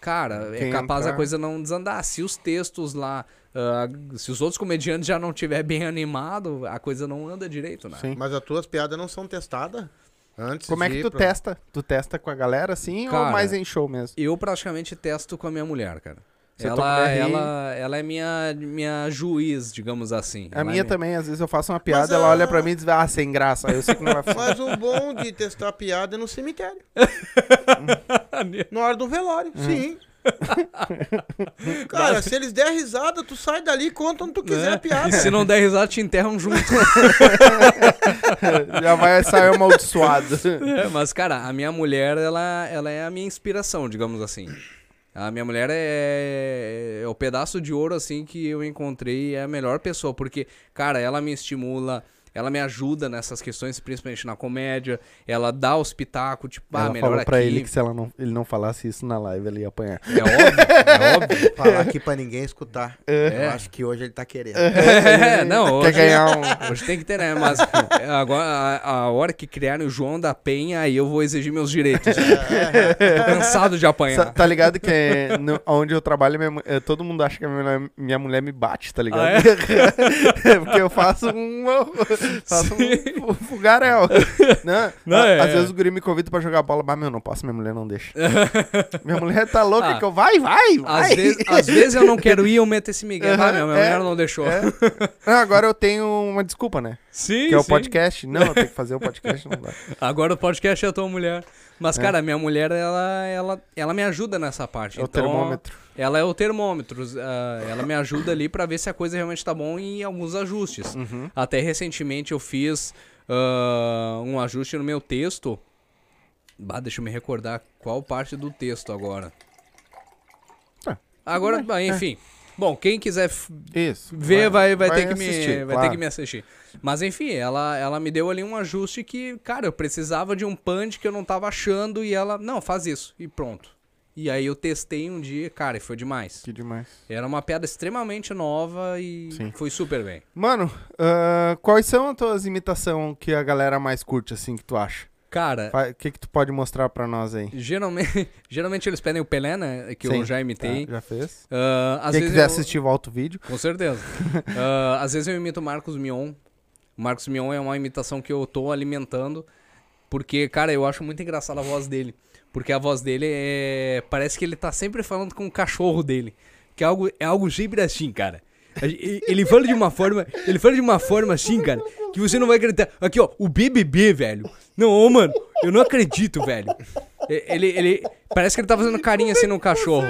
cara, é capaz entrar. a coisa não desandar. Se os textos lá, uh, se os outros comediantes já não tiver bem animado, a coisa não anda direito, né? Sim. Mas as tuas piadas não são testadas? Antes Como é que tu pra... testa? Tu testa com a galera assim cara, ou mais em show mesmo? Eu praticamente testo com a minha mulher, cara. ela, ela, ela é minha, minha juiz, digamos assim. A ela minha é também, às vezes eu faço uma piada, Mas, ela olha pra mim e diz, ah, sem graça. Eu sei que não vai Mas o bom de testar piada é no cemitério. Na hora do velório, hum. sim. Cara, se eles der risada, tu sai dali e conta onde tu quiser é. a piada. E se não der risada, te enterram junto. Já vai sair amaldiçoado. É, mas, cara, a minha mulher, ela, ela é a minha inspiração, digamos assim. A minha mulher é, é o pedaço de ouro, assim, que eu encontrei. É a melhor pessoa, porque, cara, ela me estimula ela me ajuda nessas questões, principalmente na comédia. Ela dá os pitacos, tipo, ah, ela melhor falou pra ele que se ela não, ele não falasse isso na live, ele ia apanhar. É óbvio, é óbvio. Falar aqui pra ninguém escutar. É. Eu acho que hoje ele tá querendo. É, não, hoje, Quer ganhar um... hoje tem que ter, né? Mas agora, a, a, hora que criarem o João da Penha, aí eu vou exigir meus direitos. Tô cansado de apanhar. Tá ligado que é, no, onde eu trabalho, minha, é, todo mundo acha que a minha, minha mulher me bate, tá ligado? Ah, é? Porque eu faço um Faço um fugarel. né? Não, é, Às vezes o guri me convida pra jogar bola, mas meu, não posso, minha mulher não deixa. minha mulher tá louca ah, que eu vai, vai, vai. Às vezes, às vezes eu não quero ir, eu meto esse Miguel. Uhum, ah, minha, minha é, mulher não deixou. É. Não, agora eu tenho uma desculpa, né? Sim, Que é o sim. podcast. Não, tem que fazer o podcast, não dá. Agora o podcast é a tua mulher. Mas, É. cara, minha mulher, ela, ela, ela me ajuda nessa parte. É o então, termômetro. Ela é o termômetro. ah, ela me ajuda ali pra ver se a coisa realmente tá bom em alguns ajustes. Uhum. Até recentemente eu fiz ah, um ajuste no meu texto. Bah, deixa eu me recordar qual parte do texto agora. Ah, Agora, bah, enfim. Bom, quem quiser Isso. ver vai, vai, ter, que assistir, me, vai claro. ter que me assistir. Mas enfim, ela, ela me deu ali um ajuste que, cara, eu precisava de um punch que eu não tava achando e ela, não, faz isso e pronto. E aí eu testei um dia, cara, e foi demais. Que demais. Era uma piada extremamente nova e Sim. foi super bem. Mano, ah, quais são as tuas imitações que a galera mais curte, assim, que tu acha? Cara, O que que tu pode mostrar pra nós aí? geralmente, geralmente eles pedem o Pelé, né? Que Sim, eu já imitei. Tá, já fez? Às Quem quiser eu- assistir, volta o vídeo. Com certeza. Ah, às vezes eu imito o Marcos Mion. O Marcos Mion é uma imitação que eu tô alimentando. Porque, cara, eu acho muito engraçada a voz dele. Porque a voz dele é. Parece que ele tá sempre falando com o cachorro dele. Que é algo, é algo sempre assim, cara. Ele fala de uma forma. Ele fala de uma forma assim, cara, que você não vai acreditar. Aqui, ó, o BBB, velho. Não, ô, mano, eu não acredito, velho. Ele, ele. Parece que ele tá fazendo carinho assim no cachorro.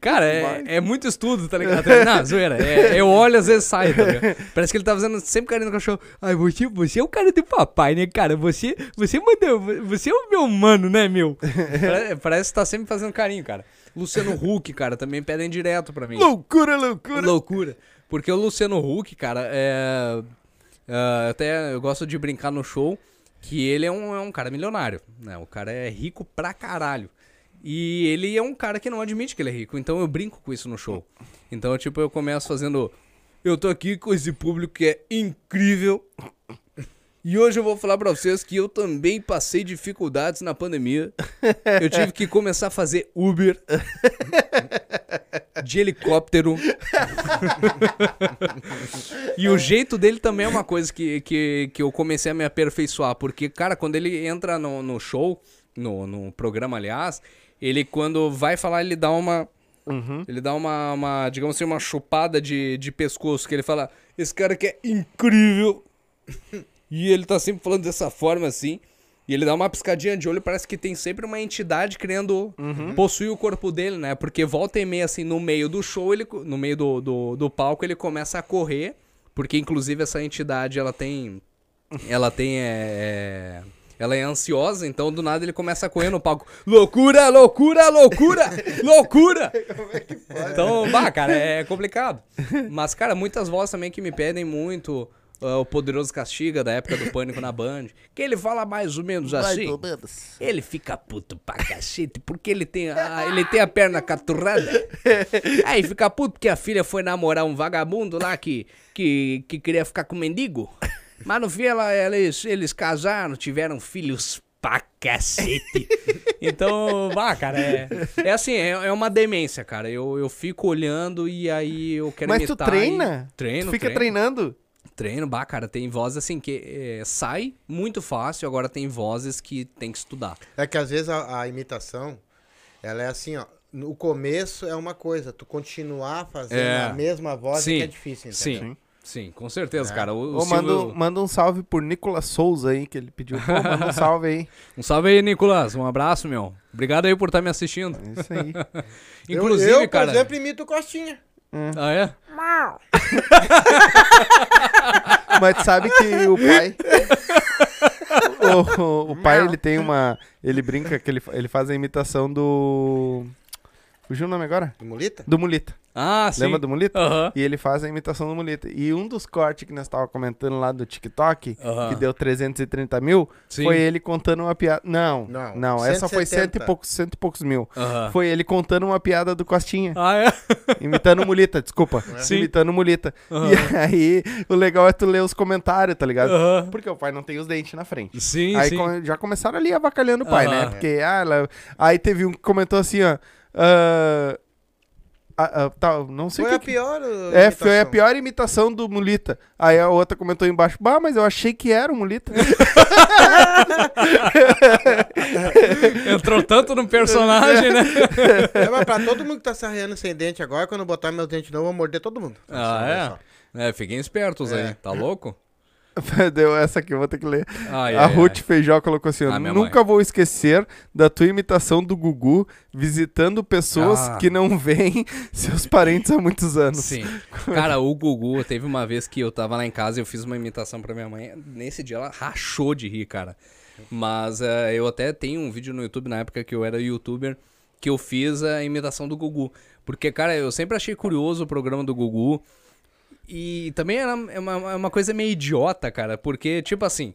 Cara, é, é muito estudo, tá ligado? Não, zoeira. É, eu olho, às vezes sai, tá ligado? Parece que ele tá fazendo sempre carinho no cachorro. Ai, você, você é o cara do papai, né, cara? Você, você mandou. Você é o meu mano, né, meu? Pare- Parece que tá sempre fazendo carinho, cara. Luciano Huck, cara, também pedem direto pra mim. Loucura, loucura. Loucura. Porque o Luciano Huck, cara, é. é, até eu gosto de brincar no show que ele é um, é um cara milionário. Né? O cara é rico pra caralho. E ele é um cara que não admite que ele é rico. Então eu brinco com isso no show. Então, tipo, eu começo fazendo. Eu tô aqui com esse público que é incrível. E hoje eu vou falar pra vocês que eu também passei dificuldades na pandemia. Eu tive que começar a fazer Uber. De helicóptero. e o jeito dele também é uma coisa que, que, que eu comecei a me aperfeiçoar. Porque, cara, quando ele entra no, no show, no, no programa, aliás, ele quando vai falar, ele dá uma. Uhum. Ele dá uma, uma, digamos assim, uma chupada de, de pescoço, que ele fala, esse cara que é incrível. E ele tá sempre falando dessa forma assim. E ele dá uma piscadinha de olho, parece que tem sempre uma entidade querendo possuir o corpo dele, né? Porque volta e meia, assim, no meio do show, ele, no meio do, do, do palco, ele começa a correr. Porque, inclusive, essa entidade, ela tem... Ela tem, é... é, Ela é ansiosa, então do nada ele começa a correr no palco. Loucura, loucura, loucura, loucura! Então, bah, cara, é complicado. Mas, cara, muitas vozes também que me pedem muito. Ah, o Poderoso Castiga, da época do Pânico na Band. Que ele fala mais ou menos assim. Ele fica puto pra cacete porque ele tem a, ele tem a perna caturrada. Aí fica puto porque a filha foi namorar um vagabundo lá que, que, que queria ficar com mendigo. Mas no fim ela, eles, eles casaram, tiveram filhos pra cacete. Então, vá, cara, é, é assim, é, é uma demência, cara. Eu, eu fico olhando e aí eu quero Mas tu imitar e- treina? Treino, Tu fica treino. treinando? Treino, bah, cara, tem vozes assim que é, sai muito fácil, agora tem vozes que tem que estudar. É que às vezes a, a imitação, ela é assim, ó. No começo é uma coisa, tu continuar fazendo É. a mesma voz é Sim, que é difícil, entendeu? Sim, sim, com certeza, cara. O, o Ô, manda, Silvio- um- manda um salve por Nicolas Souza aí, que ele pediu. Pô, manda um salve aí. Um salve aí, Nicolas. Um abraço, meu. Obrigado aí por estar me assistindo. É isso aí. Inclusive, eu, eu, cara. por exemplo, imito o Costinha. Ah, é? Mas tu sabe que o pai. o, o- o pai, ele tem uma. Ele brinca que ele, ele faz a imitação do. Fugiu o nome agora? Do Mulita? Do Mulita. Ah, sim. Lembra do Mulita? Aham. E ele faz a imitação do Mulita. E um dos cortes que nós tava comentando lá do TikTok, que deu 330 mil, Sim. foi ele contando uma piada. Não, Não, não, essa foi 170. cento e poucos, cento e poucos mil. Foi ele contando uma piada do Costinha. Ah, é? Imitando o Mulita, desculpa. Sim. Imitando o Mulita. Aham. E aí, o legal é tu ler os comentários, tá ligado? Aham. Porque o pai não tem os dentes na frente. Sim, aí sim. já começaram ali avacalhando o pai, né? Porque, ah, ela... Aí teve um que comentou assim, ó. Ah, ah, ah, tá, não sei Foi o a que que- pior uh, É, foi a imitação. pior imitação do Mulita. Aí a outra comentou embaixo, bah, mas eu achei que era o Mulita. Entrou tanto no personagem, né? É, mas pra todo mundo que tá se arreando sem dente agora, quando eu botar meus dentes novos, eu vou morder todo mundo. Ah, é? É, fiquem espertos É. aí. Tá louco? Deu essa aqui, vou ter que ler. Ai, a ai, Ruth ai. Feijó colocou assim: Ah, Nunca vou esquecer da tua imitação do Gugu visitando pessoas Ah. que não veem seus parentes há muitos anos. Sim. Cara, o Gugu, teve uma vez que eu tava lá em casa e eu fiz uma imitação pra minha mãe. Nesse dia ela rachou de rir, cara. Mas eh, eu até tenho um vídeo no YouTube na época que eu era youtuber que eu fiz a imitação do Gugu. Porque, cara, eu sempre achei curioso o programa do Gugu. E também é uma, é uma coisa meio idiota, cara. Porque, tipo assim,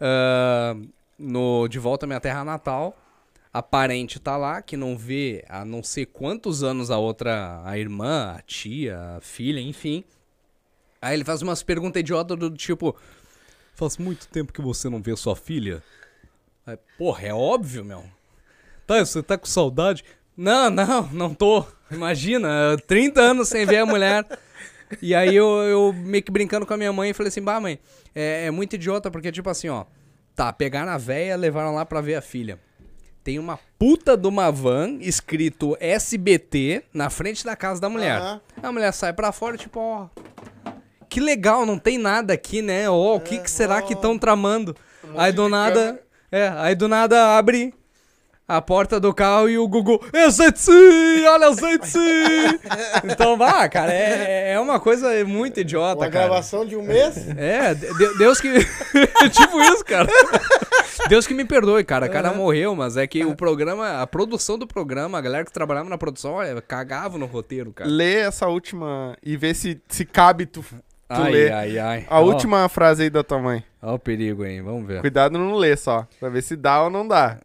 ah, no De Volta à Minha Terra Natal, a parente tá lá, que não vê há não sei quantos anos a outra, a irmã, a tia, a filha, enfim. Aí ele faz umas perguntas idiotas do tipo: Faz muito tempo que você não vê sua filha? Aí, Porra, é óbvio, meu. Tá, você tá com saudade? Não, não, não tô. Imagina, 30 anos sem ver a mulher. E aí eu, eu meio que brincando com a minha mãe falei assim, bah, mãe, é, é muito idiota, porque tipo assim, ó, tá, pegaram a véia, levaram lá pra ver a filha. Tem uma puta de uma van escrito SBT na frente da casa da mulher. Aham. A mulher sai pra fora, tipo, ó. Que legal, não tem nada aqui, né? Ó, o que, que será que estão tramando? aí do nada. É, aí do nada abre a porta do carro e o Gugu. É gente! Olha gente! então, vá, cara, é, é uma coisa muito idiota, Uma cara. gravação de um mês? É, de- de- Deus que. tipo isso, cara. Deus que me perdoe, cara. O cara morreu, mas é que o programa, a produção do programa, a galera que trabalhava na produção, olha, cagava no roteiro, cara. Lê essa última e vê se, se cabe tu, tu Ai, ler. ai, ai. A Ó, última frase aí da tua mãe. Ó o perigo aí, vamos ver. Cuidado não ler só, pra ver se dá ou não dá.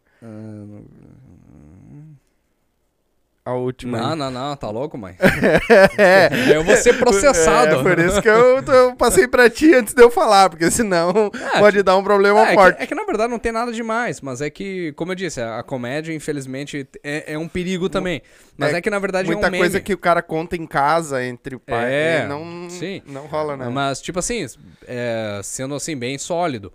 A última. Não, aí. não, não, tá louco, mãe? É. Eu vou ser processado. É, por isso que eu, eu passei pra ti antes de eu falar, porque senão pode dar um problema É, é, forte. que, é que na verdade não tem nada demais, mas é que, como eu disse, a, a comédia, infelizmente, é, é um perigo também. Mas é, que na verdade Muita é um meme. coisa que o cara conta em casa entre o pai É, e não, sim. não rola, né? Mas, tipo assim, é, sendo assim, bem sólido.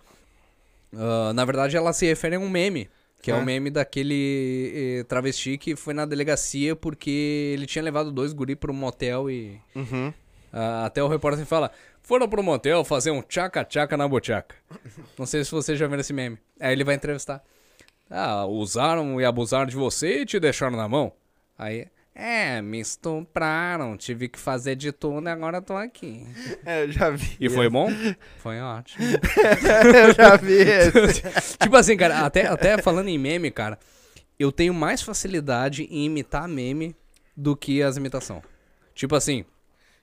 ah, na verdade, ela se refere a um meme. Que é, É. o meme daquele eh, travesti que foi na delegacia porque ele tinha levado dois guri pro motel e. Uhum. ah, até o repórter fala: foram pro motel fazer um tchaca-tchaca na bochaca. Não sei se você já viu esse meme. Aí ele vai entrevistar. Ah, usaram e abusaram de você e te deixaram na mão. Aí. É, me estupraram, tive que fazer de tudo e agora tô aqui. É, eu já vi. E foi bom? Foi ótimo. eu já vi tipo assim, cara, até, até falando em meme, cara, eu tenho mais facilidade em imitar meme do que as imitações. Tipo assim,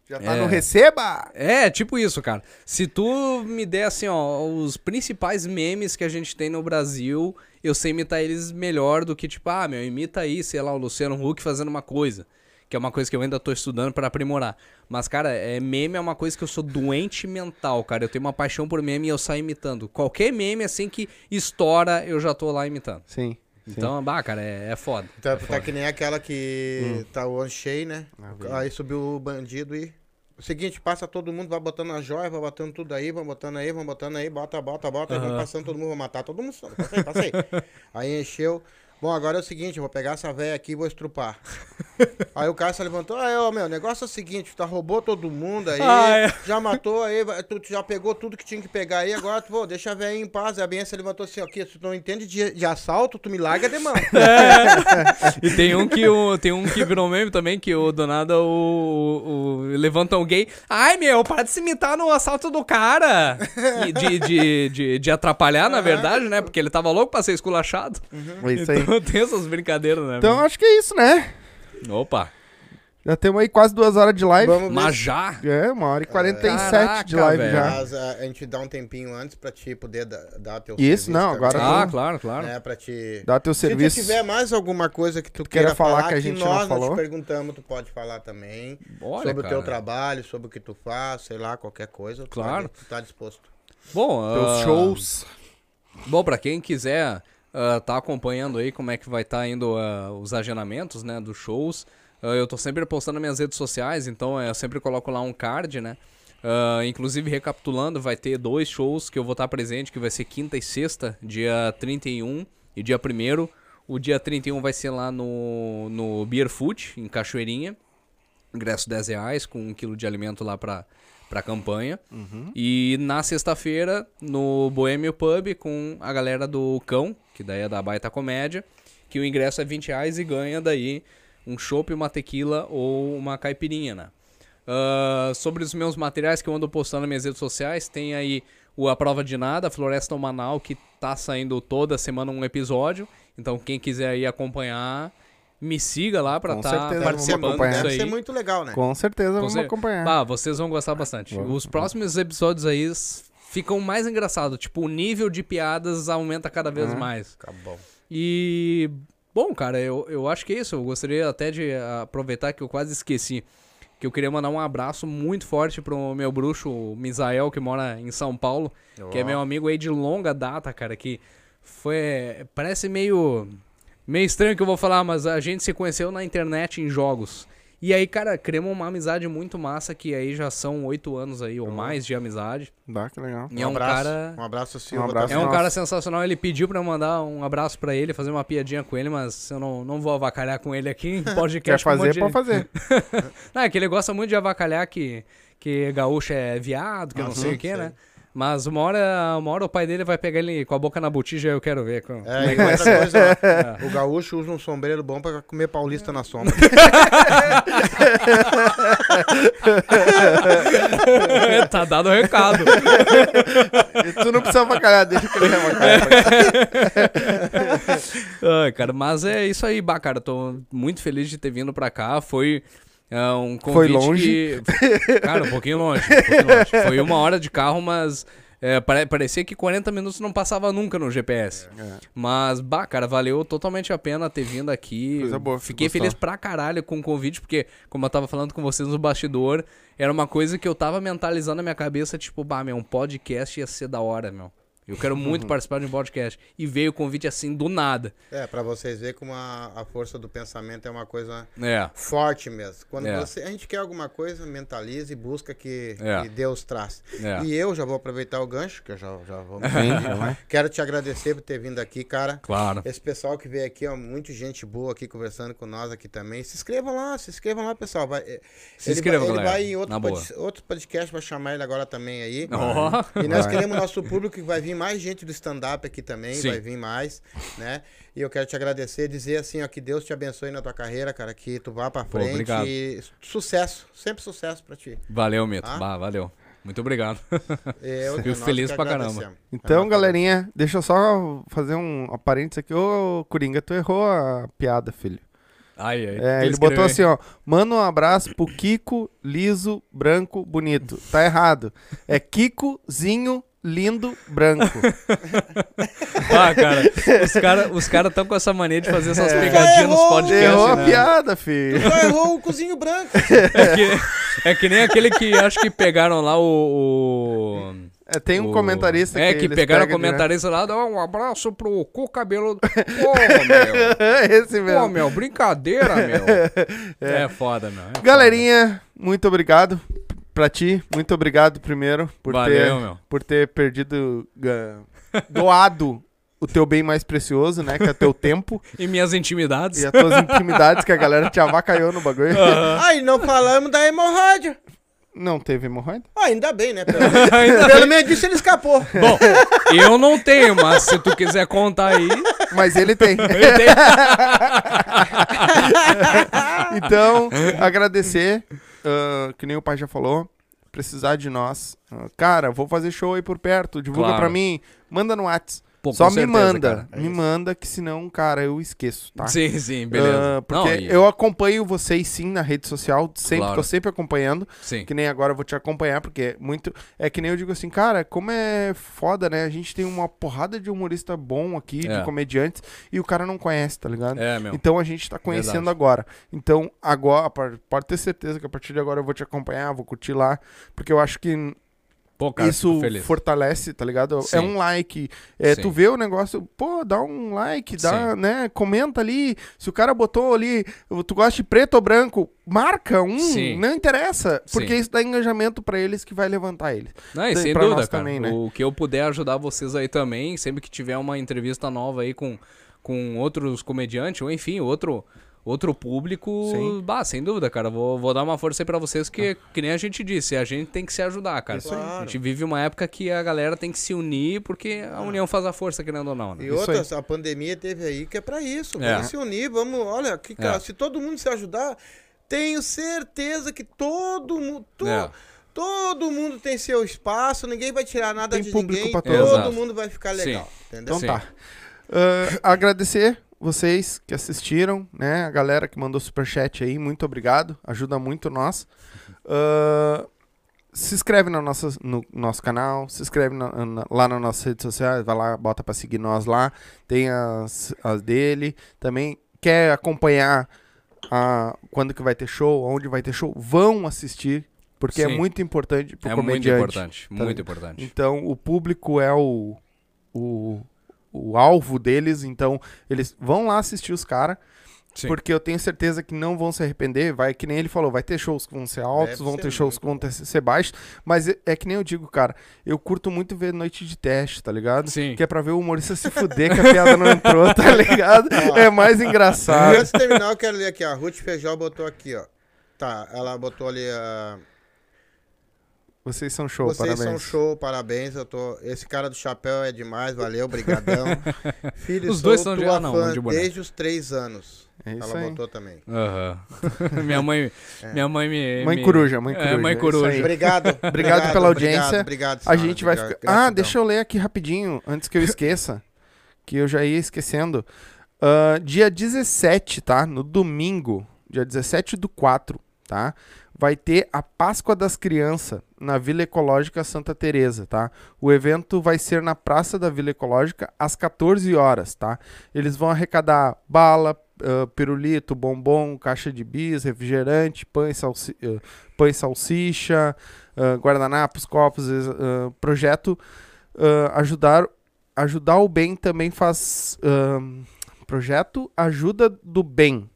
Já tá É. no receba? é, tipo isso, cara. Se tu me der assim, ó, os principais memes que a gente tem no Brasil, eu sei imitar eles melhor do que tipo, ah, meu, imita aí, sei lá, o Luciano Huck fazendo uma coisa. Que é uma coisa que eu ainda tô estudando pra aprimorar. Mas, cara, é, meme é uma coisa que eu sou doente mental, cara. Eu tenho uma paixão por meme e eu saio imitando. Qualquer meme, assim, que estoura, eu já tô lá imitando. Sim. Então, bah, cara, é, é foda. Tá, É tá foda. que nem aquela que Hum. tá o cheio, né? Aí subiu o bandido e. O seguinte, passa todo mundo, vai botando a joia, vai botando tudo aí, vai botando aí, vai botando aí, bota, bota, bota, aí vai passando todo mundo, vai matar todo mundo. Passa aí, passa aí. aí encheu. Bom, agora é o seguinte, eu vou pegar essa véia aqui e vou estrupar. aí o cara se levantou, aí, ó, meu, o negócio é o seguinte, tu tá roubou todo mundo aí, Ah, é. já matou aí, tu, tu já pegou tudo que tinha que pegar aí, agora tu, pô, deixa a véia em paz. Aí a se levantou assim, ó, aqui, se tu não entende de, de assalto, tu me larga de mão. E tem um que o, tem um que virou meme também, que o do nada o, o, levanta um gay. Ai, meu, para de se imitar no assalto do cara. E de, de, de, de atrapalhar, na verdade, né? Porque ele tava louco pra ser esculachado. É isso aí. Então tem essas brincadeiras, né? Então acho que é isso, né? Opa, Já temos aí quase duas horas de live. Vamos mas já? É, uma hora e 47 Caraca, de live velho. já. Mas a, a gente dá um tempinho antes pra te poder dar, dar teu Isso, serviço não, também, agora Ah, vamos- claro, claro. Né, pra te... Dá teu Se serviço. tu tiver mais alguma coisa que tu, queira queira falar falar, que a gente não nós falou? te perguntamos, tu pode falar também. Olha, sobre o teu cara. trabalho, sobre o que tu faz, sei lá, qualquer coisa. tu Claro. pode- Tu tá disposto. Bom, Teus ah, shows. Bom, pra quem quiser ah, tá acompanhando aí como é que vai estar indo ah, os agendamentos, né, dos shows, ah, eu tô sempre postando nas minhas redes sociais, então eh, eu sempre coloco lá um card, né? Ah, inclusive, recapitulando, vai ter dois shows que eu vou estar presente, que vai ser quinta e sexta, dia 31 e dia 1 O dia 31 vai ser lá no, no Beer Food, em Cachoeirinha. Ingresso 10 reais, com um quilo de alimento lá pra, pra campanha. Uhum. E na sexta-feira, no Boêmio Pub, com a galera do Cão, que daí é da Baita Comédia, que o ingresso é 20 reais e ganha daí um chopp, uma tequila ou uma caipirinha, né? Ah, sobre os meus materiais que eu ando postando nas minhas redes sociais, tem aí o A Prova de Nada, Floresta Manal, que tá saindo toda semana um episódio. Então quem quiser aí acompanhar, me siga lá pra Com estar certeza, ser, participando acompanhar. disso deve ser muito legal, né? Com certeza vamos cer- acompanhar. Ah, vocês vão gostar bastante. Vamos. Os próximos episódios aí s- ficam mais engraçados. Tipo, o nível de piadas aumenta cada vez Uhum. mais. Tá bom. E, bom, cara, eu, eu acho que é isso. Eu gostaria até de aproveitar que eu quase esqueci. Que eu queria mandar um abraço muito forte pro meu bruxo, o Misael, que mora em São Paulo. Que é meu amigo aí de longa data, cara. Que foi. Parece meio. Meio estranho que eu vou falar, mas a gente se conheceu na internet em jogos. E aí, cara, criamos uma amizade muito massa, que aí já são oito anos aí, ou mais de amizade. Dá, que legal. E é um abraço, cara. Um abraço, Silva. abraço. É um Nossa. cara sensacional. Ele pediu pra eu mandar um abraço pra ele, fazer uma piadinha com ele, mas eu não, não vou avacalhar com ele aqui em Quer podcast. um fazer, pode fazer. Não, é que ele gosta muito de avacalhar que, que gaúcho é viado, que eu não sei o que, sei. Mas uma hora, uma hora o pai dele vai pegar ele com a boca na botija eu quero ver. Com... É, e outra coisa, É. ó, o gaúcho usa um sombreiro bom pra comer paulista na sombra. tá dado o recado. E tu não precisa avacalhar, deixa que ele avacalhar. Ai, cara, mas é isso aí, bah, cara. Tô muito feliz de ter vindo pra cá. Foi é, um convite Foi longe? que- Cara, um pouquinho longe, um pouquinho longe. Foi uma hora de carro, mas é, pare- parecia que 40 minutos não passava nunca no GPS. É. Mas, bah, cara, valeu totalmente a pena ter vindo aqui. Coisa boa, Fiquei gostou. feliz pra caralho com o convite, porque, como eu tava falando com vocês no bastidor, era uma coisa que eu tava mentalizando na minha cabeça, tipo, bah, meu, um podcast ia ser da hora, meu. Eu quero muito participar de um podcast. E veio o convite assim do nada. É, pra vocês verem como a, a força do pensamento é uma coisa É. forte mesmo. Quando É. você, a gente quer alguma coisa, mentaliza e busca que, É. que Deus traz. É. E eu já vou aproveitar o gancho, que eu já, já vou. Quero te agradecer por ter vindo aqui, cara. Claro. Esse pessoal que veio aqui, ó, muita gente boa aqui conversando com nós aqui também. Se inscrevam lá, se inscrevam lá, pessoal. Vai, eh, Se inscrevam, ele vai em outro, pod- outro podcast, vai chamar ele agora também aí. Ó. E nós queremos nosso público que vai vir mais gente do stand-up aqui também, Sim. vai vir mais, né? E eu quero te agradecer, dizer assim, ó, que Deus te abençoe na tua carreira, cara, que tu vá pra Pô, frente obrigado. e sucesso, sempre sucesso pra ti. Valeu, Mito. Ah? Bah, valeu. Muito obrigado. Eu, Fico nós feliz que pra caramba. Então, É uma- galerinha, deixa eu só fazer um parênteses aqui. Ô, Coringa, tu errou a piada, filho. Ai, ai. É, ele botou assim, ó. Manda um abraço pro Kiko, liso, branco, bonito. Tá errado. É Kikozinho, lindo, branco. Ah, cara, os caras os cara tão com essa mania de fazer essas pegadinhas nos Errou! podcasts, errou a né? piada, filho. Só errou o cozinho branco. É que, é que nem aquele que acho que pegaram lá o... o- É, tem um o- comentarista É, que eles pegaram o direto. comentarista lá, dá um abraço pro cu cabelo... Pô, meu. Esse Pô, mesmo. meu, brincadeira, meu. É, foda, meu. é foda. Galerinha, muito obrigado pra ti. Muito obrigado primeiro por, Valeu, ter, meu. por ter perdido, doado o teu bem mais precioso, né? Que é o teu tempo E minhas intimidades. e as tuas intimidades que a galera te avacaiou no bagulho. Ai, não falamos da hemorrágia. Não teve hemorroida? Ah, ainda bem, né? Pelo, menos- pelo menos disso ele escapou. Bom, eu não tenho, mas se tu quiser contar aí, Mas ele tem. eu tenho. Então, agradecer, ah, que nem o pai já falou, precisar de nós. Ah, cara, vou fazer show aí por perto, divulga Claro. pra mim, manda no Whats. Pô, Só me certeza, manda, cara. É me isso. manda, que senão, cara, eu esqueço, tá? Sim, sim, beleza. Ah, porque Não, e- eu acompanho vocês sim na rede social, sempre, Claro. tô sempre acompanhando. Sim. Que nem agora eu vou te acompanhar, porque é muito. É que nem eu digo assim, cara, como é foda, né? A gente tem uma porrada de humorista bom aqui, É. de comediantes, e o cara não conhece, tá ligado? É, meu. Então a gente tá conhecendo Verdade. agora. Então, agora, pode ter certeza que a partir de agora eu vou te acompanhar, vou curtir lá, porque eu acho que Pô, cara, isso fortalece, tá ligado? Sim. É um like. É, tu vê o negócio, pô, dá um like, dá, Sim. né? Comenta ali. Se o cara botou ali, tu gosta de preto ou branco, marca um, Sim. não interessa. Porque isso dá engajamento pra eles que vai levantar eles. Não, e sem pra dúvida, cara. também, né? O que eu puder ajudar vocês aí também, sempre que tiver uma entrevista nova aí com, com outros comediantes, ou enfim, outro, outro público, Sim. bah, sem dúvida, cara. Vou, vou dar uma força aí pra vocês, que, que nem a gente disse, a gente tem que se ajudar, cara. Isso aí. A gente vive uma época que a galera tem que se unir, porque a união faz a força, querendo ou não, né? E Isso outra, a pandemia teve aí que é pra isso. É. Vamos se unir, vamos. Olha, que, cara, É. se todo mundo se ajudar, tenho certeza que todo mundo. É. Todo mundo tem seu espaço, ninguém vai tirar nada Tem de público ninguém, pra todo. Exato. mundo vai ficar legal. Entendeu? Então Sim. tá. Ah, agradecer vocês que assistiram, né? A galera que mandou superchat aí, muito obrigado. Ajuda muito nós. Ah, se inscreve no nosso, no nosso canal, se inscreve na- na- lá nas nossas redes sociais, vai lá, bota pra seguir nós lá. Tem as, as dele. Também quer acompanhar a, quando que vai ter show, onde vai ter show, vão assistir. Porque é Sim. muito importante pro É muito comediante. importante, tá muito importante. Então, o público é o, o, o alvo deles. Então, eles vão lá assistir os caras. Sim. Porque eu tenho certeza que não vão se arrepender. Vai, que nem ele falou, vai ter shows que vão ser altos, Deve vão ser ter shows que vão ter, ser baixos. Mas é, é que nem eu digo, cara. Eu curto muito ver noite de teste, tá ligado? Sim. Que é pra ver o humorista se fuder que a piada não entrou, tá ligado? É mais engraçado. Antes de terminar, eu quero ler aqui. A Ruth Feijó botou aqui, ó. Tá, ela botou ali a. Vocês são show, Vocês parabéns. são show, parabéns. Eu tô... Esse cara do chapéu é demais, valeu, brigadão. Filho, Os sou dois são de- ah, não, de desde os três anos. É isso ela aí. botou também. Aham. minha mãe, minha mãe me... Mãe me- coruja, mãe É, coruja. mãe é isso coruja. aí. Obrigado. Obrigado pela audiência. Obrigado, A Sara, gente vai obrigado, ficar. Ah, deixa eu ler aqui rapidinho, antes que eu esqueça. que eu já ia esquecendo. Ah, dia 17, tá? No domingo, dia 17 do 4, tá? Vai ter a Páscoa das Crianças na Vila Ecológica Santa Teresa, tá? O evento vai ser na Praça da Vila Ecológica às 14 horas, tá? Eles vão arrecadar bala, ah, pirulito, bombom, caixa de bis, refrigerante, pão e, salsi e salsicha, ah, guardanapos, copos, ah, projeto ajudar ajudar o bem também faz projeto ajuda do bem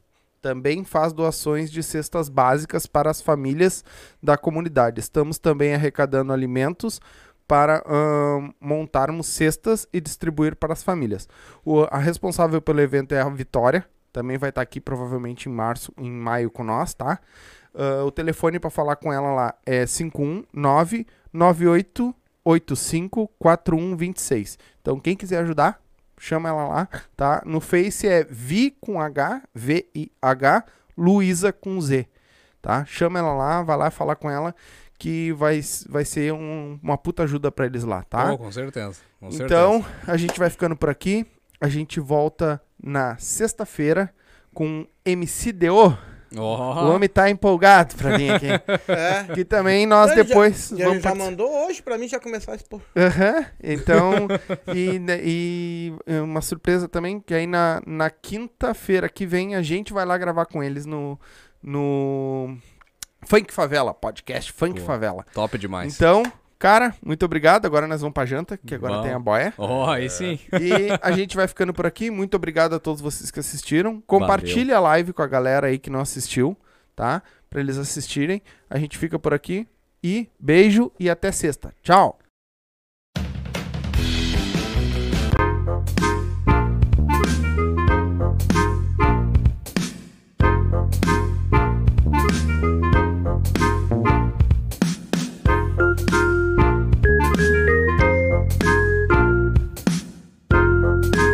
também faz doações de cestas básicas para as famílias da comunidade. Estamos também arrecadando alimentos para montarmos cestas e distribuir para as famílias. O- a responsável pelo evento é a Vitória, também vai estar aqui provavelmente em março, em maio com nós, tá? Ah, o telefone para falar com ela lá é 519 9885 4126. Então, quem quiser ajudar, chama ela lá, tá? No Face é Vi com H, V-I-H, Luísa com Z, tá? Chama ela lá, vai lá falar com ela, que vai, vai ser um- uma puta ajuda pra eles lá, tá? Oh, com certeza. Com certeza. Então, a gente vai ficando por aqui. A gente volta na sexta-feira com MCDO. O Ó, homem tá empolgado pra vir aqui. É. que também nós Ele já- depois ele vamos já participar. mandou hoje pra mim já começar a expor. Aham, então, e, né, e é uma surpresa também, que aí na, na quinta-feira que vem a gente vai lá gravar com eles no, no Funk Favela, podcast Funk Boa. Favela. top demais. Então, cara, muito obrigado. Agora nós vamos pra janta, que agora Vamos. tem a boia. Ó, aí sim. E a gente vai ficando por aqui. Muito obrigado a todos vocês que assistiram. Compartilhe a live com a galera aí que não assistiu, tá? Pra eles assistirem. A gente fica por aqui. E beijo e até sexta. Tchau!